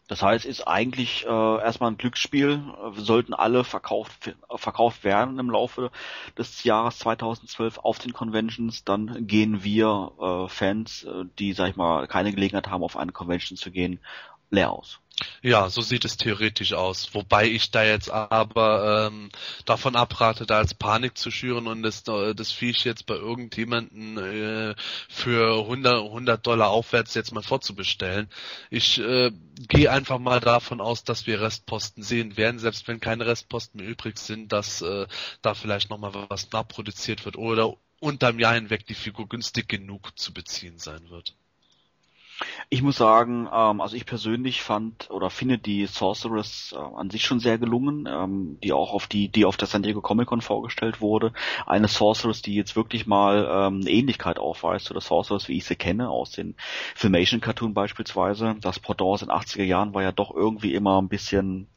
Das heißt, ist eigentlich äh, erstmal ein Glücksspiel. Wir sollten alle verkauft, verkauft werden im Laufe des Jahres 2012 auf den Conventions. Dann gehen wir äh, Fans, äh, die, sag ich mal, keine Gelegenheit haben, auf eine Convention zu gehen, leer aus. Ja, so sieht es theoretisch aus. Wobei ich da jetzt aber ähm, davon abrate, da als Panik zu schüren und das, das Viech jetzt bei irgendjemanden äh, für 100, 100 Dollar aufwärts jetzt mal vorzubestellen. Ich äh, gehe einfach mal davon aus, dass wir Restposten sehen werden, selbst wenn keine Restposten mehr übrig sind, dass äh, da vielleicht nochmal was nachproduziert wird oder unterm Jahr hinweg die Figur günstig genug zu beziehen sein wird. Ich muss sagen, ähm, also ich persönlich fand oder finde die Sorceress äh, an sich schon sehr gelungen, ähm, die auch auf die, die auf der San Diego Comic Con vorgestellt wurde. Eine Sorceress, die jetzt wirklich mal ähm, eine Ähnlichkeit aufweist zu der Sorceress, wie ich sie kenne, aus den Filmation Cartoon beispielsweise. Das Pendant aus den 80er Jahren war ja doch irgendwie immer ein bisschen,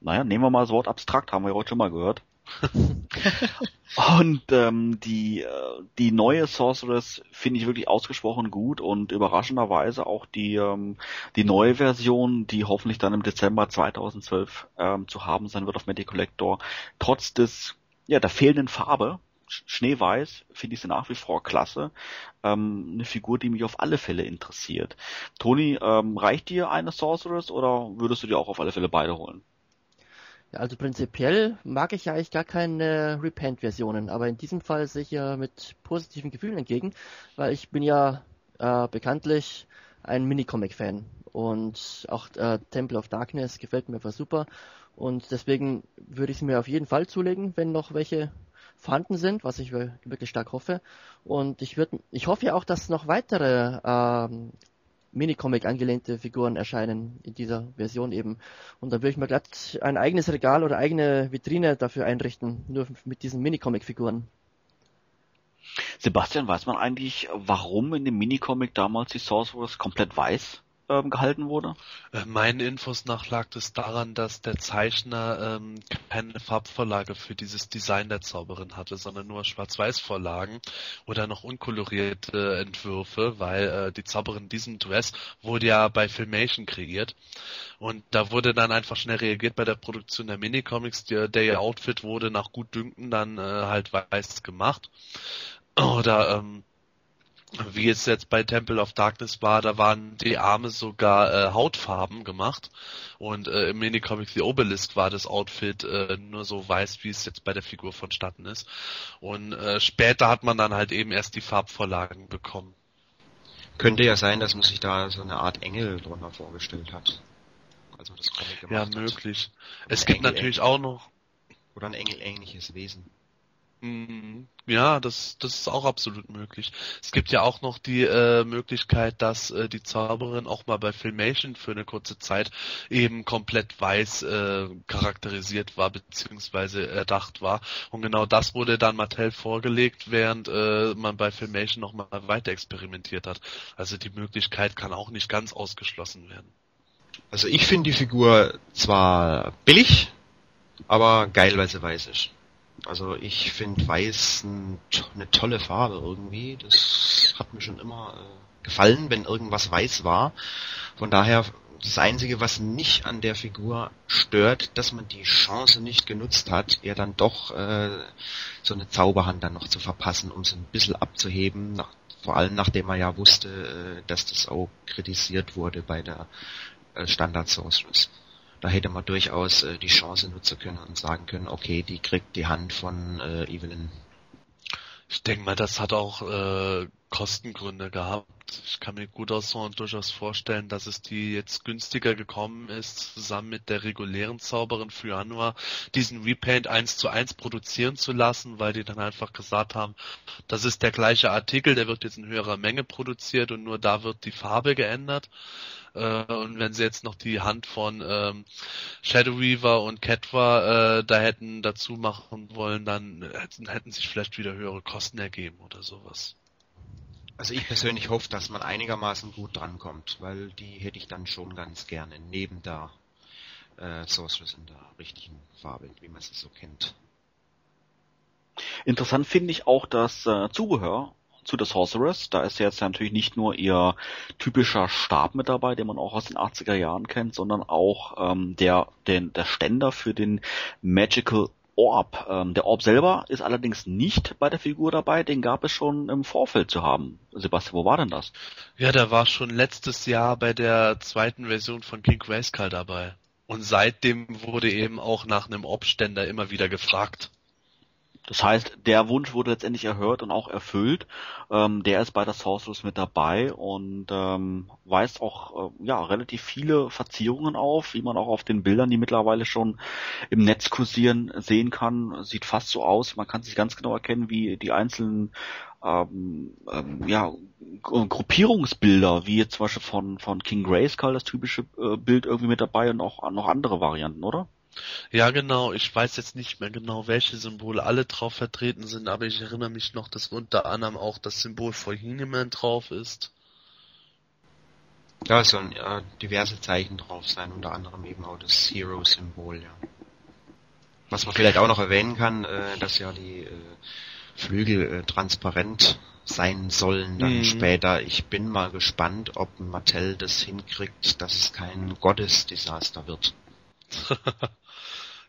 naja, nehmen wir mal das Wort abstrakt, haben wir heute schon mal gehört. und ähm, die äh, die neue Sorceress finde ich wirklich ausgesprochen gut und überraschenderweise auch die ähm, die neue Version, die hoffentlich dann im Dezember 2012 ähm, zu haben sein wird auf Magic Collector, trotz des ja der fehlenden Farbe Schneeweiß finde ich sie nach wie vor klasse. Ähm, eine Figur, die mich auf alle Fälle interessiert. Toni, ähm, reicht dir eine Sorceress oder würdest du dir auch auf alle Fälle beide holen? Ja, also prinzipiell mag ich ja eigentlich gar keine Repent-Versionen, aber in diesem Fall sehe ich ja mit positiven Gefühlen entgegen, weil ich bin ja äh, bekanntlich ein Minicomic-Fan und auch äh, Temple of Darkness gefällt mir einfach super und deswegen würde ich es mir auf jeden Fall zulegen, wenn noch welche vorhanden sind, was ich wirklich stark hoffe. Und ich würde, ich hoffe ja auch, dass noch weitere ähm, Minicomic angelehnte Figuren erscheinen in dieser Version eben. Und dann würde ich mir glatt ein eigenes Regal oder eigene Vitrine dafür einrichten, nur mit diesen Minicomic-Figuren. Sebastian, weiß man eigentlich, warum in dem Minicomic damals die Sorceress komplett weiß ähm, gehalten wurde? Äh, meinen Infos nach lag es daran, dass der Zeichner ähm, keine Farbvorlage für dieses Design der Zauberin hatte, sondern nur Schwarz-Weiß-Vorlagen oder noch unkolorierte Entwürfe, weil äh, die Zauberin diesem Dress wurde ja bei Filmation kreiert und da wurde dann einfach schnell reagiert bei der Produktion der Minicomics. Der, der Outfit wurde nach Gutdünken dann äh, halt weiß gemacht. Oder ähm, wie es jetzt bei Temple of Darkness war, da waren die Arme sogar äh, Hautfarben gemacht und äh, im Minicomic The Obelisk war das Outfit äh, nur so weiß, wie es jetzt bei der Figur vonstatten ist. Und äh, später hat man dann halt eben erst die Farbvorlagen bekommen. Könnte ja sein, dass man sich da so eine Art Engel drunter vorgestellt hat. Also das Comic gemacht Ja, möglich. Es gibt Engel natürlich auch noch oder ein Engel ähnliches Wesen. Mhm. Ja, das, das ist auch absolut möglich. Es gibt ja auch noch die äh, Möglichkeit, dass äh, die Zauberin auch mal bei Filmation für eine kurze Zeit eben komplett weiß äh, charakterisiert war beziehungsweise erdacht war. Und genau das wurde dann Mattel vorgelegt, während äh, man bei Filmation noch mal weiter experimentiert hat. Also die Möglichkeit kann auch nicht ganz ausgeschlossen werden. Also ich finde die Figur zwar billig, aber geil, weil sie weiß ist. Also ich finde Weiß ein, eine tolle Farbe irgendwie. Das hat mir schon immer äh, gefallen, wenn irgendwas weiß war. Von daher das Einzige, was mich an der Figur stört, dass man die Chance nicht genutzt hat, ihr dann doch äh, so eine Zauberhand dann noch zu verpassen, um sie ein bisschen abzuheben. Nach, vor allem nachdem man ja wusste, äh, dass das auch kritisiert wurde bei der äh, Standard Sorceress da hätte man durchaus äh, die Chance nutzen können und sagen können, okay, die kriegt die Hand von äh, Evelyn. Ich denke mal, das hat auch äh, Kostengründe gehabt. Ich kann mir gut aus durchaus vorstellen, dass es die jetzt günstiger gekommen ist, zusammen mit der regulären Zauberin für Januar diesen Repaint eins zu eins produzieren zu lassen, weil die dann einfach gesagt haben, das ist der gleiche Artikel, der wird jetzt in höherer Menge produziert und nur da wird die Farbe geändert. Äh, und wenn sie jetzt noch die Hand von ähm, Shadow Weaver und Ketwa äh, da hätten dazu machen wollen, dann hätten sich vielleicht wieder höhere Kosten ergeben oder sowas. Also ich persönlich hoffe, dass man einigermaßen gut drankommt, weil die hätte ich dann schon ganz gerne neben der äh, Sorceress in der richtigen Farbe, wie man sie so kennt. Interessant finde ich auch das äh, Zubehör zu der Sorceress. Da ist jetzt natürlich nicht nur ihr typischer Stab mit dabei, den man auch aus den 80er Jahren kennt, sondern auch ähm, der, den, der Ständer für den Magical Orb. Ähm, der Orb selber ist allerdings nicht bei der Figur dabei, den gab es schon im Vorfeld zu haben. Sebastian, wo war denn das? Ja, der war schon letztes Jahr bei der zweiten Version von King Grayskull dabei. Und seitdem wurde eben auch nach einem Orb-Ständer immer wieder gefragt. Das heißt, der Wunsch wurde letztendlich erhört und auch erfüllt. Ähm, der ist bei der Sorceress mit dabei und ähm, weist auch äh, ja relativ viele Verzierungen auf, wie man auch auf den Bildern, die mittlerweile schon im Netz kursieren, sehen kann. Sieht fast so aus. Man kann sich ganz genau erkennen, wie die einzelnen ähm, ähm, ja, Gruppierungsbilder, wie jetzt zum Beispiel von, von King Grayskull, das typische äh, Bild irgendwie mit dabei und auch noch andere Varianten, oder? Ja, genau. Ich weiß jetzt nicht mehr genau, welche Symbole alle drauf vertreten sind, aber ich erinnere mich noch, dass unter anderem auch das Symbol von He-Man drauf ist. Ja, es sollen ja diverse Zeichen drauf sein, unter anderem eben auch das Hero-Symbol, ja. Was man vielleicht auch noch erwähnen kann, äh, dass ja die äh, Flügel äh, transparent sein sollen dann mhm. später. Ich bin mal gespannt, ob Mattel das hinkriegt, dass es kein Gottesdesaster wird.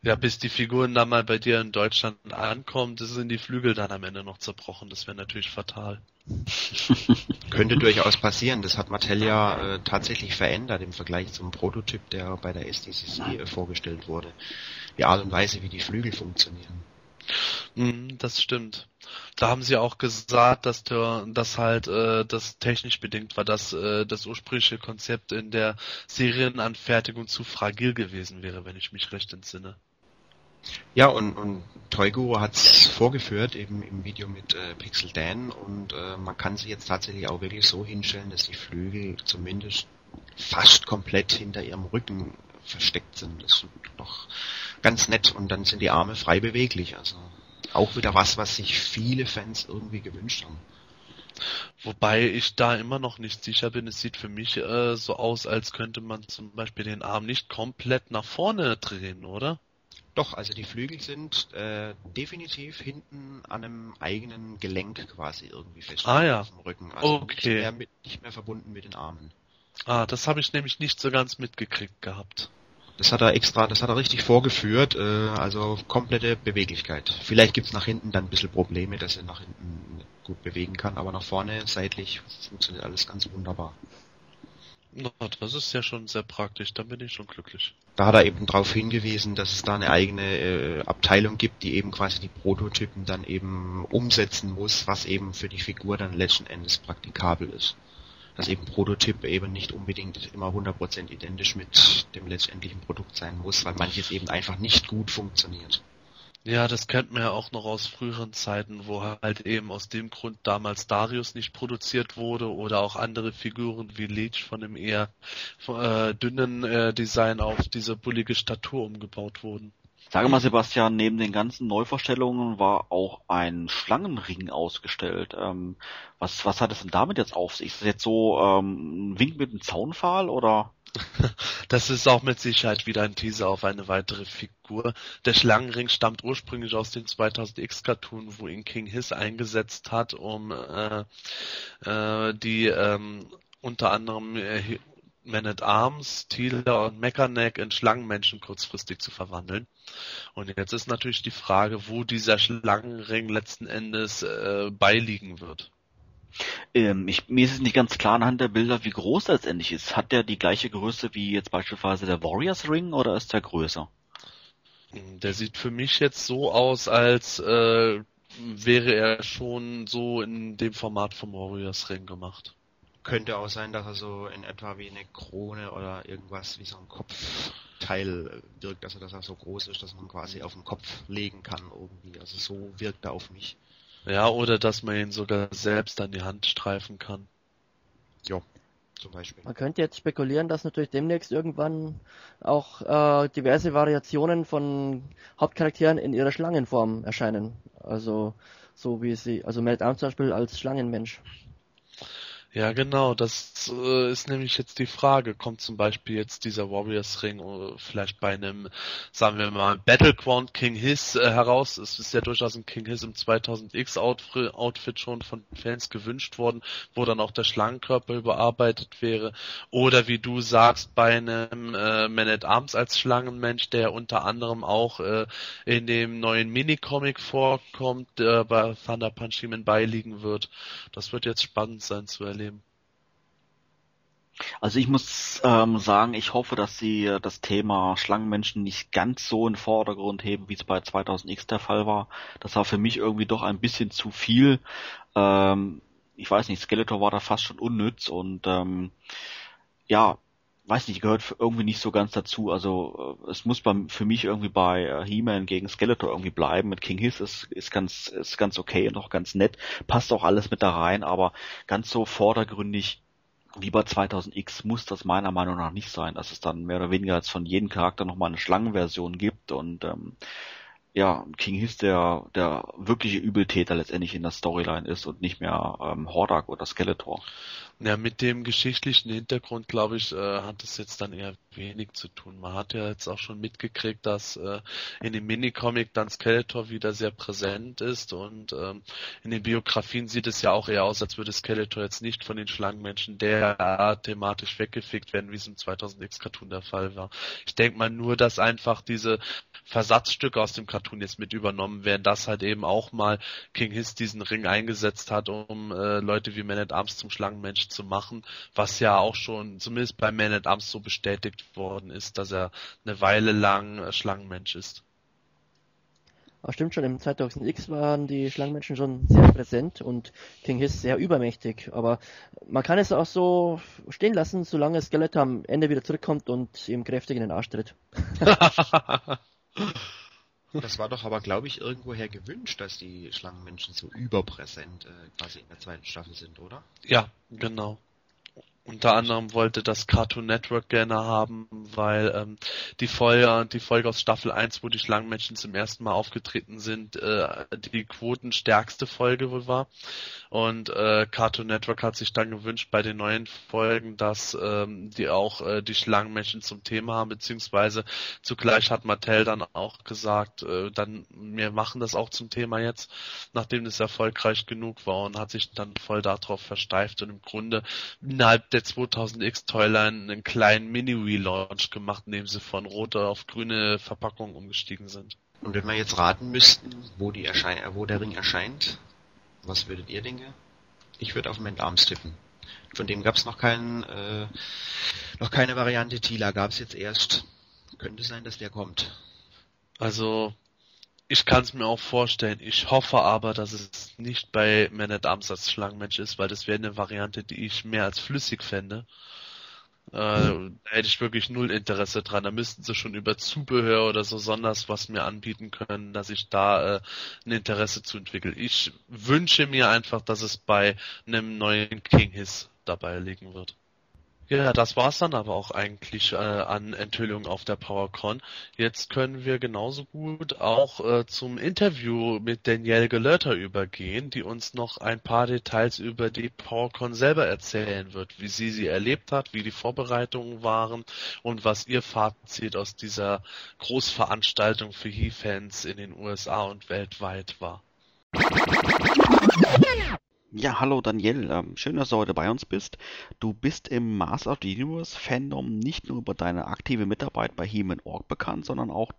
Ja, bis die Figuren dann mal bei dir in Deutschland ankommen, sind die Flügel dann am Ende noch zerbrochen. Das wäre natürlich fatal. Könnte durchaus passieren. Das hat Mattel ja äh, tatsächlich verändert im Vergleich zum Prototyp, der bei der SDCC äh, vorgestellt wurde. Die Art und Weise, wie die Flügel funktionieren. Mm, das stimmt. Da haben sie auch gesagt, dass der, dass halt äh, das technisch bedingt war, dass äh, das ursprüngliche Konzept in der Serienanfertigung zu fragil gewesen wäre, wenn ich mich recht entsinne. Ja, und, und Toyguru hat es vorgeführt, eben im Video mit äh, Pixel Dan und äh, man kann sie jetzt tatsächlich auch wirklich so hinstellen, dass die Flügel zumindest fast komplett hinter ihrem Rücken versteckt sind. Das ist doch ganz nett und dann sind die Arme frei beweglich. Also auch wieder was, was sich viele Fans irgendwie gewünscht haben. Wobei ich da immer noch nicht sicher bin. Es sieht für mich äh, so aus, als könnte man zum Beispiel den Arm nicht komplett nach vorne drehen, oder? Doch, also die Flügel sind äh, definitiv hinten an einem eigenen Gelenk quasi irgendwie fest ah, ja. auf dem Rücken. Also okay. nicht, mehr mit, nicht mehr verbunden mit den Armen. Ah, das habe ich nämlich nicht so ganz mitgekriegt gehabt. Das hat er extra, das hat er richtig vorgeführt, äh, also komplette Beweglichkeit. Vielleicht gibt's nach hinten dann ein bisschen Probleme, dass er nach hinten gut bewegen kann, aber nach vorne seitlich funktioniert alles ganz wunderbar. Das ist ja schon sehr praktisch, da bin ich schon glücklich. Da hat er eben darauf hingewiesen, dass es da eine eigene äh, Abteilung gibt, die eben quasi die Prototypen dann eben umsetzen muss, was eben für die Figur dann letzten Endes praktikabel ist dass eben Prototyp eben nicht unbedingt immer 100% identisch mit dem letztendlichen Produkt sein muss, weil manches eben einfach nicht gut funktioniert. Ja, das kennt man ja auch noch aus früheren Zeiten, wo halt eben aus dem Grund damals Darius nicht produziert wurde oder auch andere Figuren wie Leech von dem eher äh, dünnen äh, Design auf diese bullige Statur umgebaut wurden. Sage mal, Sebastian, neben den ganzen Neuvorstellungen war auch ein Schlangenring ausgestellt. Ähm, was, was hat es denn damit jetzt auf sich? Ist das jetzt so ähm, ein Wink mit einem Zaunpfahl oder? Das ist auch mit Sicherheit wieder ein Teaser auf eine weitere Figur. Der Schlangenring stammt ursprünglich aus dem 2000X Cartoon, wo ihn King Hiss eingesetzt hat, um äh, äh, die ähm, unter anderem äh, man at Arms, Thieler und Mechaneck in Schlangenmenschen kurzfristig zu verwandeln. Und jetzt ist natürlich die Frage, wo dieser Schlangenring letzten Endes äh, beiliegen wird. Ähm, ich, mir ist es nicht ganz klar anhand der Bilder, wie groß er letztendlich ist. Hat der die gleiche Größe wie jetzt beispielsweise der Warriors Ring oder ist der größer? Der sieht für mich jetzt so aus, als äh, wäre er schon so in dem Format vom Warriors Ring gemacht. Könnte auch sein, dass er so in etwa wie eine Krone oder irgendwas wie so ein Kopfteil wirkt, also dass er so groß ist, dass man quasi auf den Kopf legen kann irgendwie. Also so wirkt er auf mich. Ja, oder dass man ihn sogar selbst an die Hand streifen kann. Ja, zum Beispiel. Man könnte jetzt spekulieren, dass natürlich demnächst irgendwann auch äh, diverse Variationen von Hauptcharakteren in ihrer Schlangenform erscheinen. Also so wie sie, also Meltdown zum Beispiel als Schlangenmensch. Ja, genau, das äh, ist nämlich jetzt die Frage. Kommt zum Beispiel jetzt dieser Warriors Ring äh, vielleicht bei einem, sagen wir mal, Battleground King Hiss äh, heraus? Es ist ja durchaus ein King Hiss im 2000X Outfit schon von Fans gewünscht worden, wo dann auch der Schlangenkörper überarbeitet wäre. Oder wie du sagst, bei einem äh, Man at Arms als Schlangenmensch, der unter anderem auch äh, in dem neuen Minicomic vorkommt, der bei Thunder Punch Demon beiliegen wird. Das wird jetzt spannend sein zu erleben. Also ich muss ähm, sagen, ich hoffe, dass sie äh, das Thema Schlangenmenschen nicht ganz so in den Vordergrund heben, wie es bei 2000X der Fall war. Das war für mich irgendwie doch ein bisschen zu viel. Ähm, ich weiß nicht, Skeletor war da fast schon unnütz und ähm, ja, weiß nicht, gehört irgendwie nicht so ganz dazu. Also äh, es muss beim, für mich irgendwie bei äh, He-Man gegen Skeletor irgendwie bleiben. Mit King Hiss ist, ist ganz ist ganz okay und auch ganz nett. Passt auch alles mit da rein, aber ganz so vordergründig wie bei 2000X muss das meiner Meinung nach nicht sein, dass es dann mehr oder weniger als von jedem Charakter nochmal eine Schlangenversion gibt und ähm, ja, King Hiss der, der wirkliche Übeltäter letztendlich in der Storyline ist und nicht mehr ähm, Hordak oder Skeletor. Ja, mit dem geschichtlichen Hintergrund, glaube ich, äh, hat es jetzt dann eher wenig zu tun. Man hat ja jetzt auch schon mitgekriegt, dass äh, in dem Minicomic dann Skeletor wieder sehr präsent ist und ähm, in den Biografien sieht es ja auch eher aus, als würde Skeletor jetzt nicht von den Schlangenmenschen der thematisch weggefickt werden, wie es im 2000X Cartoon der Fall war. Ich denke mal nur, dass einfach diese Versatzstücke aus dem Cartoon jetzt mit übernommen werden, dass halt eben auch mal King Hiss diesen Ring eingesetzt hat, um äh, Leute wie Man at Arms zum Zu machen, was ja auch schon zumindest bei Man at Arms so bestätigt worden ist, dass er eine Weile lang äh, Schlangenmensch ist. Aber stimmt schon, im 2000X waren die Schlangenmenschen schon sehr präsent und King Hiss sehr übermächtig. Aber man kann es auch so stehen lassen, solange Skeletor am Ende wieder zurückkommt und ihm kräftig in den Arsch tritt. Das war doch aber, glaube ich, irgendwoher gewünscht, dass die Schlangenmenschen so überpräsent äh, quasi in der zweiten Staffel sind, oder? Ja, genau. Unter anderem wollte das Cartoon Network gerne haben, weil ähm, die Folge, die Folge aus Staffel 1, wo die Schlangenmenschen zum ersten Mal aufgetreten sind, äh, die quotenstärkste Folge wohl war. Und äh, Cartoon Network hat sich dann gewünscht bei den neuen Folgen, dass ähm, die auch äh, die Schlangenmenschen zum Thema haben, beziehungsweise zugleich hat Mattel dann auch gesagt, äh, dann wir machen das auch zum Thema jetzt, nachdem es erfolgreich genug war und hat sich dann voll darauf versteift und im Grunde innerhalb der 2000X Toyline einen kleinen Mini-Relaunch gemacht, indem sie von roter auf grüne Verpackung umgestiegen sind. Und wenn wir jetzt raten müssten, wo, die erschein wo der Ring erscheint, was würdet ihr denken? Ich würde auf Mend Arms tippen. Von dem gab es noch keinen, äh, noch keine Variante. Tila gab es jetzt erst. Könnte sein, dass der kommt. Also ich kann es mir auch vorstellen. Ich hoffe aber, dass es nicht bei Man at Arms als Schlangenmensch ist, weil das wäre eine Variante, die ich mehr als flüssig fände. Äh, da hätte ich wirklich null Interesse dran. Da müssten sie schon über Zubehör oder so sonders was mir anbieten können, dass ich da äh, ein Interesse zu entwickle. Ich wünsche mir einfach, dass es bei einem neuen King Hiss dabei liegen wird. Ja, das war's dann aber auch eigentlich äh, an Enthüllungen auf der PowerCon. Jetzt können wir genauso gut auch äh, zum Interview mit Danielle Gelörter übergehen, die uns noch ein paar Details über die PowerCon selber erzählen wird, wie sie sie erlebt hat, wie die Vorbereitungen waren und was ihr Fazit aus dieser Großveranstaltung für He-Fans in den USA und weltweit war. Ja, hallo Daniel, ähm, schön, dass du heute bei uns bist. Du bist im Master of the Universe Fandom nicht nur über deine aktive Mitarbeit bei He-Man Org bekannt, sondern auch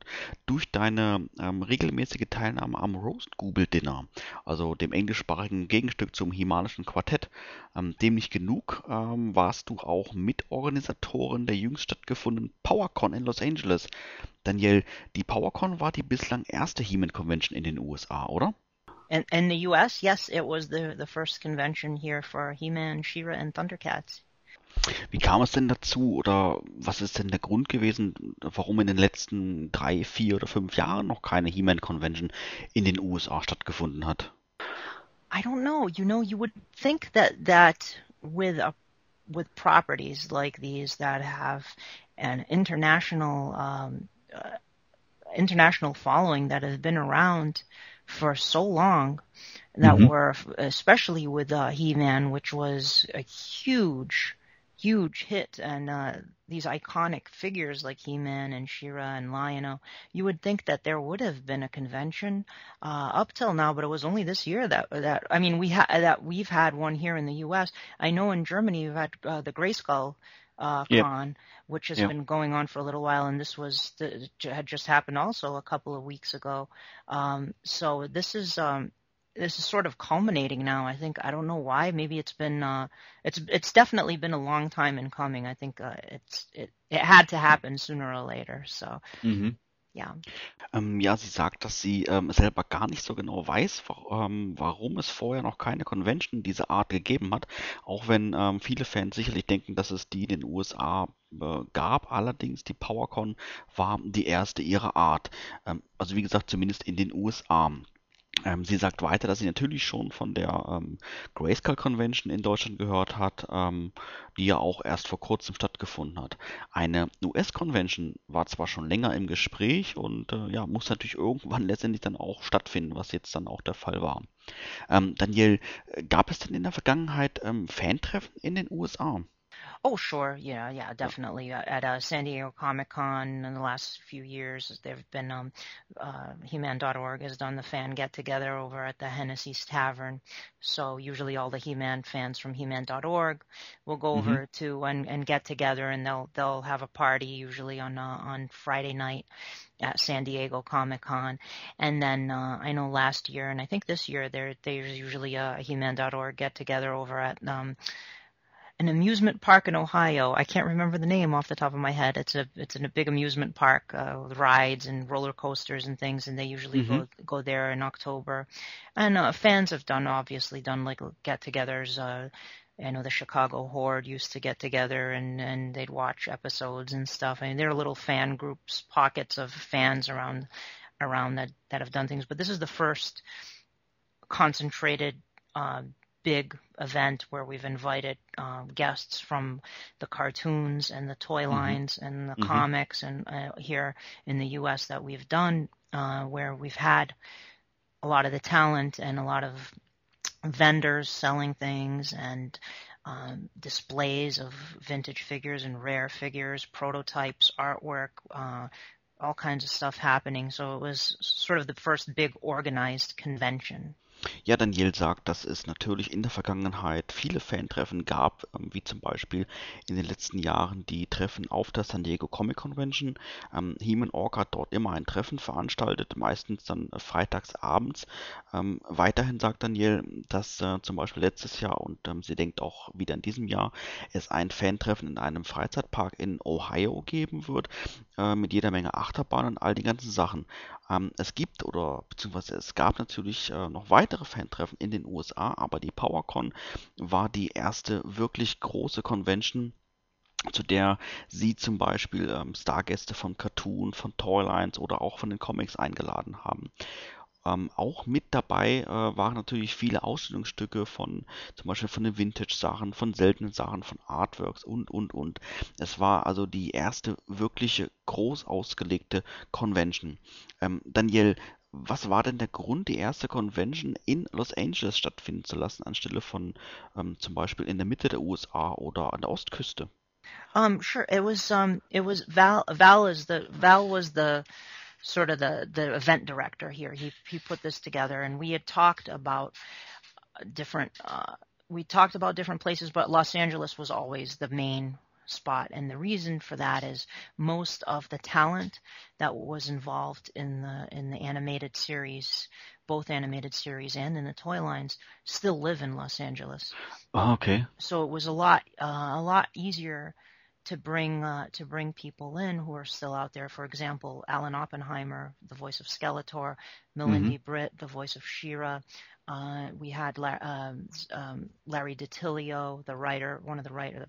durch deine ähm, regelmäßige Teilnahme am Roast Google Dinner, also dem englischsprachigen Gegenstück zum Himalischen Quartett. Ähm, dem nicht genug ähm, warst du auch Mitorganisatorin der jüngst stattgefundenen PowerCon in Los Angeles. Daniel, die PowerCon war die bislang erste He-Man Convention in den USA, oder? In, in the U.S., yes, it was the, the first convention here for He-Man, She-Ra and Thundercats. Wie kam es denn dazu oder was ist denn der Grund gewesen, warum in den letzten drei, vier oder fünf Jahren noch keine He-Man Convention in den USA stattgefunden hat? I don't know. You know, you would think that that with a with properties like these that have an international um, uh, international following that has been around for so long that Mhm. were, especially with uh, He-Man, which was a huge, huge hit, and uh, these iconic figures like He-Man and She-Ra and Lion-O, you would think that there would have been a convention uh, up till now, but it was only this year that that I mean we ha- that we've had one here in the U.S. I know in Germany we've had uh, the Grayskull uh, Yep. con, which has Yep. been going on for a little while, and this was the, had just happened also a couple of weeks ago. Um, so this is um, this is sort of culminating now. I think I don't know why. Maybe it's been uh, it's it's definitely been a long time in coming. I think uh, it's it it had to happen sooner or later. So Mhm. Yeah. Ähm, ja, sie sagt, dass sie ähm, selber gar nicht so genau weiß, ähm, warum es vorher noch keine Convention dieser Art gegeben hat, auch wenn ähm, viele Fans sicherlich denken, dass es die in den USA äh, gab. Allerdings die PowerCon war die erste ihrer Art. Ähm, also wie gesagt, zumindest in den USA. Ähm, sie sagt weiter, dass sie natürlich schon von der ähm, Grayscale Convention in Deutschland gehört hat, ähm, die ja auch erst vor kurzem stattgefunden hat. Eine US-Convention war zwar schon länger im Gespräch und äh, ja, muss natürlich irgendwann letztendlich dann auch stattfinden, was jetzt dann auch der Fall war. Ähm, Daniel, äh, gab es denn in der Vergangenheit ähm, Fantreffen in den USA? Oh, sure. Yeah, yeah, definitely. Uh, at uh, San Diego Comic Con in the last few years, there have been, um, uh, He-Man.org has done the fan get together over at the Hennessy's Tavern. So usually all the He-Man fans from He-Man.org will go mm-hmm. over to and, and get together and they'll, they'll have a party usually on, uh, on Friday night at San Diego Comic Con. And then, uh, I know last year and I think this year there, there's usually a He-Man.org get together over at, um, an amusement park in Ohio. I can't remember the name off the top of my head. It's a it's in a big amusement park uh, with rides and roller coasters and things, and they usually mm-hmm. go go there in October. And uh, fans have done obviously done like get-togethers. Uh, I know the Chicago Horde used to get together and and they'd watch episodes and stuff. I mean, there are little fan groups, pockets of fans around around that that have done things. But this is the first concentrated uh, big event where we've invited um, guests from the cartoons and the toy mm-hmm. lines and the mm-hmm. comics and uh, here in the U.S. that we've done, uh, where we've had a lot of the talent and a lot of vendors selling things and um, displays of vintage figures and rare figures, prototypes, artwork, uh, all kinds of stuff happening. So it was sort of the first big organized convention. Ja, Daniel sagt, dass es natürlich in der Vergangenheit viele Fantreffen gab, ähm, wie zum Beispiel in den letzten Jahren die Treffen auf der San Diego Comic Convention. Ähm, Heeman Org hat dort immer ein Treffen veranstaltet, meistens dann freitags abends. Ähm, weiterhin sagt Daniel, dass äh, zum Beispiel letztes Jahr und ähm, sie denkt auch wieder in diesem Jahr es ein Fantreffen in einem Freizeitpark in Ohio geben wird, äh, mit jeder Menge Achterbahnen und all die ganzen Sachen. Es gibt oder beziehungsweise es gab natürlich äh, noch weitere Fantreffen in den USA, aber die PowerCon war die erste wirklich große Convention, zu der sie zum Beispiel ähm, Stargäste von Cartoon, von Toylines oder auch von den Comics eingeladen haben. Ähm, auch mit dabei äh, waren natürlich viele Ausstellungsstücke von zum Beispiel von den Vintage-Sachen, von seltenen Sachen, von Artworks und und und. Es war also die erste wirkliche groß ausgelegte Convention. Ähm, Daniel, was war denn der Grund, die erste Convention in Los Angeles stattfinden zu lassen, anstelle von ähm, zum Beispiel in der Mitte der USA oder an der Ostküste? Um, sure. It was um, it was Val. Val is the Val was the sort of the the event director here. He he put this together, and we had talked about different. Uh, we talked about different places, but Los Angeles was always the main spot. And the reason for that is most of the talent that was involved in the in the animated series, both animated series and in the toy lines, still live in Los Angeles. Oh, okay. So it was a lot uh, a lot easier to bring uh, to bring people in who are still out there. For example, Alan Oppenheimer, the voice of Skeletor, Melindy mm-hmm. Britt, the voice of Shira. Uh, we had La- um, um, Larry DiTilio, the writer, one of the writer, the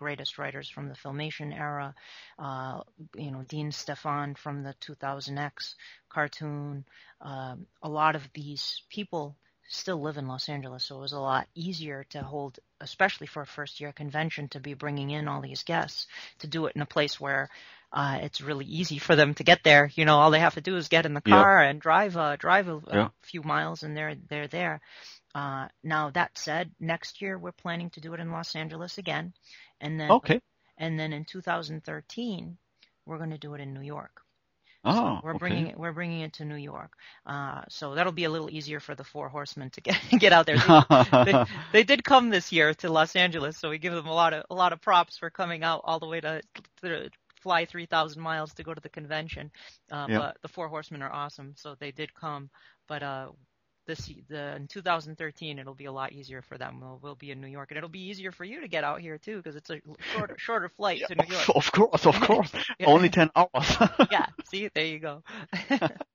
greatest writers from the Filmation era. Uh, you know, Dean Stefan from the 2000X cartoon. Um, a lot of these people still live in Los Angeles, so it was a lot easier to hold, especially for a first year convention, to be bringing in all these guests, to do it in a place where uh, it's really easy for them to get there. You know, all they have to do is get in the car yeah. and drive, uh, drive a, yeah. a, few miles, and they're they're there. Uh, now that said, next year we're planning to do it in Los Angeles again, and then okay, and then in 2013 we're going to do it in New York. Oh, so we're okay. bringing it. We're bringing it to New York. Uh, so that'll be a little easier for the four horsemen to get get out there. They, they, they, did come this year to Los Angeles, so we give them a lot of a lot of props for coming out all the way to, to fly 3,000 miles to go to the convention. Uh, yep. But the four horsemen are awesome, so they did come. But uh, this the in 2013 it'll be a lot easier for them. We'll, we'll be in New York, and it'll be easier for you to get out here too because it's a shorter shorter flight yeah, to New York. Of course, of course, yeah. only 10 hours. yeah, see, there you go.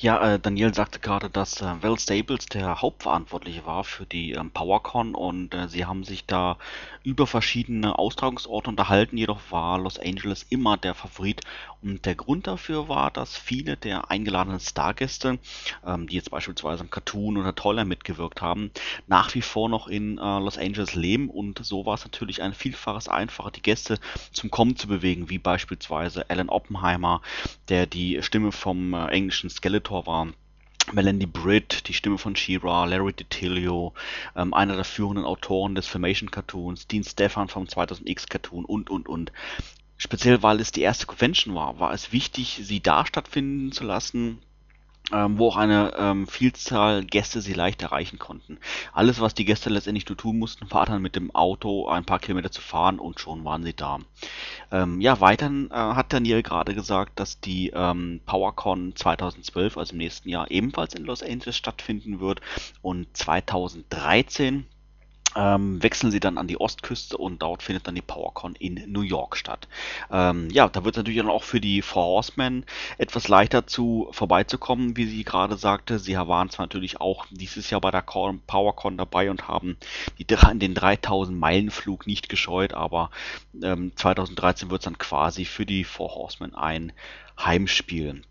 Ja, äh, Daniel sagte gerade, dass äh, Val Staples der Hauptverantwortliche war für die ähm, PowerCon und äh, sie haben sich da über verschiedene Austragungsorte unterhalten, jedoch war Los Angeles immer der Favorit und der Grund dafür war, dass viele der eingeladenen Stargäste, ähm, die jetzt beispielsweise am Cartoon oder Toller mitgewirkt haben, nach wie vor noch in äh, Los Angeles leben und so war es natürlich ein Vielfaches einfacher, die Gäste zum Kommen zu bewegen, wie beispielsweise Alan Oppenheimer, der die Stimme vom äh, englischen Skeletor war. Melanie Britt, die Stimme von She-Ra, Larry DiTilio, ähm, einer der führenden Autoren des Filmation Cartoons, Dean Stefan vom 2000X Cartoon und, und, und. Speziell weil es die erste Convention war, war es wichtig, sie da stattfinden zu lassen, ähm, wo auch eine ähm, Vielzahl Gäste sie leicht erreichen konnten. Alles, was die Gäste letztendlich nur tun mussten, war dann mit dem Auto ein paar Kilometer zu fahren und schon waren sie da. Ähm, ja, weiter äh, hat Daniel gerade gesagt, dass die ähm, PowerCon 2012, also im nächsten Jahr, ebenfalls in Los Angeles stattfinden wird und 2013 ähm, wechseln sie dann an die Ostküste und dort findet dann die PowerCon in New York statt. Ähm, ja, da wird es natürlich dann auch für die Four Horsemen etwas leichter zu vorbeizukommen, wie sie gerade sagte. Sie waren zwar natürlich auch dieses Jahr bei der PowerCon dabei und haben die, den 3000 Meilen Flug nicht gescheut, aber ähm, 2013 wird es dann quasi für die Four Horsemen ein Heimspiel.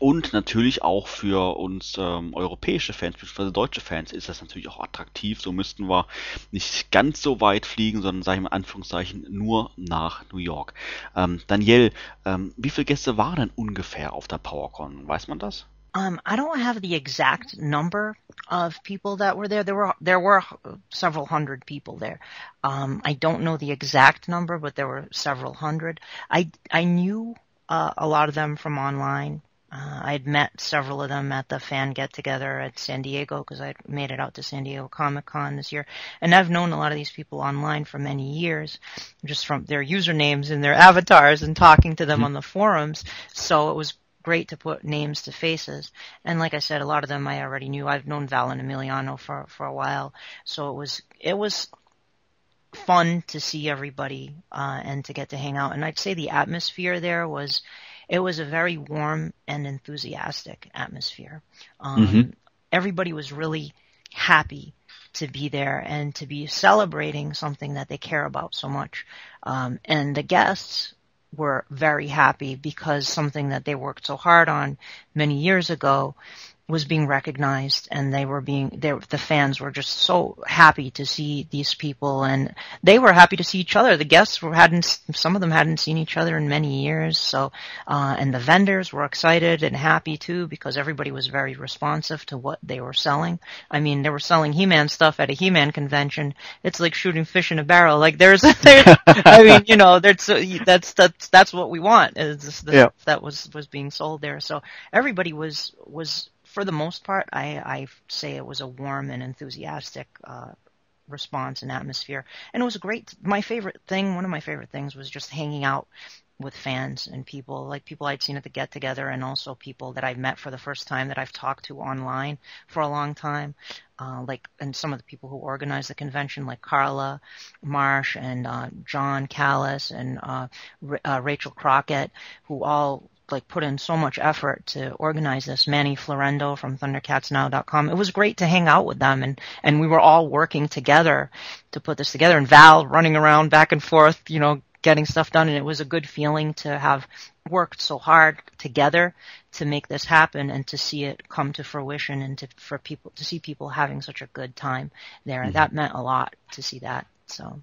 Und natürlich auch für uns ähm, europäische Fans, beziehungsweise deutsche Fans, ist das natürlich auch attraktiv. So müssten wir nicht ganz so weit fliegen, sondern, sage ich mal Anführungszeichen, nur nach New York. Ähm, Daniel, ähm, wie viele Gäste waren denn ungefähr auf der PowerCon? Weiß man das? Um, I don't have the exact number of people that were there. There were there were several hundred people there. Um, I don't know the exact number, but there were several hundred. I I knew uh, a lot of them from online. Uh, I'd met several of them at the fan get together at San Diego because I'd made it out to San Diego Comic Con this year. And I've known a lot of these people online for many years, just from their usernames and their avatars and talking to them mm-hmm. on the forums. So it was great to put names to faces. And like I said, a lot of them I already knew. I've known Val and Emiliano for, for a while. So it was, it was fun to see everybody, uh, and to get to hang out. And I'd say the atmosphere there was, it was a very warm and enthusiastic atmosphere. Um, mm-hmm. Everybody was really happy to be there and to be celebrating something that they care about so much. Um, and the guests were very happy because something that they worked so hard on many years ago was being recognized and they were being they, the fans were just so happy to see these people and they were happy to see each other. The guests were hadn't some of them hadn't seen each other in many years. So uh, and the vendors were excited and happy too because everybody was very responsive to what they were selling. I mean they were selling he-man stuff at a he-man convention. It's like shooting fish in a barrel. Like there's, there's i mean you know that's that's that's that's what we want is yeah. that was was being sold there. So everybody was was for the most part, I, I say it was a warm and enthusiastic uh, response and atmosphere, and it was a great. My favorite thing, one of my favorite things, was just hanging out with fans and people like people I'd seen at the get together and also people that I've met for the first time that I've talked to online for a long time. Uh, like and some of the people who organized the convention like Carla Marsh and uh, John Callis and uh, R- uh, Rachel Crockett who all like put in so much effort to organize this. Manny Florendo from ThunderCatsNow.com. It was great to hang out with them, and and we were all working together to put this together. And Val running around back and forth, you know, getting stuff done, and it was a good feeling to have worked so hard together to make this happen and to see it come to fruition and to for people to see people having such a good time there. Mm-hmm. That meant a lot to see that. So.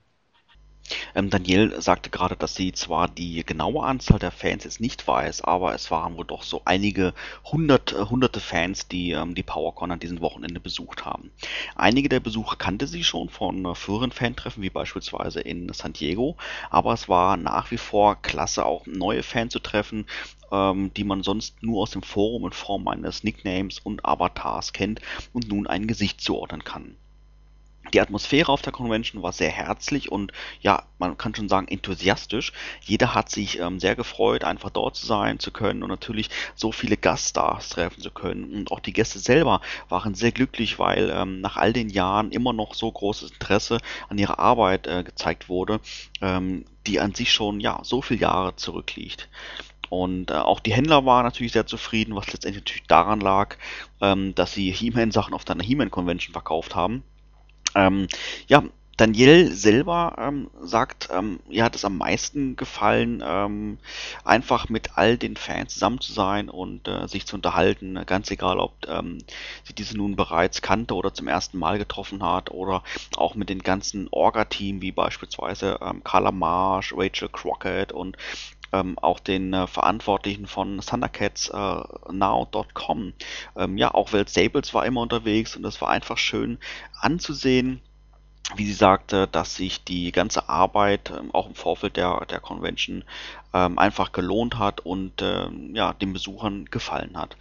Ähm, Daniel sagte gerade, dass sie zwar die genaue Anzahl der Fans jetzt nicht weiß, aber es waren wohl doch so einige hundert, äh, hunderte Fans, die ähm, die PowerCon an diesem Wochenende besucht haben. Einige der Besucher kannte sie schon von äh, früheren Fantreffen, wie beispielsweise in San Diego, aber es war nach wie vor klasse, auch neue Fans zu treffen, ähm, die man sonst nur aus dem Forum in Form eines Nicknames und Avatars kennt und nun ein Gesicht zuordnen kann. Die Atmosphäre auf der Convention war sehr herzlich und ja, man kann schon sagen enthusiastisch. Jeder hat sich ähm, sehr gefreut, einfach dort zu sein zu können und natürlich so viele Gaststars treffen zu können. Und auch die Gäste selber waren sehr glücklich, weil ähm, nach all den Jahren immer noch so großes Interesse an ihrer Arbeit äh, gezeigt wurde, ähm, die an sich schon ja so viele Jahre zurückliegt. Und äh, auch die Händler waren natürlich sehr zufrieden, was letztendlich natürlich daran lag, ähm, dass sie He-Man-Sachen auf der He-Man-Convention verkauft haben. Ähm, ja, Daniel selber ähm, sagt, ähm, ihr hat es am meisten gefallen, ähm, einfach mit all den Fans zusammen zu sein und äh, sich zu unterhalten, ganz egal, ob ähm, sie diese nun bereits kannte oder zum ersten Mal getroffen hat oder auch mit den ganzen Orga-Team wie beispielsweise ähm, Carla Marsh, Rachel Crockett und ähm, auch den äh, Verantwortlichen von Thundercats äh, Now.com. Ähm, ja, auch Welt Stables war immer unterwegs und es war einfach schön anzusehen, wie sie sagte, dass sich die ganze Arbeit ähm, auch im Vorfeld der, der Convention ähm, einfach gelohnt hat und ähm, ja, den Besuchern gefallen hat.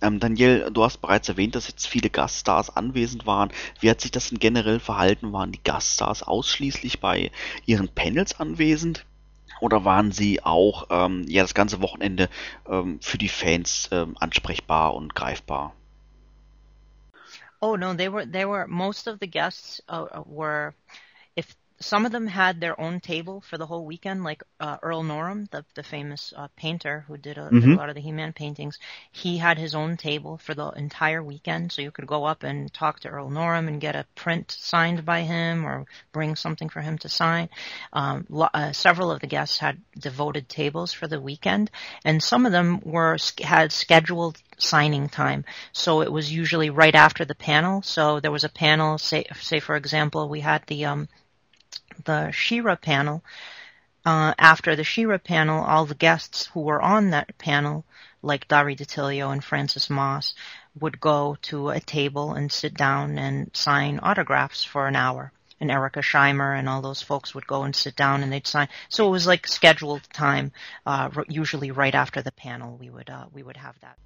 Ähm, Daniel, du hast bereits erwähnt, dass jetzt viele Gaststars anwesend waren. Wie hat sich das denn generell verhalten? Waren die Gaststars ausschließlich bei ihren Panels anwesend? Oder waren sie auch ähm, ja das ganze Wochenende ähm, für die Fans ansprechbar und greifbar? Oh no, they were they were most of the guests uh, were some of them had their own table for the whole weekend, like uh, Earl Norham, the the famous uh, painter who did a, did a Mhm. lot of the He-Man paintings. He had his own table for the entire weekend, so you could go up and talk to Earl Norham and get a print signed by him, or bring something for him to sign. Um, lo- uh, several of the guests had devoted tables for the weekend, and some of them were had scheduled signing time. So it was usually right after the panel. So there was a panel, say, say for example, we had the um, the Shira panel. Uh, after the Shira panel, all the guests who were on that panel, like Dari DiTilio and Francis Moss, would go to a table and sit down and sign autographs for an hour. And Erica Scheimer and all those folks would go and sit down and they'd sign. So it was like scheduled time. Uh, usually right after the panel, we would uh, we would have that.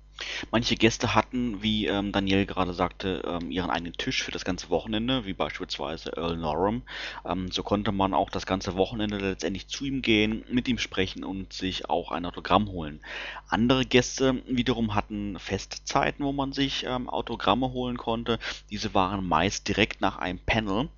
Manche Gäste hatten, wie ähm, Daniel gerade sagte, ähm, ihren eigenen Tisch für das ganze Wochenende, wie beispielsweise Earl Norham. Ähm, so konnte man auch das ganze Wochenende letztendlich zu ihm gehen, mit ihm sprechen und sich auch ein Autogramm holen. Andere Gäste wiederum hatten Festzeiten, wo man sich ähm, Autogramme holen konnte. Diese waren meist direkt nach einem Panel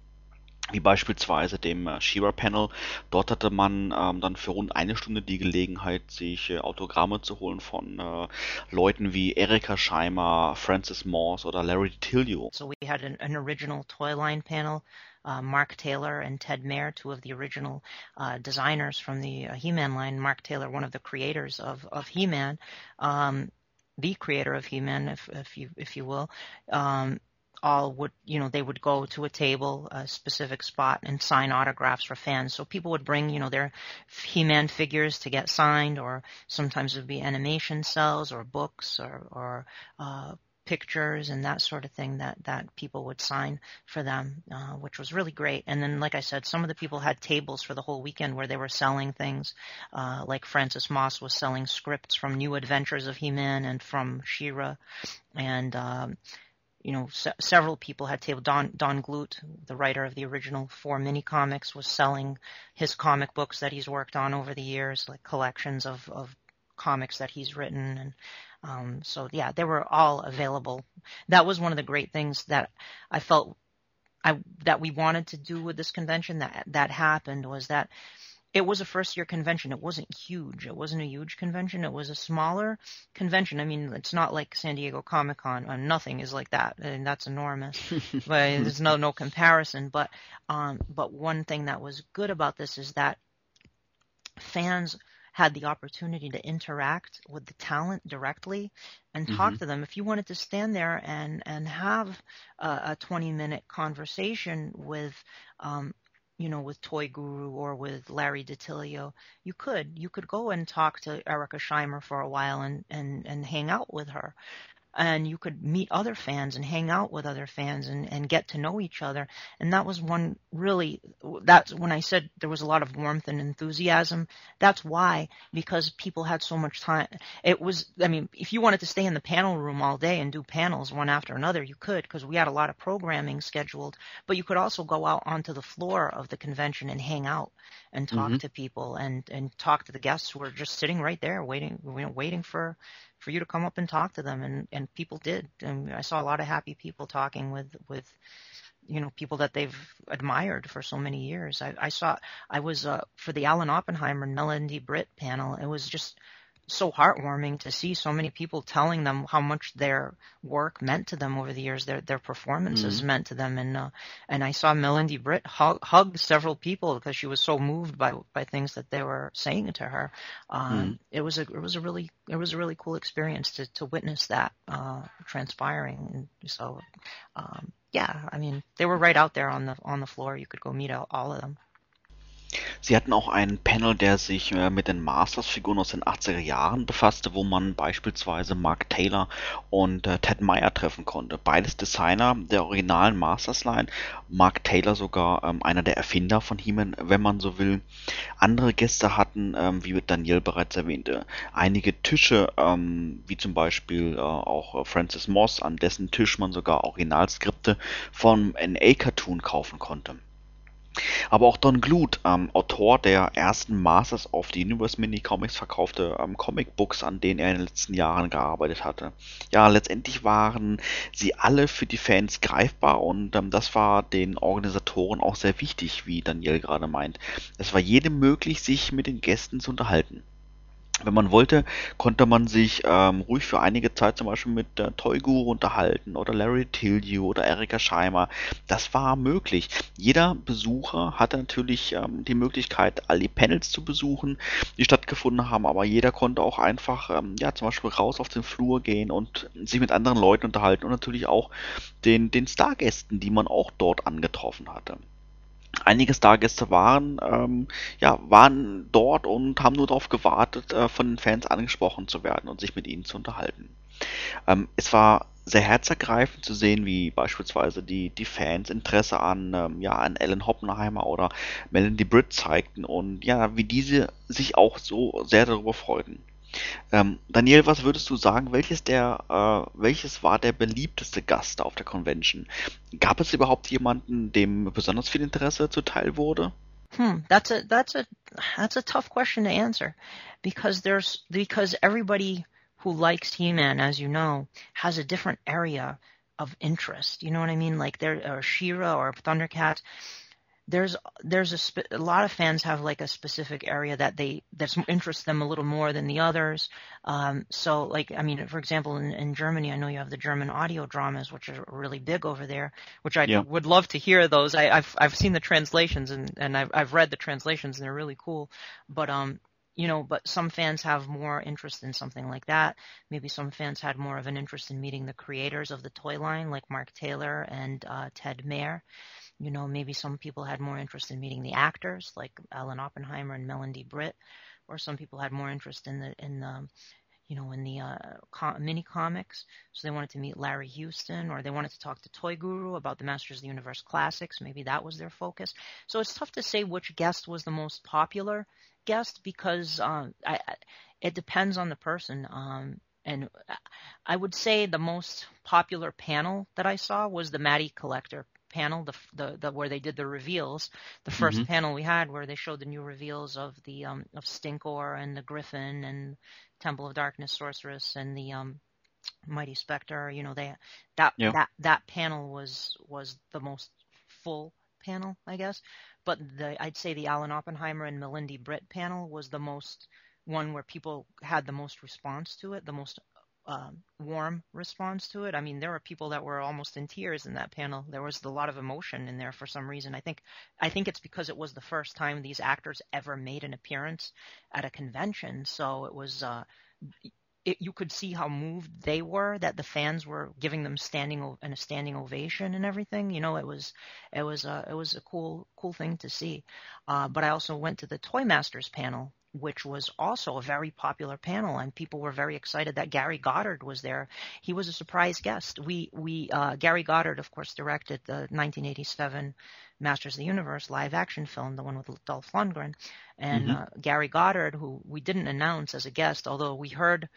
wie beispielsweise dem äh, Shira Panel. Dort hatte man ähm, dann für rund eine Stunde die Gelegenheit, sich äh, Autogramme zu holen von äh, Leuten wie Erika Scheimer, Francis Morse oder Larry Tillio. So we had an, an original toy line panel. Uh, Mark Taylor and Ted Mayer, two of the original uh, designers from the uh, He-Man line. Mark Taylor, one of the creators of of He-Man, um, the creator of He-Man, if if you if you will. Um, all would, you know, they would go to a table, a specific spot, and sign autographs for fans. So people would bring, you know, their He-Man figures to get signed, or sometimes it would be animation cells, or books, or, or uh, pictures and that sort of thing that that people would sign for them, uh, which was really great. And then, like I said, some of the people had tables for the whole weekend where they were selling things, uh, like Francis Moss was selling scripts from New Adventures of He-Man and from She-Ra, and um, you know, se- several people had tabled. Don Don Glut, the writer of the original four mini comics, was selling his comic books that he's worked on over the years, like collections of of comics that he's written and um, so yeah, they were all available. That was one of the great things that I felt I that we wanted to do with this convention that that happened was that it was a first year convention. It wasn't huge. It wasn't a huge convention. It was a smaller convention. I mean, it's not like San Diego Comic Con. Uh, nothing is like that, and that's enormous. but there's no no comparison. But um, but one thing that was good about this is that fans had the opportunity to interact with the talent directly and talk Mhm. to them. If you wanted to stand there and and have a, a 20 minute conversation with um, you know, with Toy Guru or with Larry DiTilio, you could. You could go and talk to Erica Scheimer for a while and, and, and hang out with her. And you could meet other fans and hang out with other fans and, and get to know each other. And that was one really, that's when I said there was a lot of warmth and enthusiasm. That's why, because people had so much time. It was, I mean, if you wanted to stay in the panel room all day and do panels one after another, you could, because we had a lot of programming scheduled but you could also go out onto the floor of the convention and hang out and talk Mhm. to people and and talk to the guests who were just sitting right there waiting you know, waiting for for you to come up and talk to them and and people did. And I saw a lot of happy people talking with with you know people that they've admired for so many years. I, I saw I was uh, for the Alan Oppenheimer and Melanie Britt panel it was just so heartwarming to see so many people telling them how much their work meant to them over the years, their their performances Mhm. meant to them, and uh, and I saw Melindy Britt hug, hug several people because she was so moved by by things that they were saying to her. Um, It was a it was a really it was a really cool experience to to witness that uh, transpiring. And so, um, yeah, I mean, they were right out there on the on the floor. You could go meet all, all of them. Sie hatten auch ein Panel, der sich äh, mit den Masters-Figuren aus den 80er Jahren befasste, wo man beispielsweise Mark Taylor und äh, Ted Meyer treffen konnte. Beides Designer der originalen Masters-Line. Mark Taylor sogar ähm, einer der Erfinder von He-Man, wenn man so will. Andere Gäste hatten, ähm, wie Daniel bereits erwähnte, einige Tische, ähm, wie zum Beispiel äh, auch äh, Francis Moss, an dessen Tisch man sogar Originalskripte vom NA-Cartoon kaufen konnte. Aber auch Don Glut, ähm, Autor der ersten Masters of the Universe Mini-Comics, verkaufte ähm, Comicbooks, an denen er in den letzten Jahren gearbeitet hatte. Ja, letztendlich waren sie alle für die Fans greifbar und ähm, das war den Organisatoren auch sehr wichtig, wie Daniel gerade meint. Es war jedem möglich, sich mit den Gästen zu unterhalten. Wenn man wollte, konnte man sich ähm, ruhig für einige Zeit zum Beispiel mit äh, Toy Guru unterhalten oder Larry Tildew oder Erika Scheimer. Das war möglich. Jeder Besucher hatte natürlich ähm, die Möglichkeit, all die Panels zu besuchen, die stattgefunden haben, aber jeder konnte auch einfach, ähm, ja, zum Beispiel raus auf den Flur gehen und sich mit anderen Leuten unterhalten und natürlich auch den, den Stargästen, die man auch dort angetroffen hatte. Einige Stargäste waren, ähm, ja, waren dort und haben nur darauf gewartet, äh, von den Fans angesprochen zu werden und sich mit ihnen zu unterhalten. Ähm, es war sehr herzergreifend zu sehen, wie beispielsweise die, die Fans Interesse an, ähm, ja, an Ellen Hoppenheimer oder Melanie Britt zeigten und ja, wie diese sich auch so sehr darüber freuten. Ähm, Daniel, was würdest du sagen, welches der, äh, welches war der beliebteste Gast auf der Convention? Gab es überhaupt jemanden, dem besonders viel Interesse zuteil wurde? Hmm, that's a that's a that's a tough question to answer because there's because everybody who likes He-Man, as you know, has a different area of interest. You know what I mean? Like there or She-Ra or Thundercats. There's there's a, a lot of fans have like a specific area that they that interests them a little more than the others. Um, so like I mean, for example, in, in Germany, I know you have the German audio dramas, which are really big over there. Which I Yeah. would love to hear those. I, I've I've seen the translations and and I've I've read the translations and they're really cool. But um, you know, but some fans have more interest in something like that. Maybe some fans had more of an interest in meeting the creators of the toy line, like Mark Taylor and uh, Ted Mayer. You know, maybe some people had more interest in meeting the actors, like Alan Oppenheimer and Melanie Britt, or some people had more interest in the in the you know, in the uh, mini comics. So they wanted to meet Larry Houston, or they wanted to talk to Toy Guru about the Masters of the Universe classics. Maybe that was their focus. So it's tough to say which guest was the most popular guest because um, I, I, it depends on the person. Um, and I would say the most popular panel that I saw was the Maddie Collector panel, the the, the where they did the reveals. The 1st Mhm. panel we had where they showed the new reveals of the um, of Stinkor and the Griffin and Temple of Darkness Sorceress and the um, Mighty Spectre. You know, they that Yeah. that that panel was was the most full panel, I guess. But the I'd say the Alan Oppenheimer and Melindy Britt panel was the most one where people had the most response to it, the most um, warm response to it. I mean, there were people that were almost in tears in that panel. There was a lot of emotion in there for some reason. I think, I think it's because it was the first time these actors ever made an appearance at a convention. So it was, uh, it, you could see how moved they were that the fans were giving them standing and a standing ovation and everything. You know, it was, it was, uh, it was a cool, cool thing to see. Uh, but I also went to the Toy Masters panel which was also a very popular panel, and people were very excited that Gary Goddard was there. He was a surprise guest. We we uh, Gary Goddard, of course, directed the 1987 Masters of the Universe live action film, the one with Dolph Lundgren, and Mhm. uh, Gary Goddard, who we didn't announce as a guest, although we heard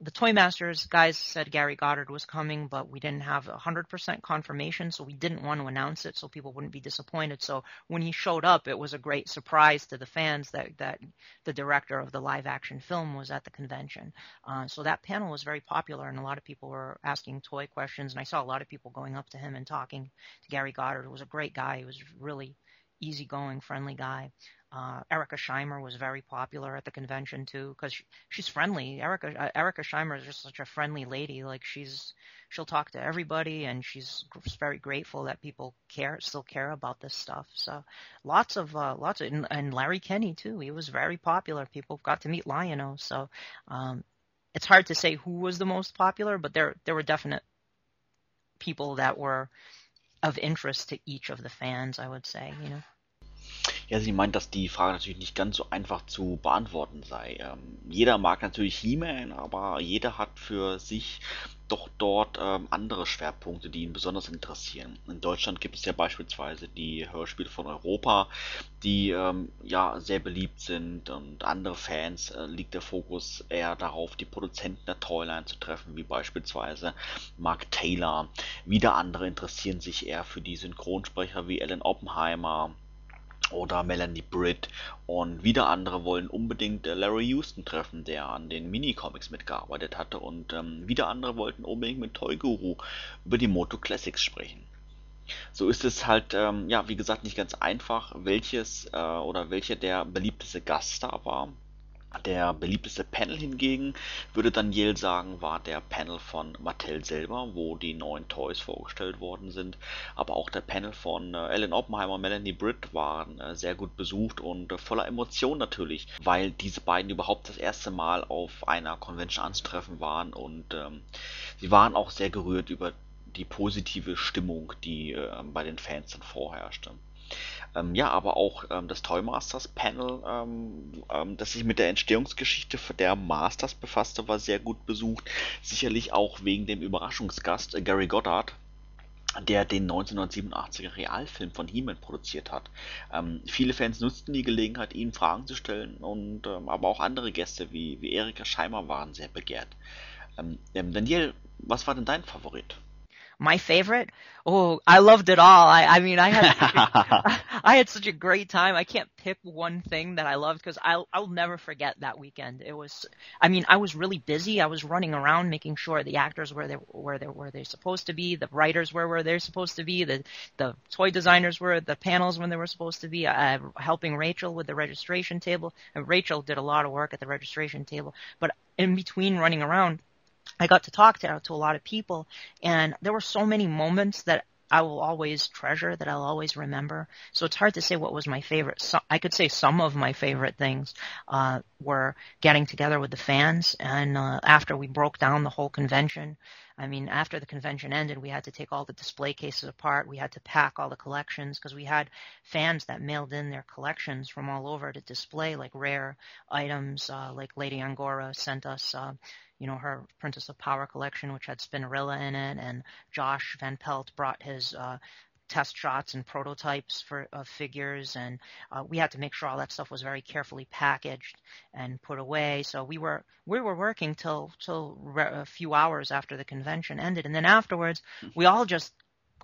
the Toy Masters guys said Gary Goddard was coming, but we didn't have 100% confirmation, so we didn't want to announce it so people wouldn't be disappointed. So when he showed up, it was a great surprise to the fans that that the director of the live action film was at the convention. Uh, so that panel was very popular, and a lot of people were asking toy questions, and I saw a lot of people going up to him and talking to Gary Goddard, who was a great guy. He was really easygoing, friendly guy. Uh, Erica Scheimer was very popular at the convention too because she, she's friendly. Erica uh, Erica Scheimer is just such a friendly lady. Like she's she'll talk to everybody and she's very grateful that people care still care about this stuff. So lots of uh, lots of and, and Larry Kenny too. He was very popular. People got to meet Lion-O. So um, it's hard to say who was the most popular, but there there were definite people that were of interest to each of the fans. I would say, you know. Ja, sie meint, dass die Frage natürlich nicht ganz so einfach zu beantworten sei. Ähm, jeder mag natürlich He-Man, aber jeder hat für sich doch dort ähm, andere Schwerpunkte, die ihn besonders interessieren. In Deutschland gibt es ja beispielsweise die Hörspiele von Europa, die ähm, ja sehr beliebt sind und andere Fans äh, liegt der Fokus eher darauf, die Produzenten der Toyline zu treffen, wie beispielsweise Mark Taylor. Wieder andere interessieren sich eher für die Synchronsprecher wie Alan Oppenheimer oder Melanie Britt und wieder andere wollen unbedingt äh, Larry Houston treffen, der an den Minicomics mitgearbeitet hatte und ähm, wieder andere wollten unbedingt mit Toy Guru über die Moto Classics sprechen. So ist es halt, ähm, ja, wie gesagt, nicht ganz einfach, welches äh, oder welcher der beliebteste Gaststar war. Der beliebteste Panel hingegen, würde Daniel sagen, war der Panel von Mattel selber, wo die neuen Toys vorgestellt worden sind. Aber auch der Panel von äh, Oppenheimer und Melanie Britt waren äh, sehr gut besucht und äh, voller Emotion natürlich, weil diese beiden überhaupt das erste Mal auf einer Convention anzutreffen waren und ähm, sie waren auch sehr gerührt über die positive Stimmung, die äh, bei den Fans dann vorherrschte. Ähm, ja, aber auch ähm, das Toymasters Panel, ähm, ähm, das sich mit der Entstehungsgeschichte der Masters befasste, war sehr gut besucht. Sicherlich auch wegen dem Überraschungsgast äh, Gary Goddard, der den 1987er Realfilm von He-Man produziert hat. Ähm, viele Fans nutzten die Gelegenheit, ihn Fragen zu stellen, und ähm, aber auch andere Gäste wie, wie Erika Scheimer waren sehr begehrt. Ähm, ähm Daniel, was war denn dein Favorit? My favorite? Oh i loved it all. I i mean i had i had such a great time. I can't pick one thing that i loved because i'll i'll never forget that weekend. It was i mean i was really busy. I was running around making sure the actors were there where they were they're supposed to be the writers were where they're supposed to be the the toy designers were at the panels when they were supposed to be uh, helping rachel with the registration table. And rachel did a lot of work at the registration table. But in between running around I got to talk to, to a lot of people, and there were so many moments that I will always treasure, that I'll always remember. So it's hard to say what was my favorite. So I could say some of my favorite things uh, were getting together with the fans, and uh, after we broke down the whole convention. I mean, after the convention ended, we had to take all the display cases apart. We had to pack all the collections because we had fans that mailed in their collections from all over to display, like rare items. Uh, like Lady Angora sent us uh, you know, her Princess of Power collection, which had Spinnerilla in it, and Josh Van Pelt brought his uh, test shots and prototypes for uh, figures, and uh, we had to make sure all that stuff was very carefully packaged and put away. So we were we were working till till re- a few hours after the convention ended, and then afterwards we all just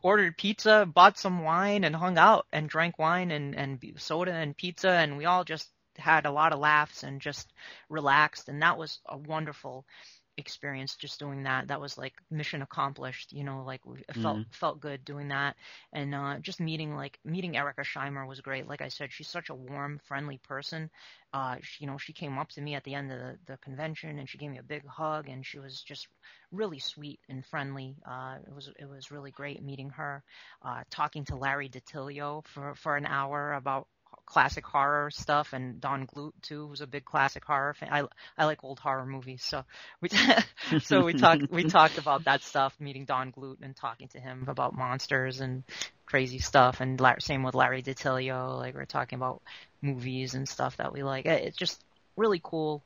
ordered pizza, bought some wine, and hung out and drank wine and and soda and pizza, and we all just had a lot of laughs and just relaxed. And that was a wonderful experience just doing that that was like mission accomplished you know like it felt mm-hmm. felt good doing that. And uh just meeting like meeting Erica Scheimer was great. Like I said she's such a warm friendly person. Uh she, you know she came up to me at the end of the, the convention and she gave me a big hug and she was just really sweet and friendly. Uh it was it was really great meeting her. Uh talking to Larry DiTilio for for an hour about classic horror stuff, and Don Glut too, who's a big classic horror fan. I I like old horror movies, so we so we talked we talked about that stuff, meeting Don Glut and talking to him about monsters and crazy stuff, and same with Larry DiTilio. Like we're talking about movies and stuff that we like. It's just really cool,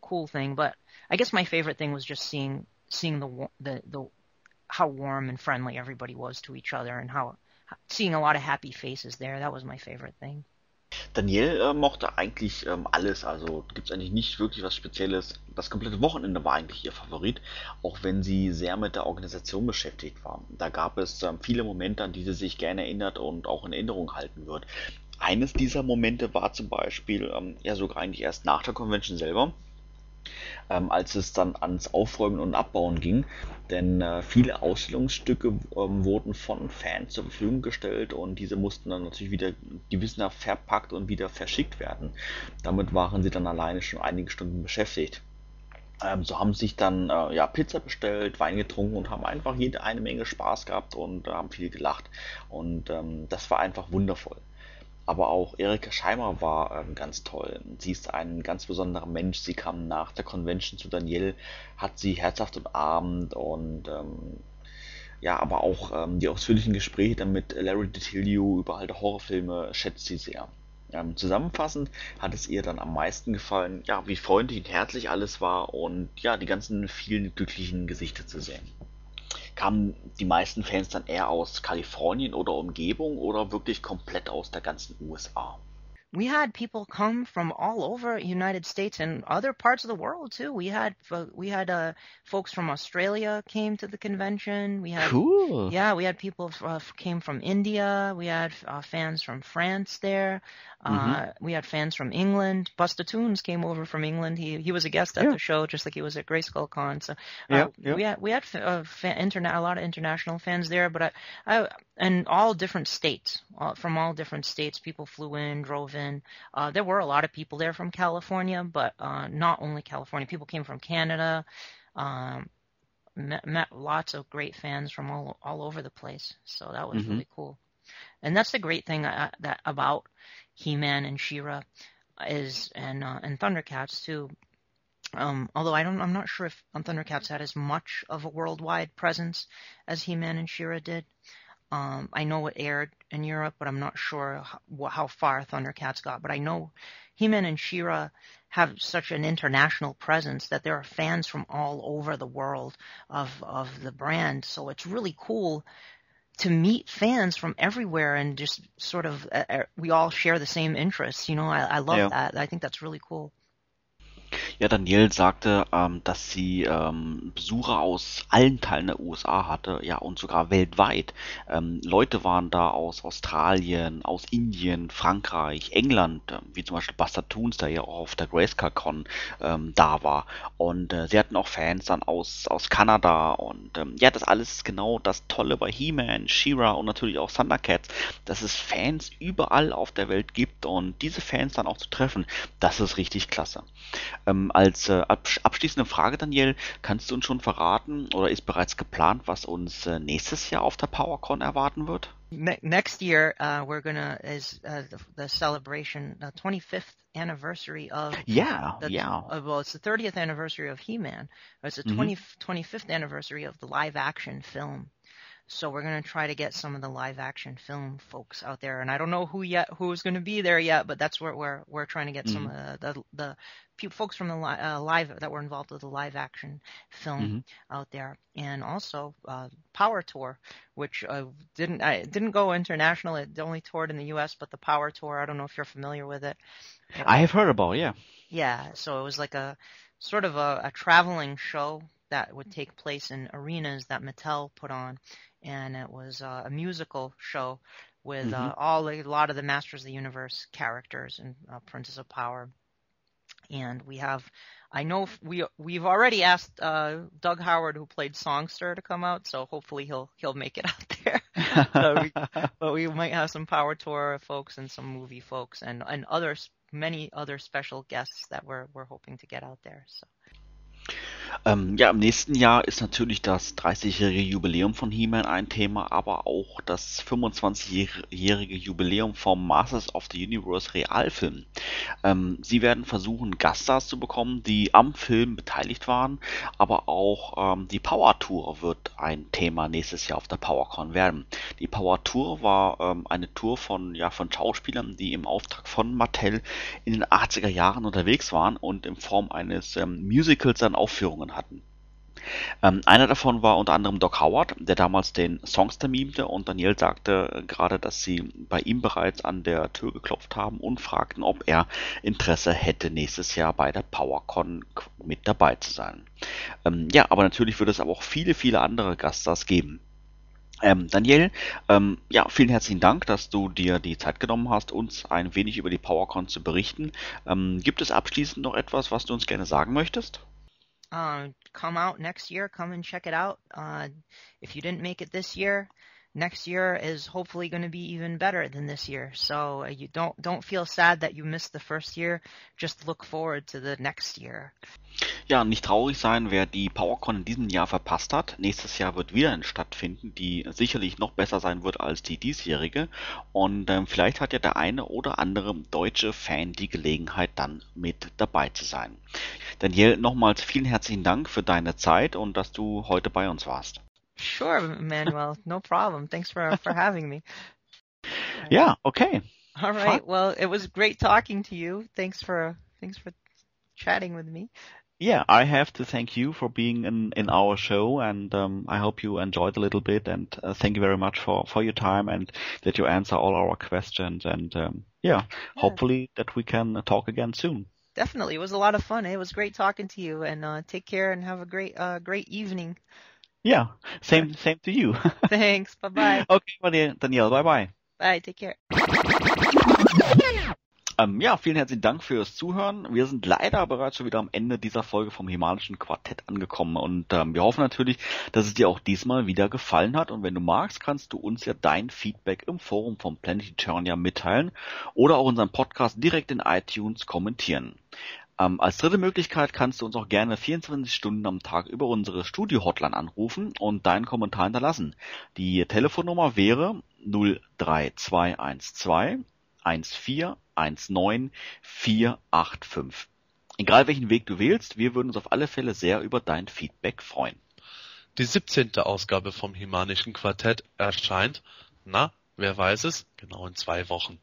cool thing. But I guess my favorite thing was just seeing seeing the the the how warm and friendly everybody was to each other, and how seeing a lot of happy faces there. That was my favorite thing. Daniel äh, mochte eigentlich ähm, alles, also gibt es eigentlich nicht wirklich was Spezielles. Das komplette Wochenende war eigentlich ihr Favorit, auch wenn sie sehr mit der Organisation beschäftigt war. Da gab es ähm, viele Momente, an die sie sich gerne erinnert und auch in Erinnerung halten wird. Eines dieser Momente war zum Beispiel, ähm, ja sogar eigentlich erst nach der Convention selber, ähm, als es dann ans Aufräumen und Abbauen ging. Denn äh, viele Ausstellungsstücke ähm, wurden von Fans zur Verfügung gestellt und diese mussten dann natürlich wieder gewissenhaft verpackt und wieder verschickt werden. Damit waren sie dann alleine schon einige Stunden beschäftigt. Ähm, so haben sich dann äh, ja, Pizza bestellt, Wein getrunken und haben einfach jede eine Menge Spaß gehabt und äh, haben viel gelacht. Und ähm, das war einfach wundervoll. Aber auch Erika Scheimer war ähm, ganz toll. Sie ist ein ganz besonderer Mensch. Sie kam nach der Convention zu Daniel, hat sie herzhaft umarmt und ähm, ja, aber auch ähm, die ausführlichen Gespräche dann mit Larry DiTilio über alte Horrorfilme schätzt sie sehr. Ähm, zusammenfassend hat es ihr dann am meisten gefallen, ja, wie freundlich und herzlich alles war und ja, die ganzen vielen glücklichen Gesichter zu sehen kamen die meisten Fans dann eher aus Kalifornien oder Umgebung oder wirklich komplett aus der ganzen USA? We had people come from all over United States and other parts of the world too. We had we had uh, folks from Australia came to the convention. We had cool. Yeah, we had people uh, came from India. We had uh, fans from France there. Mm-hmm. Uh, we had fans from England. Busta Tunes came over from England. He he was a guest at yeah. the show, just like he was at Grayskull Con. So uh, yeah, yeah. we had we had uh, fan, interna- a lot of international fans there, but I, I and all different states, all, from all different states. People flew in, drove in. Uh, there were a lot of people there from California, but uh, not only California. People came from Canada. Um, met, met lots of great fans from all all over the place. So that was mm-hmm. really cool. And that's the great thing uh, that about He-Man and She-Ra is, and uh, and Thundercats too. Um, although I don't, I'm not sure if Thundercats had as much of a worldwide presence as He-Man and She-Ra did. Um, I know it aired in Europe, but I'm not sure how, how far Thundercats got. But I know He-Man and She-Ra have such an international presence that there are fans from all over the world of of the brand. So it's really cool to meet fans from everywhere and just sort of uh, uh, we all share the same interests. You know, I, I love yeah. that. I think that's really cool. Ja, Danielle sagte, ähm, dass sie ähm, Besucher aus allen Teilen der USA hatte, ja, und sogar weltweit. Ähm, Leute waren da aus Australien, aus Indien, Frankreich, England, äh, wie zum Beispiel Buster Toons, der ja auch auf der Grayscale-Con ähm, da war. Und äh, sie hatten auch Fans dann aus, aus Kanada und ähm, ja, das alles ist genau das Tolle bei He-Man, She-Ra und natürlich auch Thundercats, dass es Fans überall auf der Welt gibt und diese Fans dann auch zu treffen, das ist richtig klasse. Ähm, als äh, abschließende Frage, Daniel, kannst du uns schon verraten oder ist bereits geplant, was uns äh, nächstes Jahr auf der PowerCon erwarten wird? Next year, uh, we're gonna is uh, the, the, celebration, the 25th anniversary of yeah, the, yeah. Uh, well, it's the 30th anniversary of He-Man. It's the mm-hmm. 20, 25th anniversary of the live-action film. So we're gonna try to get some of the live action film folks out there, and I don't know who yet who's gonna be there yet, but that's where we're we're trying to get mm-hmm. some of the the, the folks from the li- uh, live that were involved with the live action film mm-hmm. out there, and also uh, Power Tour, which uh, didn't I didn't go international. It only toured in the U.S., but the Power Tour. I don't know if you're familiar with it. I have heard about, yeah. Yeah, so it was like a sort of a, a traveling show that would take place in arenas that Mattel put on and it was uh, a musical show with mm-hmm. uh, all a lot of the Masters of the Universe characters and uh, Princess of Power. And we have, I know we we've already asked uh, Doug Howard, who played Songster, to come out. So hopefully he'll he'll make it out there. we, but we might have some Power Tour folks and some movie folks and and others, many other special guests that we're we're hoping to get out there. So. Ähm, ja, im nächsten Jahr ist natürlich das 30-jährige Jubiläum von He-Man ein Thema, aber auch das 25-jährige Jubiläum vom Masters of the Universe Realfilm. Ähm, sie werden versuchen, Gaststars zu bekommen, die am Film beteiligt waren, aber auch ähm, die Power Tour wird ein Thema nächstes Jahr auf der PowerCon werden. Die Power Tour war ähm, eine Tour von, ja, von Schauspielern, die im Auftrag von Mattel in den 80er Jahren unterwegs waren und in Form eines ähm, Musicals dann Aufführungen hatten. Ähm, einer davon war unter anderem Doc Howard, der damals den Songster mimte und Daniel sagte gerade, dass sie bei ihm bereits an der Tür geklopft haben und fragten, ob er Interesse hätte, nächstes Jahr bei der PowerCon mit dabei zu sein. Ähm, ja, aber natürlich wird es aber auch viele, viele andere Gaststars geben. Ähm, Daniel, ähm, ja, vielen herzlichen Dank, dass du dir die Zeit genommen hast, uns ein wenig über die PowerCon zu berichten. Ähm, gibt es abschließend noch etwas, was du uns gerne sagen möchtest? Uh, come out next year. Come and check it out. Uh, if you didn't make it this year, next year is hopefully going to be even better than this year. So uh, you don't don't feel sad that you missed the first year. Just look forward to the next year. Ja, nicht traurig sein, wer die PowerCon in diesem Jahr verpasst hat. Nächstes Jahr wird wieder eine stattfinden, die sicherlich noch besser sein wird als die diesjährige. Und ähm, vielleicht hat ja der eine oder andere deutsche Fan die Gelegenheit, dann mit dabei zu sein. Daniel, nochmals vielen herzlichen Dank für deine Zeit und dass du heute bei uns warst. Sure, Manuel. No problem. Thanks for for having me. Ja, okay. All right. Well, it was great talking to you. Thanks for thanks for chatting with me. Yeah, I have to thank you for being in, in our show, and um, I hope you enjoyed a little bit. And uh, thank you very much for, for your time and that you answer all our questions. And um, yeah, Yeah. hopefully that we can talk again soon. Definitely, it was a lot of fun. It was great talking to you, and uh, take care and have a great uh, great evening. Yeah, same same to you. Thanks. Bye bye. okay, Daniel, Daniel, bye bye. Bye. Take care. Ähm, ja, vielen herzlichen Dank fürs Zuhören. Wir sind leider bereits schon wieder am Ende dieser Folge vom Himalischen Quartett angekommen und ähm, wir hoffen natürlich, dass es dir auch diesmal wieder gefallen hat und wenn du magst, kannst du uns ja dein Feedback im Forum vom Planet Eternia mitteilen oder auch unseren Podcast direkt in iTunes kommentieren. Ähm, als dritte Möglichkeit kannst du uns auch gerne 24 Stunden am Tag über unsere Studio-Hotline anrufen und deinen Kommentar hinterlassen. Die Telefonnummer wäre 03212 1419485. Egal welchen Weg du wählst, wir würden uns auf alle Fälle sehr über dein Feedback freuen. Die 17. Ausgabe vom Himanischen Quartett erscheint, na, wer weiß es, genau in zwei Wochen.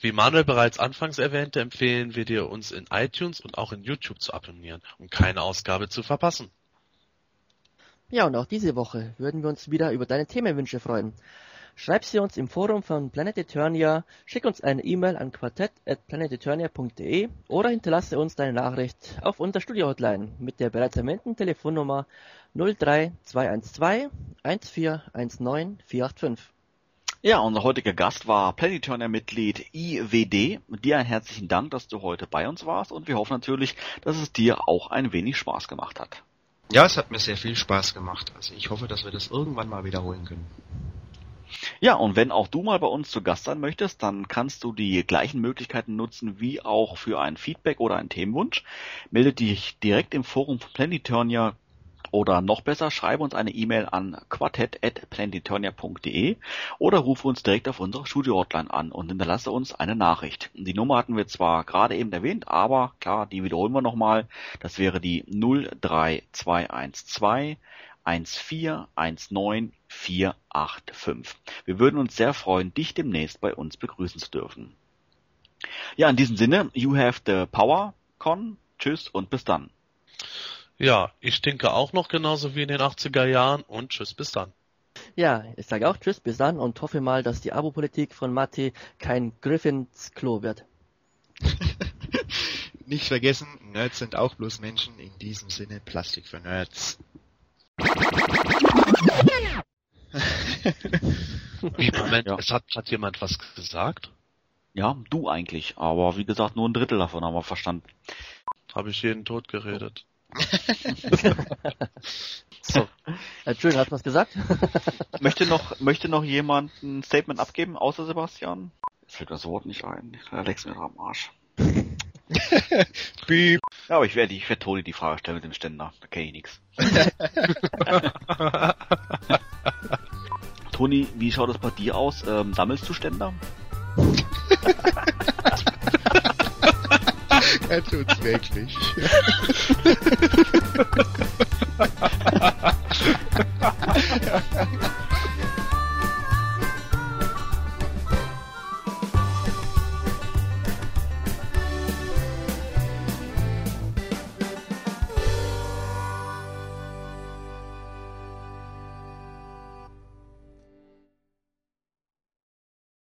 Wie Manuel bereits anfangs erwähnte, empfehlen wir dir, uns in iTunes und auch in YouTube zu abonnieren, um keine Ausgabe zu verpassen. Ja, und auch diese Woche würden wir uns wieder über deine Themenwünsche freuen. Schreib sie uns im Forum von Planet Eternia, schick uns eine E-Mail an quartett.planeteternia.de oder hinterlasse uns deine Nachricht auf unserer Studio-Hotline mit der bereits erwähnten Telefonnummer 03212 1419 485. Ja, unser heutiger Gast war Planeturner-Mitglied IWD. Dir einen herzlichen Dank, dass du heute bei uns warst und wir hoffen natürlich, dass es dir auch ein wenig Spaß gemacht hat. Ja, es hat mir sehr viel Spaß gemacht. Also ich hoffe, dass wir das irgendwann mal wiederholen können. Ja, und wenn auch du mal bei uns zu Gast sein möchtest, dann kannst du die gleichen Möglichkeiten nutzen wie auch für ein Feedback oder einen Themenwunsch. Melde dich direkt im Forum von Planeturnia oder noch besser, schreibe uns eine E-Mail an quartett.planeturnia.de oder rufe uns direkt auf unserer Studio-Hotline an und hinterlasse uns eine Nachricht. Die Nummer hatten wir zwar gerade eben erwähnt, aber klar, die wiederholen wir nochmal. Das wäre die 03212 1419485. Wir würden uns sehr freuen, dich demnächst bei uns begrüßen zu dürfen. Ja, in diesem Sinne, you have the power, Con. Tschüss und bis dann. Ja, ich stinke auch noch genauso wie in den 80er Jahren und tschüss, bis dann. Ja, ich sage auch Tschüss, bis dann und hoffe mal, dass die Abo-Politik von Matti kein Griffins Klo wird. Nicht vergessen, Nerds sind auch bloß Menschen. In diesem Sinne Plastik für Nerds. Wie, Moment, Ja. es hat gerade jemand was gesagt? Ja, du eigentlich, aber wie gesagt, nur ein Drittel davon haben wir verstanden. Habe ich jeden tot geredet? So. Schön, hast du was gesagt? Möchte noch, möchte noch jemand ein Statement abgeben, außer Sebastian? Fällt das Wort nicht ein. Leckst mir am Arsch. Piep. Ja, aber ich werde, ich werde Toni die Frage stellen mit dem Ständer. Da kenne ich nix. Toni, wie schaut es bei dir aus? Ähm, sammelst du Ständer? Er tut's wirklich.